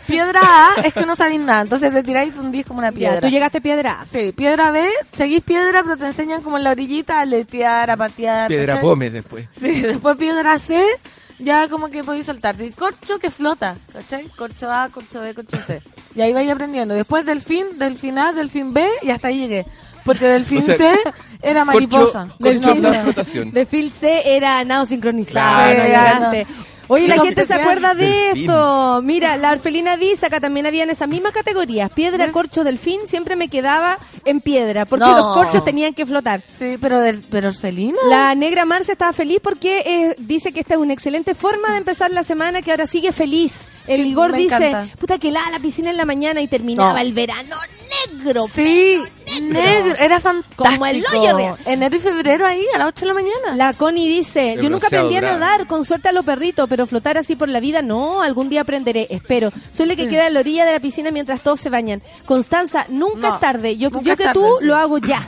Speaker 9: Piedra A es que no sabéis nada, entonces te tiráis y te hundís como una piedra.
Speaker 1: Ya, tú llegaste piedra. A.
Speaker 9: Sí, piedra B, seguís piedra, pero te enseñan como en la orillita a letear, a patear.
Speaker 12: Piedra. Pómez después.
Speaker 9: Sí, después piedra C, ya como que podéis soltar. Y corcho que flota, ¿cachai? Corcho A, corcho B, corcho C. Y ahí vais aprendiendo. Después delfín, delfín A, delfín B, y hasta ahí llegué. Porque delfín
Speaker 12: O sea,
Speaker 9: C era mariposa.
Speaker 12: corcho la
Speaker 9: no.
Speaker 12: flotación.
Speaker 1: Phil C era nado sincronizado.
Speaker 12: Claro,
Speaker 1: no. Oye, la gente se acuerda de
Speaker 12: Delfín.
Speaker 1: esto. Mira, la orfelina dice acá también había en esas mismas categorías. Piedra, corcho, delfín. Siempre me quedaba en piedra porque
Speaker 9: No.
Speaker 1: los corchos tenían que flotar.
Speaker 9: Sí, pero, del, pero felina.
Speaker 1: La negra Marce estaba feliz porque eh, dice que esta es una excelente forma de empezar la semana, que ahora sigue feliz. El
Speaker 9: Que
Speaker 1: Igor
Speaker 9: me
Speaker 1: dice,
Speaker 9: encanta.
Speaker 1: puta que la la piscina en la mañana y terminaba
Speaker 9: No.
Speaker 1: el verano negro.
Speaker 9: Sí, negro. Era fantástico.
Speaker 1: Como el hoyo real.
Speaker 9: Enero y febrero ahí, a las 8 de la mañana.
Speaker 1: La Connie dice, yo nunca aprendí a nadar, con suerte a lo perrito, pero flotar así por la vida, no, algún día aprenderé, espero. Soy la que queda a la orilla de la piscina mientras todos se bañan. Constanza, nunca
Speaker 9: No,
Speaker 1: es tarde, yo, yo que
Speaker 9: tarde,
Speaker 1: tú
Speaker 9: sí.
Speaker 1: lo hago ya.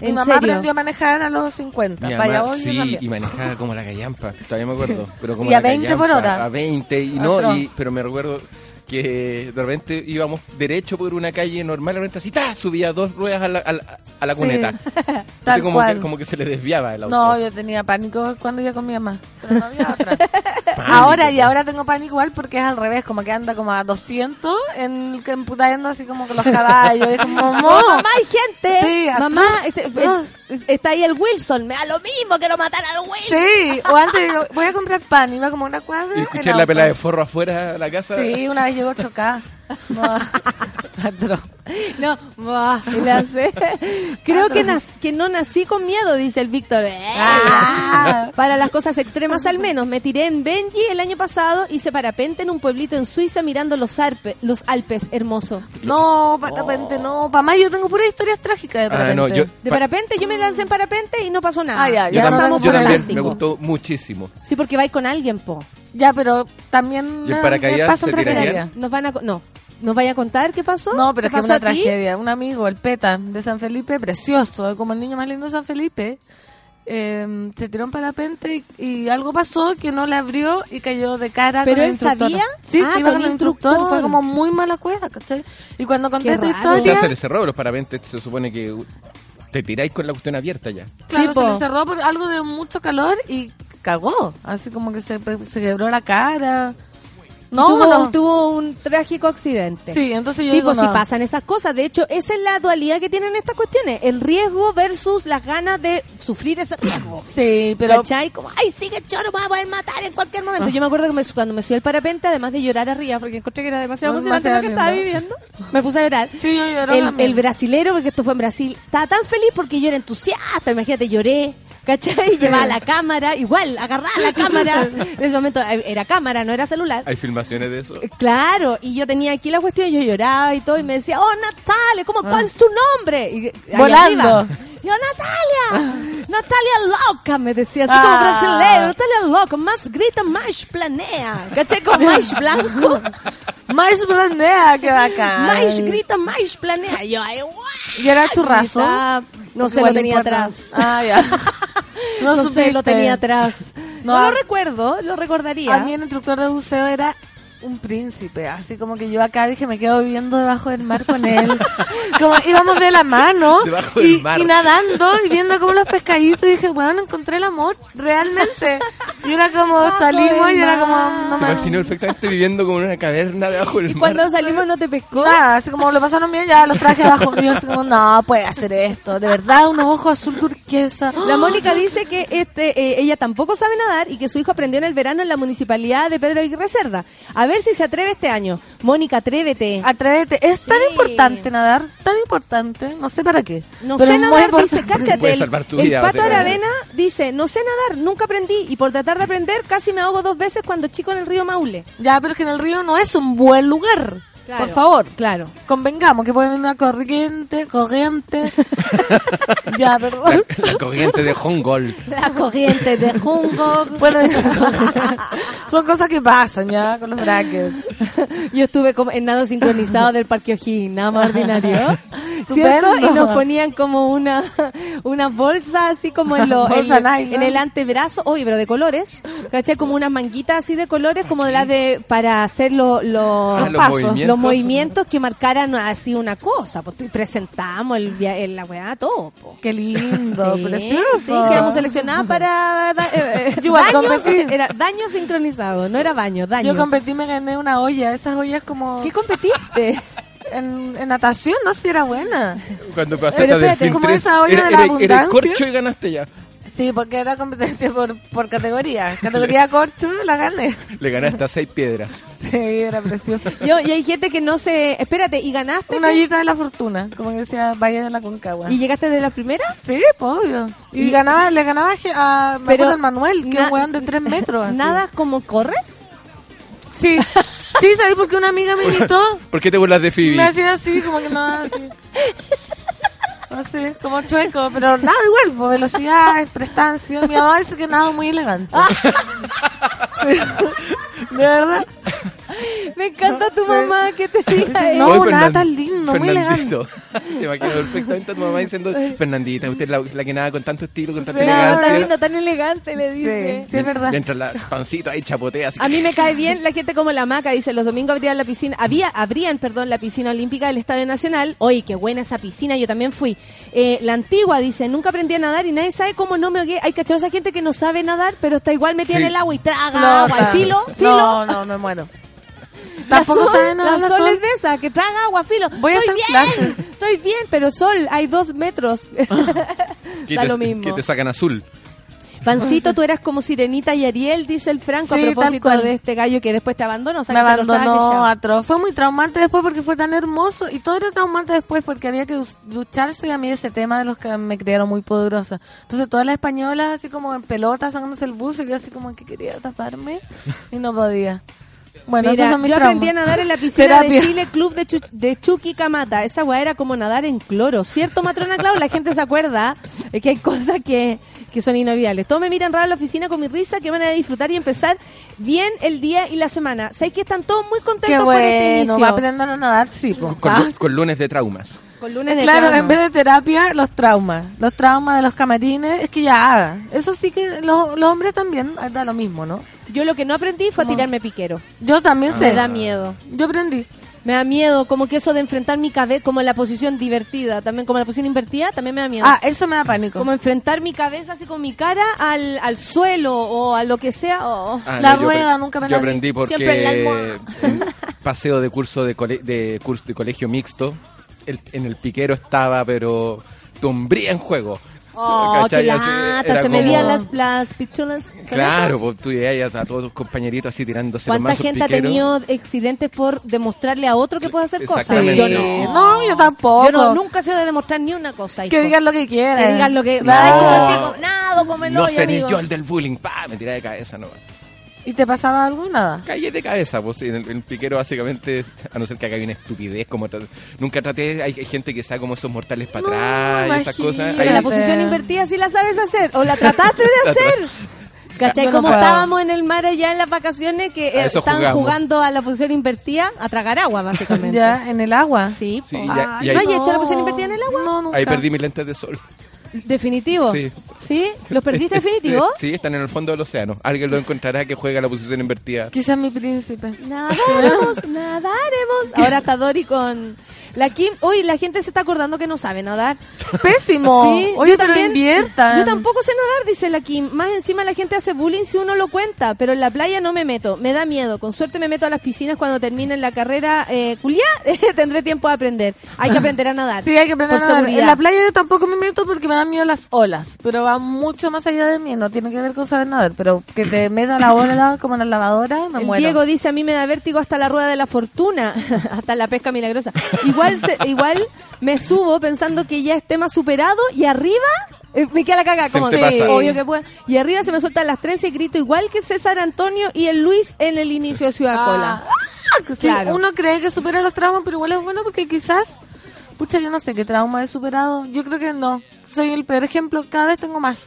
Speaker 9: Mi mamá
Speaker 1: serio.
Speaker 9: aprendió a manejar a los 50.
Speaker 12: Mi
Speaker 9: Vaya
Speaker 12: mamá, sí, y manejaba como la callampa, todavía me acuerdo. Pero como
Speaker 9: Y a
Speaker 12: la
Speaker 9: 20 por hora.
Speaker 12: A 20, y no, y, pero me recuerdo que de repente íbamos derecho por una calle normal, de repente así, subía dos ruedas a la, a la, a la
Speaker 9: Sí.
Speaker 12: cuneta.
Speaker 9: Tal
Speaker 12: como,
Speaker 9: cual.
Speaker 12: que, como que se le desviaba el auto.
Speaker 9: No, yo tenía pánico cuando iba con mi mamá. Pero no había otra. ahora, y ahora tengo pánico igual porque es al revés, como que anda como a 200 en que emputando así como con los caballos. Y es como,
Speaker 1: Oh,
Speaker 9: "Mo".
Speaker 1: mamá, hay gente.
Speaker 9: Sí,
Speaker 1: mamá, este, está ahí el Wilson. Me da lo mismo, quiero matar al Wilson.
Speaker 9: Sí, o antes digo, voy a comprar pan, iba como una cuadra.
Speaker 12: Y
Speaker 9: en
Speaker 12: escuché la pelada de forro afuera de la casa.
Speaker 9: Sí, una vez llegó chocada. No,
Speaker 1: y hace. Creo que, nac- que no nací con miedo, dice el Víctor. ¡Eh!
Speaker 9: Ah.
Speaker 1: Para las cosas extremas al menos. Me tiré en Benji el año pasado, hice parapente en un pueblito en Suiza mirando los, Arpe- los Alpes. Hermoso.
Speaker 9: No, parapente no. Para más yo tengo puras historias trágicas de
Speaker 12: Ah,
Speaker 9: parapente.
Speaker 12: no, yo,
Speaker 1: De parapente, yo me lancé en parapente y no pasó nada.
Speaker 9: Ah, ya,
Speaker 12: yo también,
Speaker 1: pasamos
Speaker 12: yo
Speaker 1: por el
Speaker 12: también, me gustó muchísimo.
Speaker 1: Sí, porque vais con alguien, po.
Speaker 9: Ya, pero también
Speaker 12: ¿Y el
Speaker 9: me-
Speaker 12: paracaídas
Speaker 9: me pasan
Speaker 12: se tiraría?
Speaker 9: tragedias.
Speaker 1: Nos van a... co- No. ¿Nos vaya a contar qué pasó?
Speaker 9: No, pero es
Speaker 1: ¿Qué
Speaker 9: que es una tragedia. Un amigo, el Peta, de San Felipe, precioso, como el niño más lindo de San Felipe, eh, se tiró en parapente y, y algo pasó que no le abrió y cayó de cara
Speaker 1: ¿Pero
Speaker 9: con el
Speaker 1: él
Speaker 9: instructor.
Speaker 1: sabía?
Speaker 9: Sí,
Speaker 1: Ah,
Speaker 9: iba
Speaker 1: con
Speaker 9: con el
Speaker 1: instructor.
Speaker 9: instructor. Fue como muy mala cueva, ¿cachai? Y cuando conté esta historia...
Speaker 12: se le cerró los parapentes, se supone que te tiráis con la cuestión abierta ya.
Speaker 9: Claro,
Speaker 1: Sí,
Speaker 9: se
Speaker 1: po.
Speaker 9: le cerró por algo de mucho calor y cagó. Así como que se, se quebró la cara. No,
Speaker 1: tuvo,
Speaker 9: no.
Speaker 1: tuvo un trágico accidente.
Speaker 9: Sí, entonces yo
Speaker 1: Sí,
Speaker 9: digo,
Speaker 1: pues
Speaker 9: no.
Speaker 1: pasan esas cosas. De hecho, esa es la dualidad que tienen estas cuestiones. El riesgo versus las ganas de sufrir ese riesgo.
Speaker 9: Sí, pero...
Speaker 1: ¿Cachai? Como, ay, sigue choro, me va a poder matar en cualquier momento. Yo me acuerdo que me- cuando me subí al parapente, además de llorar arriba, porque encontré que era demasiado emocionante lo que estaba viviendo, me puse a llorar.
Speaker 9: Sí, yo lloré
Speaker 1: El, el brasilero, porque esto fue en Brasil, estaba tan feliz porque yo era entusiasta. Imagínate, lloré. ¿Cachai? Llevaba la cámara, igual, agarraba la cámara. En ese momento eh, era cámara, no era celular.
Speaker 12: ¿Hay filmaciones de eso?
Speaker 1: Claro, y yo tenía aquí la cuestión, yo lloraba y todo, y me decía, oh Natalia, ¿cómo, ¿cuál es tu nombre? Y, ahí
Speaker 9: Volando.
Speaker 1: arriba. Yo, Natalia, Natalia loca, me decía, así como
Speaker 9: Ah.
Speaker 1: brasileño, Natalia loca, más grita, más planea. ¿Cachai? Con más blanco,
Speaker 9: Más blandea, qué bacán.
Speaker 1: más grita, más planea. Yo, ay.
Speaker 9: ¿Y era churrazo?
Speaker 1: Quizá- No sé, lo tenía atrás.
Speaker 9: Ah, ya.
Speaker 1: No, sé, lo tenía atrás.
Speaker 9: No,
Speaker 1: No, lo recuerdo, lo recordaría.
Speaker 9: A mí el instructor de buceo era un príncipe, así como que yo acá dije me quedo viviendo debajo del mar con él, como íbamos de la mano
Speaker 12: Debajo del
Speaker 9: y,
Speaker 12: mar.
Speaker 9: y nadando y viendo como los pescaditos y dije, bueno, encontré el amor, realmente. Y era como
Speaker 1: Debajo
Speaker 9: salimos y era como, no me...
Speaker 12: imagino perfectamente viviendo como en una caverna debajo del
Speaker 1: y
Speaker 12: mar.
Speaker 1: cuando salimos no te pescó.
Speaker 9: Nada, así como lo pasaron bien, ya los traje abajo. Y yo así como, no, puede hacer esto. De verdad, unos ojos azul turquesa.
Speaker 1: La Mónica dice que este eh, ella tampoco sabe nadar y que su hijo aprendió en el verano en la municipalidad de Pedro Aguirre Cerda. A ver si se atreve este año. Mónica, atrévete.
Speaker 9: Atrévete. Es tan importante nadar, tan importante. No sé para qué.
Speaker 1: No
Speaker 9: pero
Speaker 1: sé nadar, dice, cáchate. El, Pato. Aravena dice, no sé nadar, nunca aprendí y por tratar de aprender casi me ahogo dos veces cuando chico en el río Maule.
Speaker 9: Ya, pero es que en el río no es un buen lugar.
Speaker 1: Claro.
Speaker 9: Por favor.
Speaker 1: Claro.
Speaker 9: Convengamos que ponen una corriente, corriente. ya, perdón.
Speaker 12: La corriente de Hongol.
Speaker 1: La corriente de Jungo.
Speaker 9: Bueno, son cosas que pasan ya con los brackets.
Speaker 1: Yo estuve como en nado sincronizado del Parque O'Higgins, nada más ordinario. ¿Cierto? Y nos ponían como una una bolsa así como en, lo, en, el antebrazo, oye, pero de colores, ¿cachai? Como unas manguitas así de colores, como de las de, para hacer lo- lo-
Speaker 12: Ah, los
Speaker 1: pasos,
Speaker 12: movimientos.
Speaker 1: Los movimientos que marcaran así una cosa. Pues presentamos el, el- la weá, todo. po.
Speaker 9: Qué lindo,
Speaker 1: Sí,
Speaker 9: precioso.
Speaker 1: sí, quedamos seleccionadas para da- eh, eh, daños, era daño sincronizado, no era baño, daño.
Speaker 9: Yo competí, me gané una olla. Esas ollas como
Speaker 1: ¿Qué competiste?
Speaker 9: en, en natación, no sé si era buena.
Speaker 12: Cuando pasaste a Delfín
Speaker 9: como
Speaker 12: 3,
Speaker 9: esa olla
Speaker 12: era,
Speaker 9: de la
Speaker 12: era- corcho y ganaste ya.
Speaker 9: Sí, porque era competencia por, por categoría. Categoría corcho, la gané.
Speaker 12: Le ganaste a seis piedras.
Speaker 9: Sí, era precioso.
Speaker 1: Yo, y hay gente que no se... Espérate, ¿y ganaste?
Speaker 9: Una
Speaker 1: qué?
Speaker 9: ollita de la fortuna, como que decía Valle de la Concagua.
Speaker 1: ¿Y llegaste de la primera?
Speaker 9: Sí, pues, obvio. Y,
Speaker 1: Y-
Speaker 9: ganaba, le ganaba a,
Speaker 1: Pero
Speaker 9: Manuel, que es un weón de tres metros. así.
Speaker 1: ¿Nada como corres?
Speaker 9: Sí, sí, ¿sabes? Porque una amiga me invitó,
Speaker 12: ¿Por qué te burlas de Phoebe?
Speaker 9: me hacía así, como que nada, así. Así, como chueco, pero nada igual, por velocidad, prestancia. Mi mamá dice que nada muy elegante. De verdad.
Speaker 1: Me encanta tu mamá que te diga eso.
Speaker 9: no, nada tan lindo. muy elegante.
Speaker 12: Te imagino perfectamente a tu mamá diciendo, Fernandita, usted es la, la que nada con tanto estilo, con tanta
Speaker 1: está
Speaker 12: elegancia.
Speaker 1: lindo, tan elegante, le dice.
Speaker 9: Sí, es verdad.
Speaker 12: Mientras la pancito ahí chapotea así.
Speaker 1: A mí me cae bien la gente como la maca, dice, los domingos abrían la piscina, había, abrían, perdón, la piscina olímpica del Estadio Nacional. Oye, qué buena esa piscina, yo también fui. Eh, la antigua, dice, nunca aprendí a nadar y nadie sabe cómo no me ahogué. Hay cachado esa gente que no sabe nadar, pero está igual metida
Speaker 12: Sí.
Speaker 1: en el agua y traga
Speaker 9: Flota.
Speaker 1: agua. Filo, filo.
Speaker 9: No, no, me muero.
Speaker 1: La
Speaker 9: Tampoco
Speaker 1: Sol,
Speaker 9: sabe nadar
Speaker 1: la
Speaker 9: la
Speaker 1: Sol
Speaker 9: Sol.
Speaker 1: es de esa, que traga agua, filo.
Speaker 9: Voy a
Speaker 1: estoy
Speaker 9: hacer
Speaker 1: bien, estoy bien, pero Sol, hay dos metros. da
Speaker 12: te,
Speaker 1: lo mismo.
Speaker 12: que te sacan azul.
Speaker 1: Pancito, tú eras como Sirenita y Ariel, dice el Franco,
Speaker 9: Sí,
Speaker 1: a propósito de este gallo que después te abandonó. o sea,
Speaker 9: Me abandonó atroz. Fue muy traumante después porque fue tan hermoso y todo era traumante después porque había que ducharse y a mí ese tema de los que me criaron muy poderosa. Entonces todas las españolas así como en pelotas sacándose el bus y yo así como que quería taparme y no podía. Bueno,
Speaker 1: Mira,
Speaker 9: esos son mis
Speaker 1: yo aprendí a
Speaker 9: traumas.
Speaker 1: nadar en la piscina
Speaker 9: Terapia.
Speaker 1: de Chile Club de, Chu- de Chuquicamata. Esa weá era como nadar en cloro. ¿Cierto, matrona Clau? La gente se acuerda Es que hay cosas que, que son inolvidables. Todos me miran raro en la oficina con mi risa. Qué manera de disfrutar y empezar bien el día y la semana. ¿Sabes que están todos muy contentos
Speaker 9: Qué
Speaker 1: por este
Speaker 9: bueno,
Speaker 1: inicio?
Speaker 9: va aprendiendo a nadar, sí. po.
Speaker 12: Con,
Speaker 9: Ah,
Speaker 12: lu- con lunes de traumas.
Speaker 1: Con lunes de
Speaker 9: Claro,
Speaker 1: trauma.
Speaker 9: en vez de terapia, los traumas. Los traumas de los camarines, es que ya haga. Eso sí que los, los hombres también da lo mismo, ¿no?
Speaker 1: Yo lo que no aprendí fue a tirarme piquero.
Speaker 9: Yo también sé.
Speaker 1: Me da miedo.
Speaker 9: Yo aprendí.
Speaker 1: Me da miedo, como que eso de enfrentar mi cabeza, como la posición divertida, también como la posición invertida, también me da miedo.
Speaker 9: Ah, eso me da pánico.
Speaker 1: Como enfrentar mi cabeza así con mi cara al, al suelo o a lo que sea. oh.
Speaker 12: Ah,
Speaker 9: La
Speaker 12: no, yo
Speaker 9: rueda nunca me
Speaker 12: Yo
Speaker 9: la
Speaker 12: aprendí porque
Speaker 1: Siempre en la
Speaker 12: paseo de curso de, cole- de curso de colegio mixto, el- en el piquero estaba, pero tumbría en juego.
Speaker 1: Oh, qué lata,
Speaker 12: era
Speaker 1: se
Speaker 12: como-
Speaker 1: medían las, las pichulas. ¿con
Speaker 12: Claro, pues tú y a, a todos tus compañeritos así tirándose
Speaker 1: ¿Cuánta gente ha tenido accidentes por demostrarle a otro que puede hacer cosas? Yo no.
Speaker 9: No, yo tampoco.
Speaker 1: Yo no, nunca he sido de demostrar ni una cosa.
Speaker 9: Que
Speaker 1: hijo.
Speaker 9: digan lo que quieran.
Speaker 1: Que digan lo que...
Speaker 9: Claro.
Speaker 1: Ay, como el
Speaker 12: No seré yo el del bullying, pa, me tiré de cabeza, no.
Speaker 9: ¿Y te pasaba algo? Nada.
Speaker 12: Calle de cabeza, pues en el, el piquero básicamente, a no ser que haga una estupidez, como tra- nunca traté, hay, hay gente que sea como esos mortales para
Speaker 9: No,
Speaker 12: atrás y esas cosas.
Speaker 1: Pero la posición invertida sí la sabes hacer. O la trataste de hacer. ¿Cachai?
Speaker 9: No
Speaker 1: Como
Speaker 9: puedo.
Speaker 1: estábamos en el mar allá en las vacaciones que eh, estaban
Speaker 12: jugamos.
Speaker 1: jugando a la posición invertida a tragar agua, básicamente.
Speaker 9: Ya, en el agua.
Speaker 1: Sí,
Speaker 12: Sí, ya- ahí-
Speaker 1: ¿No hay hecho la posición invertida en el agua?
Speaker 9: No, nunca.
Speaker 12: ahí perdí mis lentes de sol.
Speaker 1: ¿Definitivo?
Speaker 12: Sí.
Speaker 1: ¿Sí? ¿Los perdiste definitivo?
Speaker 12: Sí, están en el fondo del océano. Alguien lo encontrará que juega la posición invertida.
Speaker 9: Quizás mi príncipe.
Speaker 1: Nadaremos, nadaremos. Ahora está Dori con... La Kim, hoy la gente se está acordando que no sabe nadar.
Speaker 9: Pésimo.
Speaker 1: Sí,
Speaker 9: Oye,
Speaker 1: yo también.
Speaker 9: inviertan.
Speaker 1: Yo tampoco sé nadar, dice la Kim. Más encima la gente hace bullying si uno lo cuenta, pero en la playa no me meto. Me da miedo. Con suerte me meto a las piscinas cuando termine la carrera. Eh, culiá, tendré tiempo de aprender. Hay que aprender a nadar.
Speaker 9: Sí, hay que aprender a nadar. En la playa yo tampoco me meto porque me dan miedo las olas, pero va mucho más allá de mí, no tiene que ver con saber nadar, pero que te meta la ola como en la lavadora, me
Speaker 1: El
Speaker 9: muero.
Speaker 1: Diego dice, a mí me da vértigo hasta la rueda de la fortuna, hasta la pesca milagrosa. Igual se- igual me subo pensando que ya es tema superado y arriba eh, me queda la caga, como sí, obvio que pueda. Y arriba se me sueltan las trenzas y grito igual que César Antonio y el Luis en el inicio de Ciudad
Speaker 9: Ah,
Speaker 1: Cola.
Speaker 9: Sí,
Speaker 1: Claro.
Speaker 9: Uno cree que supera los traumas, pero igual es bueno porque quizás, pucha, yo no sé qué trauma he superado. Yo creo que no. Soy el peor ejemplo. Cada vez tengo más.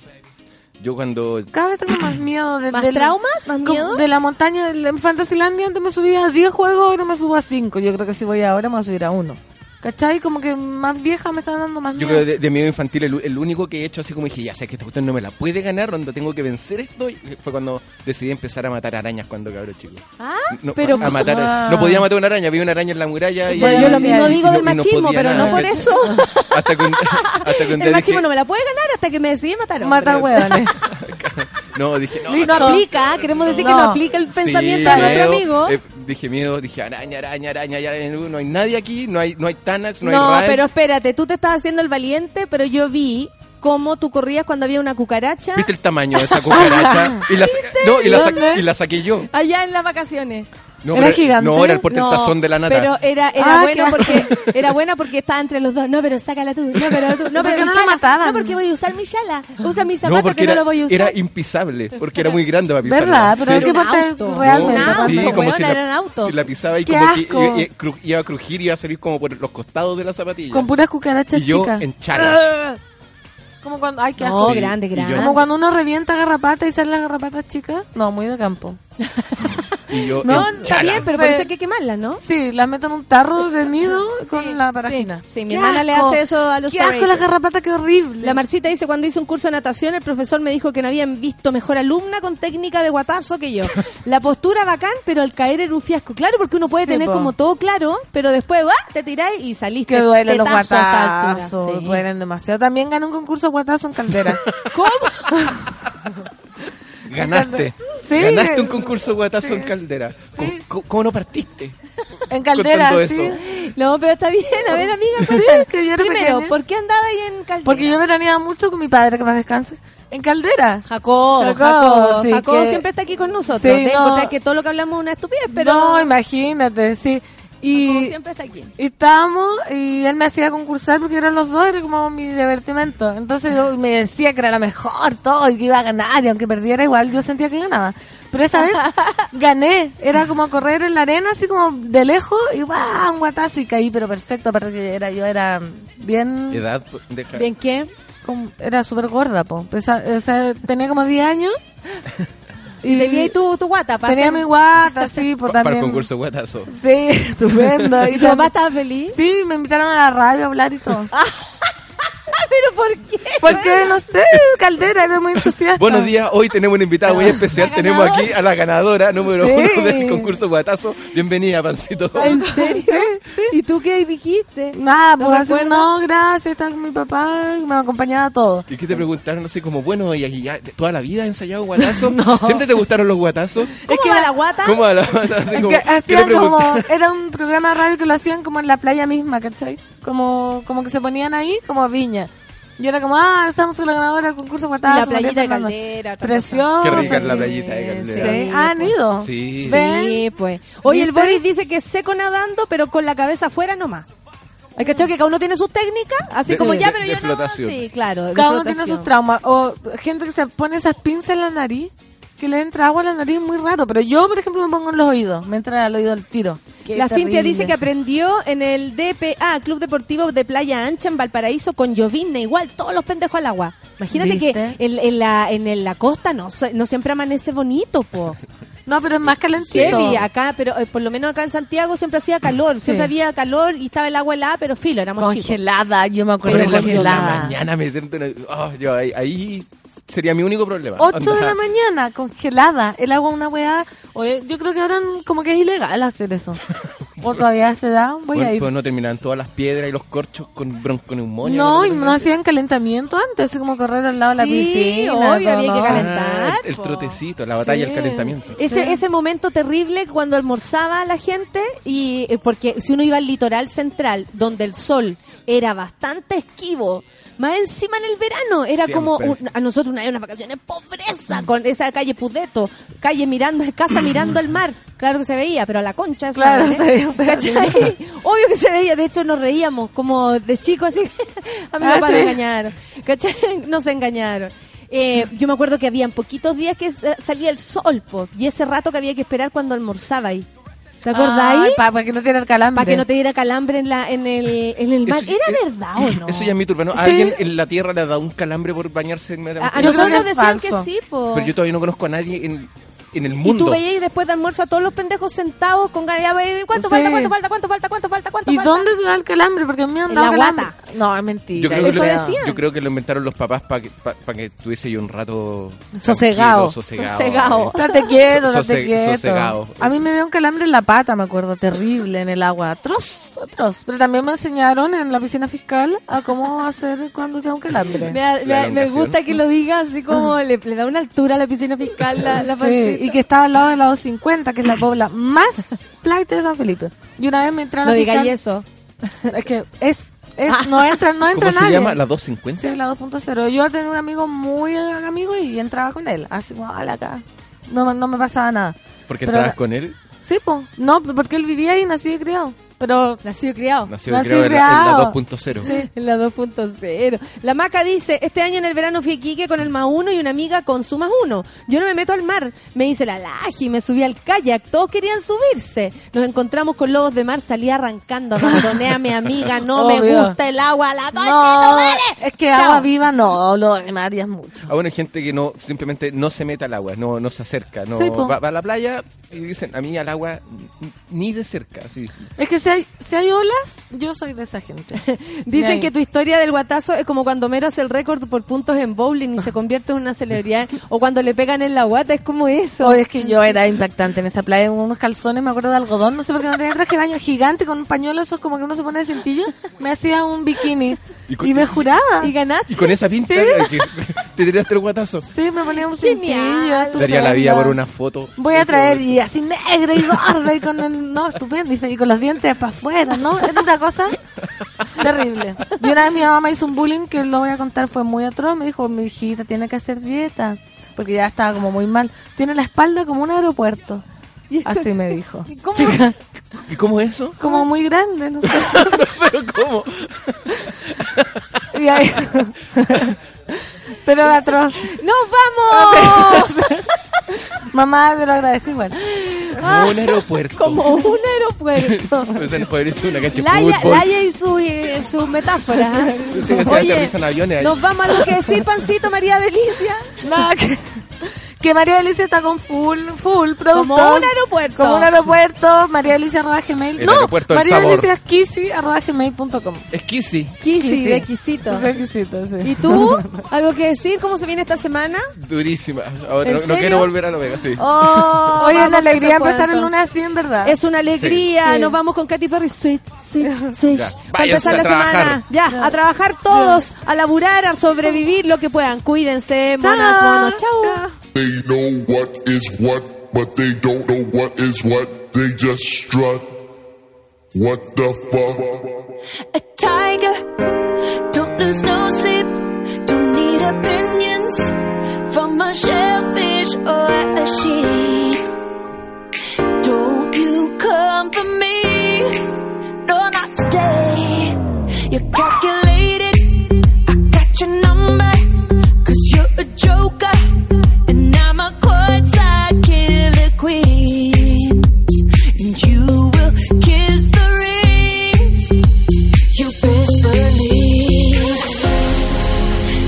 Speaker 12: Yo cuando
Speaker 9: Cada vez tengo más miedo. De,
Speaker 1: ¿Más traumas? ¿Más miedo?
Speaker 9: De la montaña. En Fantasylandia antes me subía a 10 juegos, ahora me subo a 5. Yo creo que si voy ahora me voy a subir a uno. ¿Cachai? Como que más vieja me está dando más
Speaker 12: Yo
Speaker 9: miedo.
Speaker 12: creo de, de miedo infantil, el, el único que he hecho así como dije, ya sé que esta cuestión no me la puede ganar, donde tengo que vencer esto, y fue cuando decidí empezar a matar arañas cuando cabro chico.
Speaker 1: Ah,
Speaker 12: No,
Speaker 1: pero...
Speaker 12: a matar,
Speaker 9: Ah.
Speaker 12: no podía matar una araña, había una araña en la muralla y...
Speaker 1: Bueno, yo lo mismo digo del
Speaker 12: no- y no
Speaker 1: machismo, pero
Speaker 12: nada,
Speaker 1: no por eso.
Speaker 12: Hasta que hasta que
Speaker 1: El machismo
Speaker 12: dije,
Speaker 1: no me la puede ganar hasta que me decidí matar
Speaker 9: Matar hueones.
Speaker 12: no, dije, no,
Speaker 1: aplica, queremos decir que no aplica el
Speaker 12: Sí,
Speaker 1: pensamiento de nuestro amigo.
Speaker 12: eh, dije miedo, dije araña, araña, araña, araña, no hay nadie aquí, no hay, no hay Tanax, no,
Speaker 1: No,
Speaker 12: hay Rael.
Speaker 1: pero espérate, tú te estás haciendo el valiente, pero yo vi cómo tú corrías cuando había una cucaracha
Speaker 12: ¿Viste el tamaño de esa cucaracha? y, la, no, y, y la saqué yo.
Speaker 1: allá en las vacaciones.
Speaker 12: No,
Speaker 9: ¿Era
Speaker 12: pero-
Speaker 9: gigante?
Speaker 12: No, era el portentazón
Speaker 1: No,
Speaker 12: de la nata.
Speaker 1: Pero era, era
Speaker 9: Ah,
Speaker 1: bueno porque era buena porque estaba entre los dos. No, pero sácala tú. No, pero tú. No,
Speaker 9: ¿Por
Speaker 1: pero
Speaker 9: no la
Speaker 1: chala.
Speaker 9: mataban?
Speaker 1: No, porque voy a usar mi chala. Usa mi
Speaker 12: no,
Speaker 1: zapato
Speaker 12: porque
Speaker 1: que
Speaker 12: era,
Speaker 1: no lo voy a usar.
Speaker 12: era impisable, porque era muy grande para pisarla.
Speaker 9: ¿Verdad? Pero
Speaker 12: Sí.
Speaker 9: ¿en qué
Speaker 1: auto.
Speaker 9: realmente?
Speaker 1: Auto,
Speaker 12: sí, como si
Speaker 1: era un
Speaker 12: la,
Speaker 1: auto.
Speaker 12: si la pisaba y
Speaker 9: ¡Qué
Speaker 12: como que
Speaker 9: asco!
Speaker 12: iba, iba- a crujir y iba a salir como por los costados de la zapatilla.
Speaker 9: Con puras cucarachas
Speaker 12: y yo
Speaker 9: chicas.
Speaker 12: en chala.
Speaker 9: Como cuando, ay, qué
Speaker 1: No,
Speaker 9: asco.
Speaker 12: Sí,
Speaker 1: grande, grande.
Speaker 9: Como cuando uno revienta garrapatas y salen las garrapatas chicas. No, muy de campo.
Speaker 12: Y yo,
Speaker 1: No,
Speaker 12: en
Speaker 1: está
Speaker 12: chala.
Speaker 1: bien, pero por eso hay que quemarlas, ¿no?
Speaker 9: Sí, las meto en un tarro de nido con la parafina.
Speaker 1: Sí, sí, mi
Speaker 9: ¡Qué
Speaker 1: hermana le
Speaker 9: asco!
Speaker 1: hace eso a los
Speaker 9: Qué asco la garrapata, qué horrible.
Speaker 1: La Marcita dice, cuando hice un curso de natación, el profesor me dijo que no habían visto mejor alumna con técnica de guatazo que yo. La postura bacán, pero al caer era un fiasco. Claro, porque uno puede
Speaker 9: Sí,
Speaker 1: tener
Speaker 9: po.
Speaker 1: como todo claro, pero después ¡ah! te tiráis y saliste.
Speaker 9: Que duelen los
Speaker 1: tetazo a esta
Speaker 9: guatazos.
Speaker 1: Sí.
Speaker 9: duelen demasiado. También gané un concurso de guatazo en caldera.
Speaker 1: ¿Cómo?
Speaker 12: Ganaste.
Speaker 9: Sí.
Speaker 12: Ganaste un concurso guatazo en caldera. ¿Cómo, cómo- cómo no partiste?
Speaker 9: En caldera, sí.
Speaker 12: eso.
Speaker 1: No, pero está bien. A ver, amiga,
Speaker 9: Sí, que yo
Speaker 1: Primero,
Speaker 9: pequeña.
Speaker 1: ¿por qué andaba ahí en Caldera?
Speaker 9: Porque yo veraneaba mucho con mi padre, que más descanse. En caldera.
Speaker 1: Jacobo,
Speaker 9: Jacobo,
Speaker 1: Jacobo,
Speaker 9: sí,
Speaker 1: Jacobo
Speaker 9: que-
Speaker 1: siempre está aquí con nosotros.
Speaker 9: Sí, no.
Speaker 1: que todo lo que hablamos es una estupidez, pero
Speaker 9: No, imagínate, sí. Y,
Speaker 1: siempre está aquí.
Speaker 9: y estábamos, y él me hacía concursar porque eran los dos, era como mi divertimento. Entonces yo me decía que era la mejor, todo, y que iba a ganar, y aunque perdiera igual, yo sentía que ganaba. Pero esta vez gané, era como correr en la arena, así como de lejos, y ¡guau! un guatazo, y caí, pero perfecto, porque era, yo era bien...
Speaker 12: Edad de
Speaker 1: ¿Bien qué?
Speaker 9: como- era súper gorda, po. Pesa- o sea, tenía como 10 años.
Speaker 1: Y te vi ahí tu, tu guata. pa'
Speaker 9: Tenía
Speaker 1: hacer-
Speaker 9: mi guata, sí, pues
Speaker 12: Para el
Speaker 9: también.
Speaker 12: concurso guatazo.
Speaker 9: Sí, estupendo.
Speaker 1: ¿Y tu papá estaba feliz?
Speaker 9: Sí, me invitaron a la radio a hablar y todo.
Speaker 1: ¿Pero por qué?
Speaker 9: Porque, no sé, Caldera, era muy entusiasta.
Speaker 12: Buenos días, hoy tenemos un invitado muy especial. Tenemos aquí a la ganadora número
Speaker 9: Sí.
Speaker 12: uno del concurso Guatazo. Bienvenida, Pancito.
Speaker 1: ¿En serio? ¿Y tú qué dijiste?
Speaker 9: Nada,
Speaker 1: ¿No
Speaker 9: pues así, no, gracias, está con mi papá, me acompañaba a todo.
Speaker 12: ¿Y qué te preguntaron? No sé, como, bueno, ¿y y ya toda la vida has ensayado guatazo? ¿Siempre te gustaron los guatazos?
Speaker 1: ¿Cómo va la guata?
Speaker 12: ¿Cómo a la guata? Así
Speaker 9: Es
Speaker 12: como,
Speaker 9: que
Speaker 12: ¿qué le
Speaker 9: hacían como, era un programa de radio que lo hacían como en la playa misma, ¿cachai? Como, como que se ponían ahí, como a viña. Y era como, ah, estamos con la ganadora del concurso Guatazo.
Speaker 1: la playita de. Caldera. otra
Speaker 9: Precioso.
Speaker 12: Qué rica es la playita de Caldera.
Speaker 9: Sí. Ah, ¿Han ido?
Speaker 12: Sí.
Speaker 1: Sí, pues. Oye, el. Boris dice que es seco nadando, pero con la cabeza afuera nomás. Hay que que cada uno tiene sus técnicas, así
Speaker 12: De-
Speaker 1: como
Speaker 12: de-
Speaker 1: ya, pero
Speaker 12: de
Speaker 1: yo no. Sí, claro.
Speaker 9: Cada uno tiene sus traumas. O gente que se pone esas pinzas en la nariz, que le entra agua a la nariz muy raro. Pero yo, por ejemplo, me pongo en los oídos. Me entra al oído al tiro. Qué
Speaker 1: La Cintia
Speaker 9: terrible.
Speaker 1: dice que aprendió en el DPA, Club Deportivo de Playa Ancha en Valparaíso con llovizna, igual, todos los pendejos al agua. Imagínate
Speaker 9: ¿Viste?
Speaker 1: que en, en la, en el- la costa no, no siempre amanece bonito, po.
Speaker 9: No, pero es más calentito.
Speaker 1: Heavy, acá, pero eh, por lo menos acá en Santiago siempre hacía calor, siempre había calor y estaba el agua helada, pero filo, éramos chicos.
Speaker 9: Congelada, yo me acuerdo
Speaker 12: Pero en la, en la
Speaker 9: congelada.
Speaker 12: mañana en el- oh, yo ahí, ahí sería mi único problema.
Speaker 9: 8 de la mañana, congelada. El agua una weá. Oye, yo creo que ahora como que es ilegal hacer eso. o todavía se da. Voy
Speaker 12: Bueno,
Speaker 9: a ir.
Speaker 12: pues no terminaban todas las piedras y los corchos con bronconeumonía.
Speaker 9: No, y
Speaker 12: ¿no?
Speaker 9: no hacían calentamiento antes, así como correr al lado de la
Speaker 1: Sí,
Speaker 9: piscina.
Speaker 1: obvio, había que calentar.
Speaker 12: Ah, el, trotecito, la batalla,
Speaker 9: Sí.
Speaker 12: el calentamiento.
Speaker 1: Ese,
Speaker 9: Sí.
Speaker 1: ese momento terrible cuando almorzaba la gente y eh, porque si uno iba al litoral central donde el sol era bastante esquivo, más encima en el verano era
Speaker 12: Siempre.
Speaker 1: como un- a nosotros una vez unas vacaciones pobreza con esa calle Pudeto, calle mirando casa mirando el mar, claro que se veía, pero a la concha eso
Speaker 9: Claro, se veía.
Speaker 1: Obvio que se veía, de hecho nos reíamos como de chicos así, a mi
Speaker 9: Ah,
Speaker 1: papá
Speaker 9: ¿sí?
Speaker 1: nos engañaron, ¿cachai? Nos engañaron. Eh, yo me acuerdo que habían poquitos días que eh, salía el sol, po, y ese rato que había que esperar cuando almorzaba ahí. ¿Te acordáis?
Speaker 9: Para que no te diera calambre.
Speaker 1: Para que no te diera calambre en, la, en, el, en el mar.
Speaker 12: Eso-
Speaker 1: ¿Era
Speaker 12: eh,
Speaker 1: verdad o no?
Speaker 12: Eso ya es mito urbano. ¿A
Speaker 9: Sí.
Speaker 12: alguien en la tierra le ha dado un calambre por bañarse en
Speaker 1: A, a
Speaker 9: Yo
Speaker 1: nosotros nos decían que sí, po.
Speaker 12: Pero yo todavía no conozco a nadie en, en el
Speaker 1: Y
Speaker 12: mundo.
Speaker 1: tú veías después de almuerzo a todos los pendejos sentados con ganas de... ¿Cuánto
Speaker 9: Sí.
Speaker 1: falta, cuánto falta, cuánto falta, cuánto falta, cuánto
Speaker 9: ¿Y
Speaker 1: falta?
Speaker 9: dónde te da el calambre? Porque a mí me han dado
Speaker 1: la
Speaker 9: calambre.
Speaker 1: guata.
Speaker 9: No, es mentira.
Speaker 12: Yo creo, que
Speaker 1: Eso
Speaker 12: lo,
Speaker 1: decían.
Speaker 12: yo creo que lo inventaron los papás para que, pa- pa que tuviese yo un rato
Speaker 9: Sosegado.
Speaker 12: sosegado.
Speaker 1: Sosegado.
Speaker 12: eh.
Speaker 9: Date quieto, date
Speaker 12: Sose-
Speaker 9: quieto.
Speaker 12: sosegado.
Speaker 9: A mí me dio un calambre en la pata, me acuerdo, terrible en el agua. Atroz, atroz. Pero también me enseñaron en la piscina fiscal a cómo hacer cuando tengo calambre.
Speaker 1: Me, me- gusta que lo digas así como le, le da una altura a la piscina fiscal la, la
Speaker 9: Sí, y que estaba al lado de la 250, que es la pobla más flight de San Felipe. Y una vez me entraron
Speaker 1: No digáis eso.
Speaker 9: Es que es, es no entra, no entra
Speaker 12: ¿Cómo se llama? ¿La 250?
Speaker 9: Sí, la 2.0. Yo tenía un amigo muy amigo y entraba con él. Así como, "Hola, acá. No, no me pasaba nada.
Speaker 12: Porque
Speaker 9: Pero-
Speaker 12: estabas con él.
Speaker 9: Sí, pues. No, porque él vivía ahí, nació y criado. Pero
Speaker 1: Nacido y criado.
Speaker 12: Nacido y criado en la, en la
Speaker 9: criado.
Speaker 12: 2.0.
Speaker 1: Sí, en la 2.0. La Maca dice, este año en el verano fui a Iquique con el más uno y una amiga con su más uno. Yo no me meto al mar, me hice la laji, me subí al kayak, todos querían subirse. Nos encontramos con lobos de mar, salí arrancando, abandoné a mi amiga, no me gusta el agua, la tu
Speaker 9: no,
Speaker 1: madre.
Speaker 9: es que
Speaker 1: Chao.
Speaker 9: agua viva no, lo de mar ya es mucho.
Speaker 12: Ah, bueno, hay gente que no simplemente no se mete al agua, no, no se acerca, no
Speaker 9: Sí,
Speaker 12: va, va a la playa y dicen, a mí al agua ni de cerca.
Speaker 9: Es que si hay, si hay olas, yo soy de esa gente.
Speaker 1: Dicen que tu historia del guatazo es como cuando Mero hace el récord por puntos en bowling y se convierte en una celebridad. o cuando le pegan en la guata, es como eso.
Speaker 9: O es que yo era impactante en esa playa, unos calzones, me acuerdo de algodón, no sé por qué no tenía traje de baño gigante con un pañuelo, esos como que uno se pone de cintillo, me hacía un bikini
Speaker 12: Y
Speaker 9: y,
Speaker 12: con-
Speaker 9: me juraba.
Speaker 1: Y ganaste.
Speaker 12: Y con esa pinta
Speaker 9: Sí.
Speaker 12: que te tiraste el guatazo.
Speaker 9: Sí, me ponía un
Speaker 1: Genial.
Speaker 9: cintillo.
Speaker 12: Daría la vida
Speaker 9: estupendo.
Speaker 12: por una foto.
Speaker 9: Voy a traer y así negra y gorda y con el, no, estupendo, y, y con los dientes para afuera, ¿no? Es una cosa terrible. Y una vez mi mamá me hizo un bullying que lo voy a contar, fue muy atroz, me dijo, mi hijita tiene que hacer dieta, porque ya estaba como muy mal. Tiene la espalda como un aeropuerto.
Speaker 1: ¿Y?
Speaker 9: Así me dijo.
Speaker 1: ¿Cómo?
Speaker 12: ¿Y cómo es eso?
Speaker 9: Como muy grande, no sé.
Speaker 12: ¿Pero cómo?
Speaker 9: Y ahí- Pero atroz.
Speaker 1: ¡Nos vamos!
Speaker 9: Mamá, te lo agradezco igual.
Speaker 12: Como un aeropuerto.
Speaker 1: como un aeropuerto. Laia. Laia y su, eh, su metáfora.
Speaker 12: Sí, o sea, aterrizan aviones ahí.
Speaker 1: nos vamos a algo que decir, Pancito, María Delicia.
Speaker 9: Nada, que, que María Delicia está con full, full producto.
Speaker 1: Como un aeropuerto.
Speaker 9: Como un aeropuerto, María Delicia arroba gmail.
Speaker 12: El
Speaker 9: no, María
Speaker 12: sabor.
Speaker 9: Delicia Kisi arroba gmail.com.
Speaker 12: Es Kissy.
Speaker 1: Kissy,
Speaker 9: Kissy.
Speaker 1: de Quisito.
Speaker 9: Requisito, sí.
Speaker 1: ¿Y tú? ¿Algo que decir? ¿Cómo se viene esta semana?
Speaker 12: Durísima. Ahora,
Speaker 1: ¿En
Speaker 12: no, no quiero volver a la Vega, sí.
Speaker 1: Oh,
Speaker 9: Oye, es una alegría empezar el lunes así, en verdad.
Speaker 1: Es una alegría.
Speaker 9: Sí.
Speaker 1: Nos vamos con Katy Perry. Switch, switch, switch. Para empezar la
Speaker 12: trabajar.
Speaker 1: semana. Ya, a trabajar todos, a laburar, a sobrevivir lo que puedan. Cuídense, monas, monos. Chao.
Speaker 15: They know what is what, but they don't know what is what. They just strut. What the fuck?
Speaker 14: a tiger. Don't lose no sleep. Don't need opinions from a shellfish or a sheep. Don't you come for me. No, not today. You're calculated. I got your number. Cause you're a joker. Queen. And you will kiss the ring. You best believe.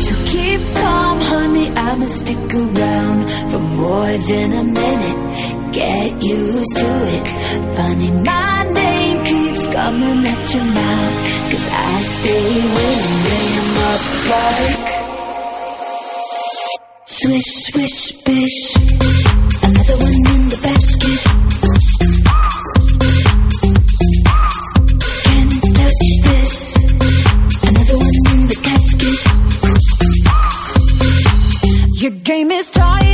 Speaker 14: So keep calm, honey. I'ma stick around for more than a minute. Get used to it. Funny, my name keeps coming at your mouth. Cause I stay winning, up like. Swish, swish, bish. Your game is tired.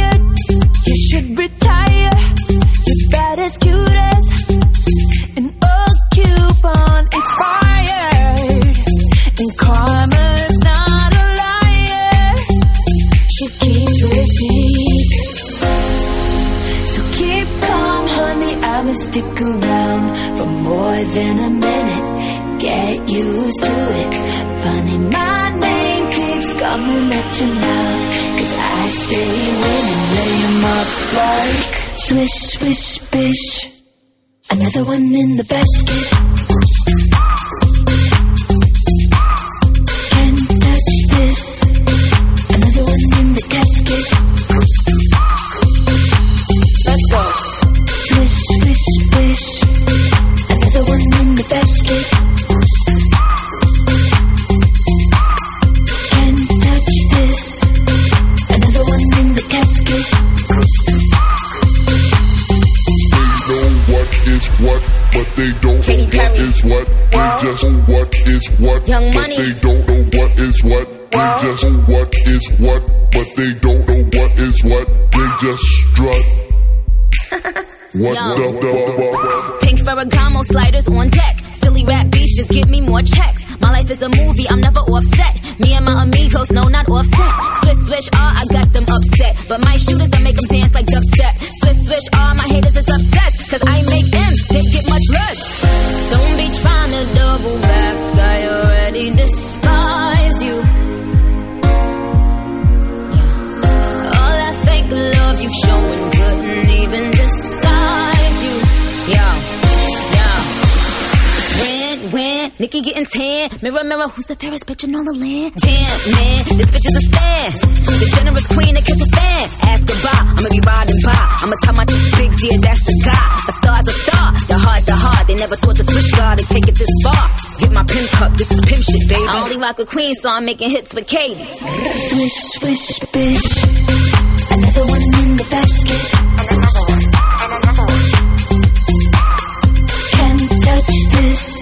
Speaker 14: Used to it. Funny, my name keeps coming at your mouth. Cause I stay winning, lay 'em up like swish, swish, bish. Another one in the basket. Young
Speaker 15: but
Speaker 14: Money.
Speaker 15: they don't know what is what. They just know what is what, but they don't know what is what. They just strut. What
Speaker 14: Yo.
Speaker 15: the fuck?
Speaker 14: Pink Ferragamo sliders on deck. Silly rap beats just give me more checks. My life is a movie, I'm never offset. Me and my amigos, no, not offset. Swish, swish, ah, I got them upset. But my shooters, I make them dance like dubstep. Swish, swish, ah, my haters
Speaker 16: Nikki getting tan. Mirror, mirror, who's the fairest bitch in all the land? Damn, man, this bitch is a stan. The generous queen that kiss a fan. Ask about, I'ma be riding by. I'ma tell my bigs, yeah, that's the guy. A star's a star, the heart, the heart. They never thought to switch guard would take it this far. Get my pimp cup, this is pimp shit, baby. I only rock with queen, so I'm making hits with Katie.
Speaker 14: Swish, swish, bitch. Another one in the basket. Can't touch this. Can't touch it. Another one in the casket.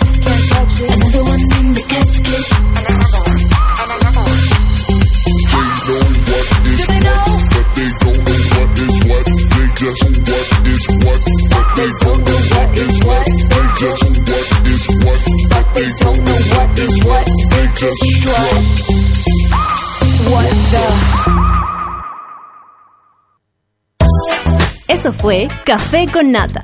Speaker 7: Eso fue Café con Nata.